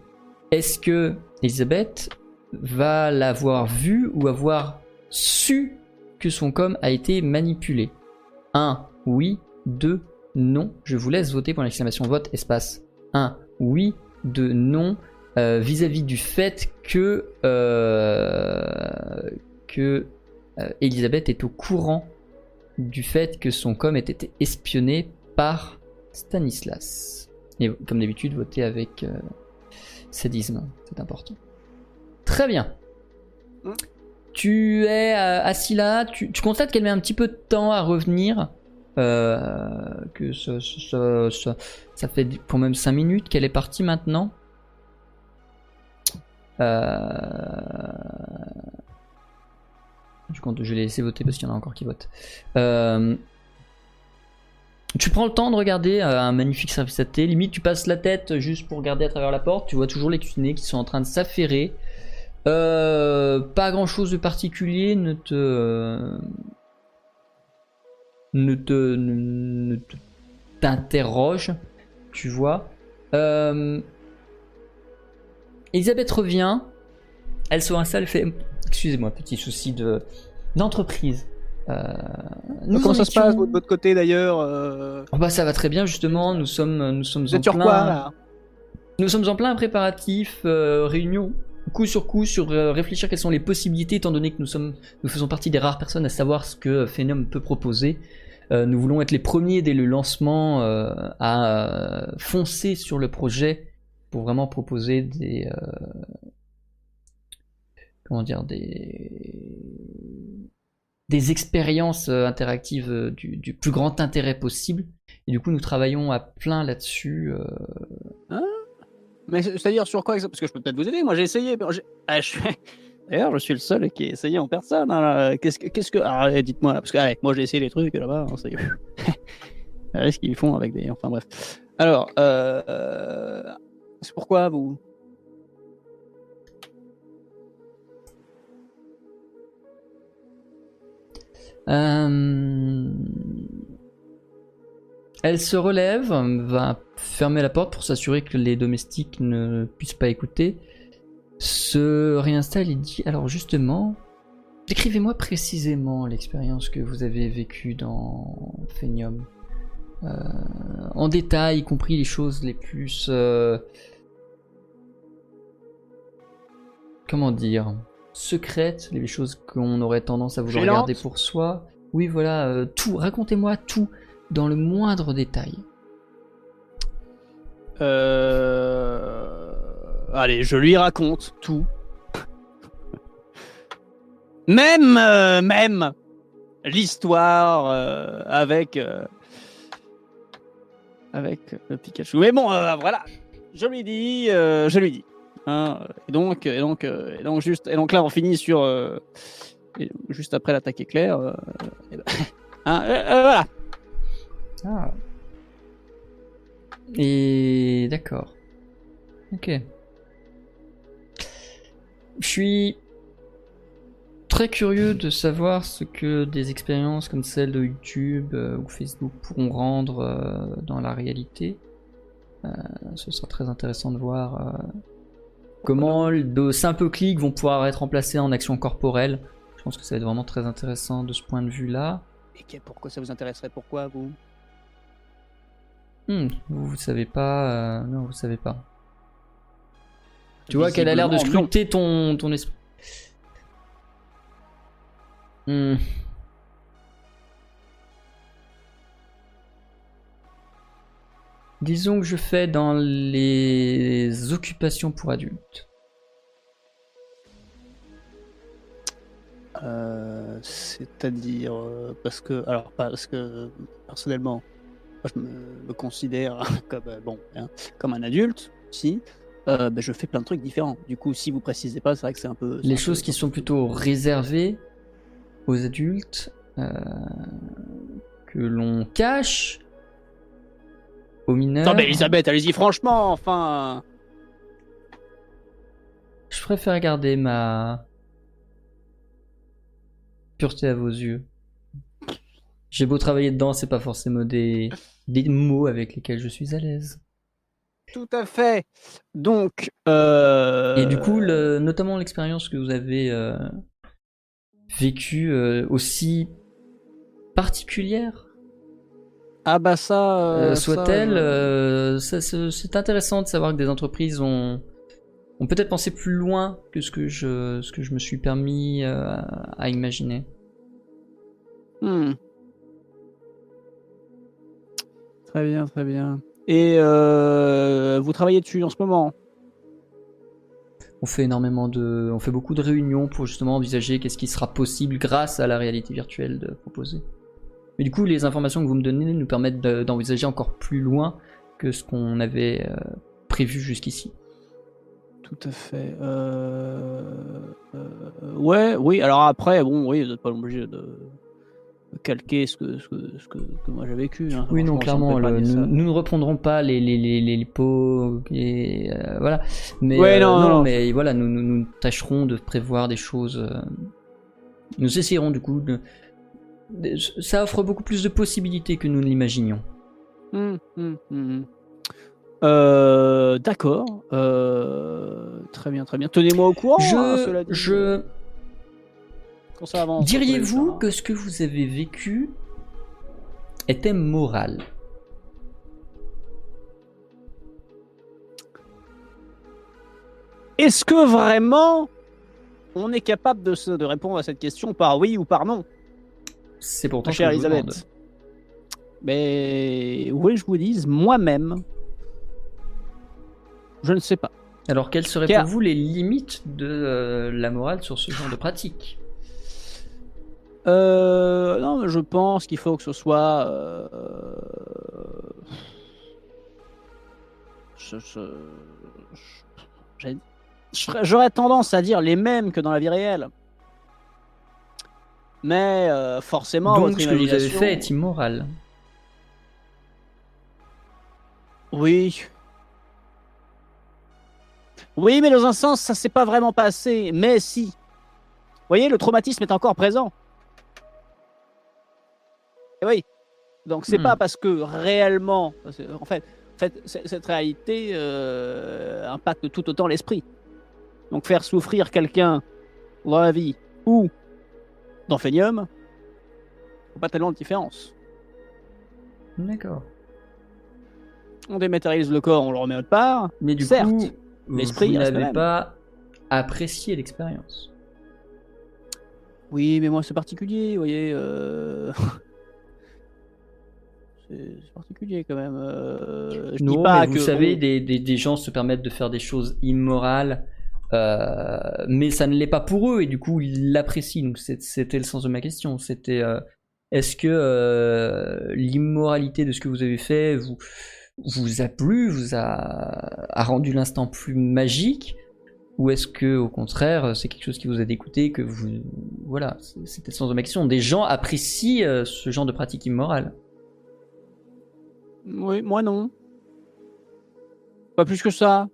Est-ce que Elisabeth va l'avoir vu ou avoir su que son com a été manipulé 1. Oui. 2. Non. Je vous laisse voter pour l'exclamation vote espace 1. Oui. 2. Non. Euh, Vis-à-vis du fait que, euh, que euh, Elisabeth est au courant du fait que son com ait été espionné par Stanislas. Et comme d'habitude, votez avec sadisme, c'est important. Très bien. Tu es euh, assis là, tu, constates qu'elle met un petit peu de temps à revenir. euh, que ça, fait pour même 5 minutes qu'elle est partie maintenant. Euh, Je compte, je vais les laisser voter parce qu'il y en a encore qui votent. Tu prends le temps de regarder un magnifique service à thé. Limite, tu passes la tête juste pour regarder à travers la porte. Tu vois toujours les cuisiniers qui sont en train de s'affairer. Euh, pas grand chose de particulier ne te. euh, ne te. ne, te- t'interroge. Tu vois. Euh, Elisabeth revient. Elle se installe, fait. Excusez-moi, petit souci de d'entreprise. Euh, nous Comment en ça se passe de votre côté d'ailleurs euh, Oh bah ça va très bien justement. Nous sommes nous sommes en plein. quoi là? Nous sommes en plein préparatif, euh, réunion coup sur coup sur euh, réfléchir quelles sont les possibilités étant donné que nous sommes nous faisons partie des rares personnes à savoir ce que Phenom peut proposer. Euh, nous voulons être les premiers dès le lancement euh, à euh, foncer sur le projet pour vraiment proposer des euh, comment dire des expériences euh, interactives euh, du, plus grand intérêt possible. Et du coup, nous travaillons à plein là-dessus. euh, Mais c'est- c'est-à-dire sur quoi Parce que je peux peut-être vous aider. Moi j'ai essayé. Ah, je D'ailleurs, je suis le seul qui a essayé en personne. hein, là. Qu'est-ce que, qu'est-ce que, ah, dites-moi parce que allez, moi j'ai essayé les trucs là-bas. hein, c'est- ce qu'ils font avec des. Enfin bref. Alors, euh... euh, c'est pourquoi vous? Euh, Elle se relève, va fermer la porte pour s'assurer que les domestiques ne puissent pas écouter. Se réinstalle et dit Alors, justement, décrivez-moi précisément l'expérience que vous avez vécue dans Phenium. Euh, en détail, y compris les choses les plus. euh, comment dire secrètes, les choses qu'on aurait tendance à vouloir Gênantes. garder pour soi. Oui, voilà, euh, tout. Racontez-moi tout dans le moindre détail. Euh... Allez, je lui raconte tout. même, euh, même l'histoire euh, avec avec le Pikachu. Mais bon, voilà, je lui dis, je lui dis. Hein, et donc, et donc, et donc juste, et donc là, on finit sur juste après l'attaque éclair. ben, hein, voilà. Ah. Et d'accord. Ok. Je suis très curieux de savoir ce que des expériences comme celle de YouTube euh, ou Facebook pourront rendre euh, dans la réalité. Euh, ce sera très intéressant de voir euh, comment de simples clics vont pouvoir être remplacés en actions corporelles. Je pense que ça va être vraiment très intéressant de ce point de vue-là. Et pourquoi ça vous intéresserait? Pourquoi vous? Hmm, vous, vous savez pas. euh, non, vous savez pas. Tu vois qu'elle a l'air de scruter ton, ton esprit. Hmm. Disons que je fais dans les occupations pour adultes. Euh, C'est-à-dire euh, parce que alors parce que personnellement, moi, je me, me considère comme euh, bon hein, comme un adulte. Si euh, ben, je fais plein de trucs différents. Du coup, si vous précisez pas, c'est vrai que c'est un peu Les peu- choses qui sont plutôt réservées aux adultes, euh, que l'on cache aux mineurs. Non mais Elisabeth, allez-y franchement, enfin. Je préfère garder ma pureté à vos yeux. J'ai beau travailler dedans, c'est pas forcément des, des mots avec lesquels je suis à l'aise. Tout à fait. Donc. Euh... Et du coup, le- notamment l'expérience que vous avez euh, vécue euh, aussi particulière? Ah bah ça. soit-elle, c'est intéressant de savoir que des entreprises ont, ont peut-être pensé plus loin que ce que je, ce que je me suis permis à imaginer. Hmm. Très bien, très bien. Et euh, vous travaillez dessus en ce moment? On fait énormément de, on fait beaucoup de réunions pour justement envisager qu'est-ce qui sera possible grâce à la réalité virtuelle de proposer. Mais du coup, les informations que vous me donnez nous permettent de- d'envisager encore plus loin que ce qu'on avait euh, prévu jusqu'ici. Tout à fait. Euh, euh, ouais, oui. Alors après, bon, oui, vous n'êtes pas obligé de calquer ce que, ce que, ce que, que moi j'ai vécu. hein. Oui, non, clairement, le- nous, ne reprendrons pas les, les, les, les, les pots et euh, voilà. Mais Ouais, euh, non, non, non. mais voilà, nous, nous, nous tâcherons de prévoir des choses. euh, nous essayerons du coup de, de- ça offre beaucoup plus de possibilités que nous ne l'imaginions. Hum, hum, hum. Euh, D'accord. Euh, très bien, très bien. Tenez-moi au courant. hein, je, cela dit. je diriez-vous hein. que ce que vous avez vécu était moral? Est-ce que vraiment on est capable de, se- de répondre à cette question par oui ou par non, C'est pourtant chère vous. Elisabeth Mais oui, je vous dise, moi-même, je ne sais pas. Alors, quelles seraient Car- pour vous les limites de euh, la morale sur ce genre de pratique? Euh, non, mais je pense qu'il faut que ce soit. euh, je- J'aurais tendance à dire les mêmes que dans la vie réelle. Mais euh, forcément, Donc, votre ce que vous avez fait est immoral. Oui. Oui, mais dans un sens, ça s'est pas vraiment passé. Mais si. Vous voyez, le traumatisme est encore présent. Et oui. Donc c'est Hmm. pas parce que réellement, en fait, en fait c- cette réalité euh, impacte tout autant l'esprit. Donc faire souffrir quelqu'un dans la vie ou dans Phenium, pas tellement de différence. D'accord. On dématérialise le corps, on le remet autre part. Mais du Certes, coup, l'esprit vous n'avez pas apprécié l'expérience. Oui, mais moi c'est particulier, vous voyez. euh, c'est particulier quand même. euh, Je dis Non, pas mais vous savez, des, des, des gens se permettent de faire des choses immorales, euh, mais ça ne l'est pas pour eux, et du coup, ils l'apprécient. Donc, c'était le sens de ma question. C'était euh, est-ce que l'immoralité de ce que vous avez fait vous, vous a plu, vous a, a rendu l'instant plus magique ou est-ce que au contraire c'est quelque chose qui vous a dégoûté que vous voilà c'était le sens de ma question des gens apprécient ce genre de pratique immorale Oui, moi non. Pas plus que ça.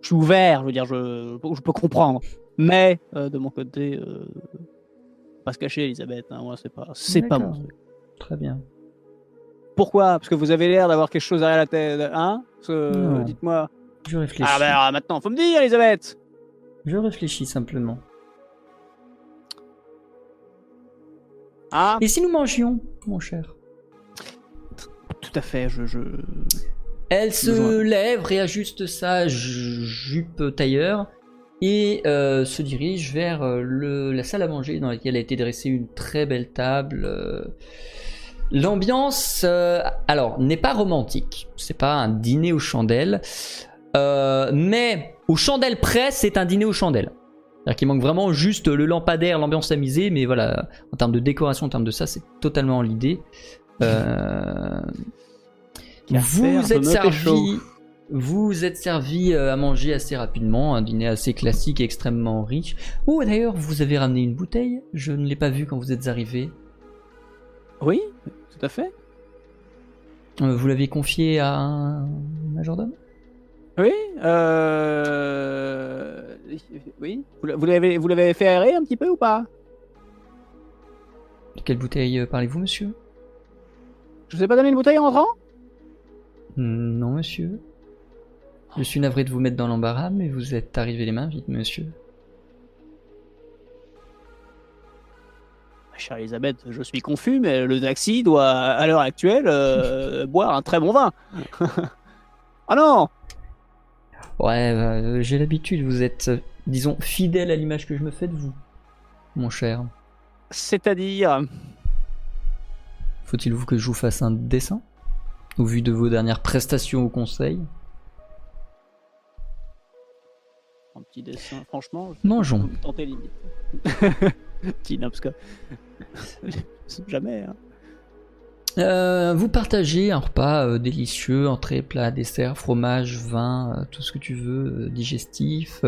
Je suis ouvert, je veux dire, je, je peux comprendre. Mais euh, de mon côté, euh, pas se cacher, Elisabeth. hein, moi, c'est pas, c'est pas mon truc. très bien Pourquoi? Parce que vous avez l'air d'avoir quelque chose derrière la tête, hein? Non. Dites-moi. je réfléchis Ah ben alors, maintenant, faut me dire, Elisabeth. Je réfléchis simplement. Ah, Et si nous mangions, mon cher? Tout à fait. Je, je... Elle se lève, réajuste sa ju- jupe tailleur et euh, se dirige vers euh, le, la salle à manger dans laquelle a été dressée une très belle table. euh. L'ambiance, euh, alors, n'est pas romantique. C'est pas un dîner aux chandelles. Mais aux chandelles près, c'est un dîner aux chandelles. C'est-à-dire qu'il manque vraiment juste le lampadaire, l'ambiance tamisée, mais voilà, en termes de décoration, en termes de ça, c'est totalement l'idée. Euh, vous êtes servi, vous êtes servi à manger assez rapidement, un dîner assez classique et extrêmement riche. Oh, d'ailleurs, vous avez ramené une bouteille? Je ne l'ai pas vue quand vous êtes arrivé. Oui, tout à fait. Euh, Vous l'avez confié à un majordome? Oui, euh... oui. Vous l'avez, vous l'avez fait aérer un petit peu ou pas? De quelle bouteille euh, parlez-vous, monsieur? Je vous ai pas donné une bouteille en rentrant? Non, monsieur. Je suis navré de vous mettre dans l'embarras, mais vous êtes arrivé les mains vides, monsieur. Ma chère Elisabeth, je suis confus, mais le taxi doit, à l'heure actuelle, euh, boire un très bon vin. ah non Ouais, euh, j'ai l'habitude, vous êtes, euh, disons, fidèle à l'image que je me fais de vous, mon cher. C'est-à-dire... Faut-il vous que je vous fasse un dessin Au vu de vos dernières prestations au conseil? Un petit dessin, franchement, Mangeons. je tenter limite. Petit. Jamais, hein. Euh, vous partagez un repas euh, délicieux, entrée, plat, dessert, fromage, vin, euh, tout ce que tu veux, digestif.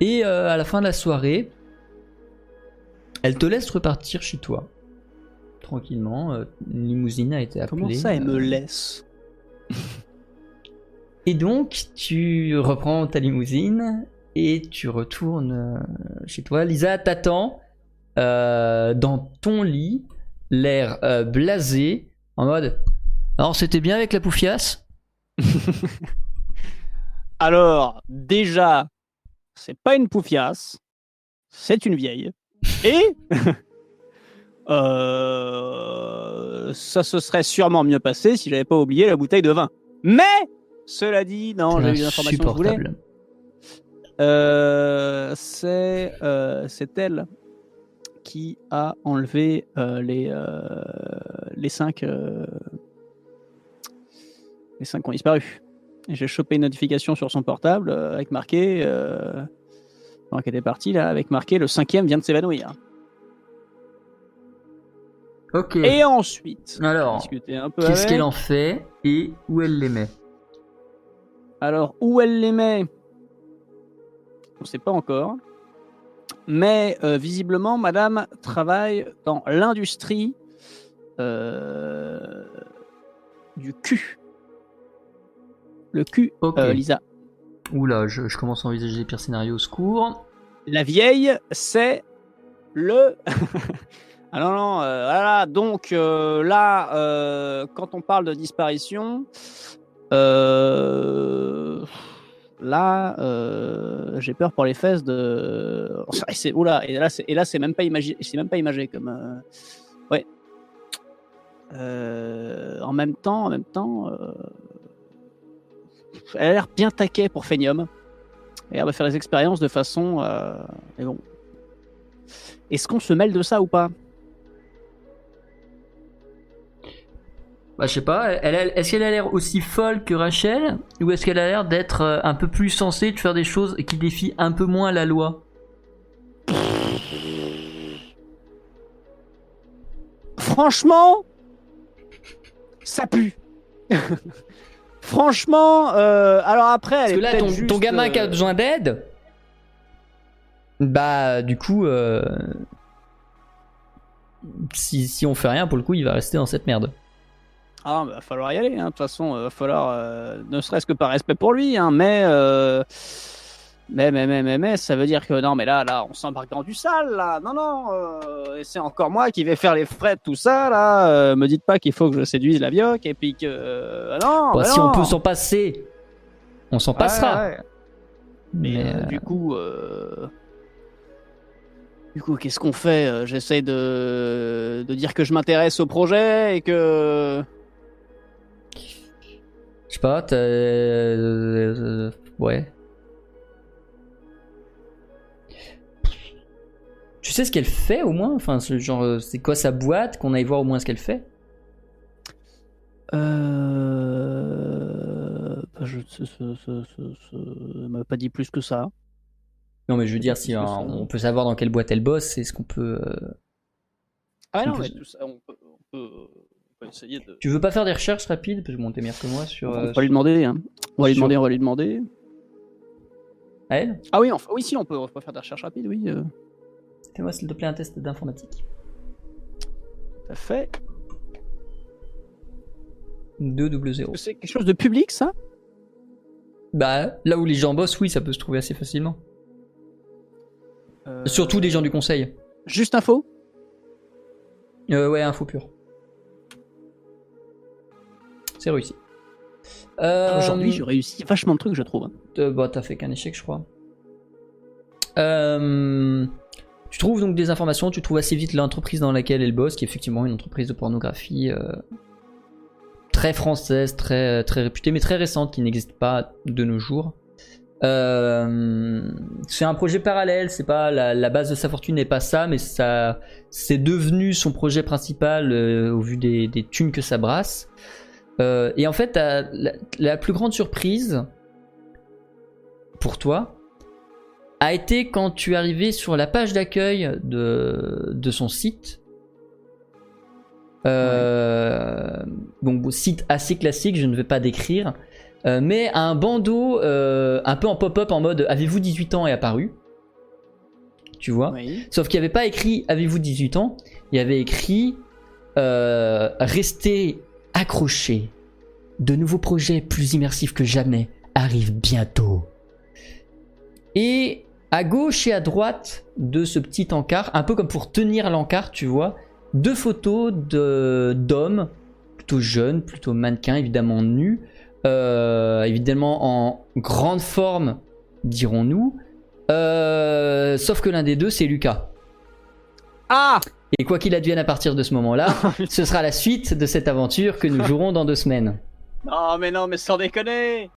et à la fin de la soirée, elle te laisse repartir chez toi. Tranquillement, euh, une limousine a été appelée. Comment ça, elle me euh, laisse Et donc, tu reprends ta limousine et tu retournes euh, chez toi. Lisa t'attend euh, dans ton lit, l'air euh, blasé, en mode Alors, c'était bien avec la poufiasse? Alors, déjà, c'est pas une poufiasse, c'est une vieille. Et euh, ça se serait sûrement mieux passé si j'avais pas oublié la bouteille de vin. Mais cela dit, non, j'ai eu l'information que je voulais. Euh, c'est euh, c'est elle qui a enlevé euh, les les cinq les cinq ont disparu. J'ai chopé une notification sur son portable avec marqué euh, qu'elle était partie là avec marqué le cinquième vient de s'évanouir. Ok. Et ensuite, Alors, qu'est-ce qu'elle en fait et où elle les met Alors, où elle les met On ne sait pas encore. Mais euh, visiblement, madame travaille dans l'industrie euh, du cul. Le cul, euh, Lisa. Oula, je, je commence à envisager les pires scénarios au secours. La vieille, c'est le. ah non, non, euh, voilà. Donc euh, là, euh, quand on parle de disparition, là, j'ai peur pour les fesses de. C'est- Oula, et là, c'est, et là, c'est même pas imagé, c'est même pas imagé comme. Ouais. En même temps, en même temps, elle a l'air bien taquée pour Phenium. Et elle va faire les expériences de façon. Mais bon. Est-ce qu'on se mêle de ça ou pas? Bah, je sais pas, elle, elle- est-ce qu'elle a l'air aussi folle que Rachel Ou est-ce qu'elle a l'air d'être euh, un peu plus sensée, de faire des choses qui défient un peu moins la loi? Franchement, ça pue. Franchement, euh, alors après, elle Parce est que là, ton, juste, ton gamin qui a euh, besoin d'aide, bah, du coup, euh, si, si on fait rien, pour le coup, il va rester dans cette merde. Ah, bah, va falloir y aller. hein. De toute façon, il va falloir, euh, ne serait-ce que par respect pour lui, hein, mais, euh, mais, mais, mais, mais, mais, ça veut dire que non, mais là, là, on s'embarque dans du sale, là. Non, non, euh, et c'est encore moi qui vais faire les frais de tout ça, là. Euh, me dites pas qu'il faut que je séduise la vioque et puis que, euh, non, Bah, bah si on peut s'en passer, on s'en passera. Ouais. Mais, Mais, euh, euh, du coup, euh, du coup, qu'est-ce qu'on fait? Euh, J'essaie de... de dire que je m'intéresse au projet et que je sais pas, t'as. euh, ouais. Tu sais ce qu'elle fait au moins? Enfin, ce genre, euh, c'est quoi sa boîte Qu'on aille voir au moins ce qu'elle fait? Euh... bah, Je ce, ce, ce, elle m'a pas dit plus que ça. Non, mais je veux dire, si on peut savoir dans quelle boîte elle bosse, c'est ce qu'on peut. euh, Ah non, peut- mais tout ça, on peut, on peut, on peut essayer de. Tu veux pas faire des recherches rapides Parce que bon, t'es meilleur que moi sur. on euh, va lui demander. Hein. On va lui sur- demander, on va lui demander. À elle? Ah oui, enfin, oui, si, on peut, on peut faire des recherches rapides, oui. euh, Fais-moi s'il te plaît un test d'informatique. tout à fait. 2 double 0. C'est quelque chose de public, ça? Bah, là où les gens bossent, oui, ça peut se trouver assez facilement. Euh, Surtout des gens du conseil. Juste info? Euh, ouais, info pure. C'est réussi. Euh, Aujourd'hui, j'ai réussi vachement de trucs, je trouve. Euh, bah, t'as fait qu'un échec, je crois. Euh, tu trouves donc des informations, tu trouves assez vite l'entreprise dans laquelle elle bosse, qui est effectivement une entreprise de pornographie très française, très, très réputée, mais très récente, qui n'existe pas de nos jours. Euh, c'est un projet parallèle, c'est pas la, la base de sa fortune n'est pas ça, mais ça c'est devenu son projet principal euh, au vu des, des thunes que ça brasse. Euh, et en fait, la, la plus grande surprise pour toi a été quand tu es arrivé sur la page d'accueil de, de son site. Euh, Donc, site assez classique, je ne vais pas décrire. Euh, mais un bandeau un peu en pop-up en mode Avez-vous 18 ans est apparu. Tu vois Oui. Sauf qu'il n'y avait pas écrit Avez-vous 18 ans Il y avait écrit Restez accrochés. De nouveaux projets plus immersifs que jamais arrivent bientôt. Et à gauche et à droite de ce petit encart, un peu comme pour tenir l'encart, tu vois, deux photos de- d'hommes, plutôt jeunes, plutôt mannequins, évidemment nus, euh, évidemment en grande forme, dirons-nous. Euh, sauf que l'un des deux, c'est Lucas. Ah Et quoi qu'il advienne à partir de ce moment-là, ce sera la suite de cette aventure que nous jouerons dans deux semaines. Non, mais non, mais sans déconner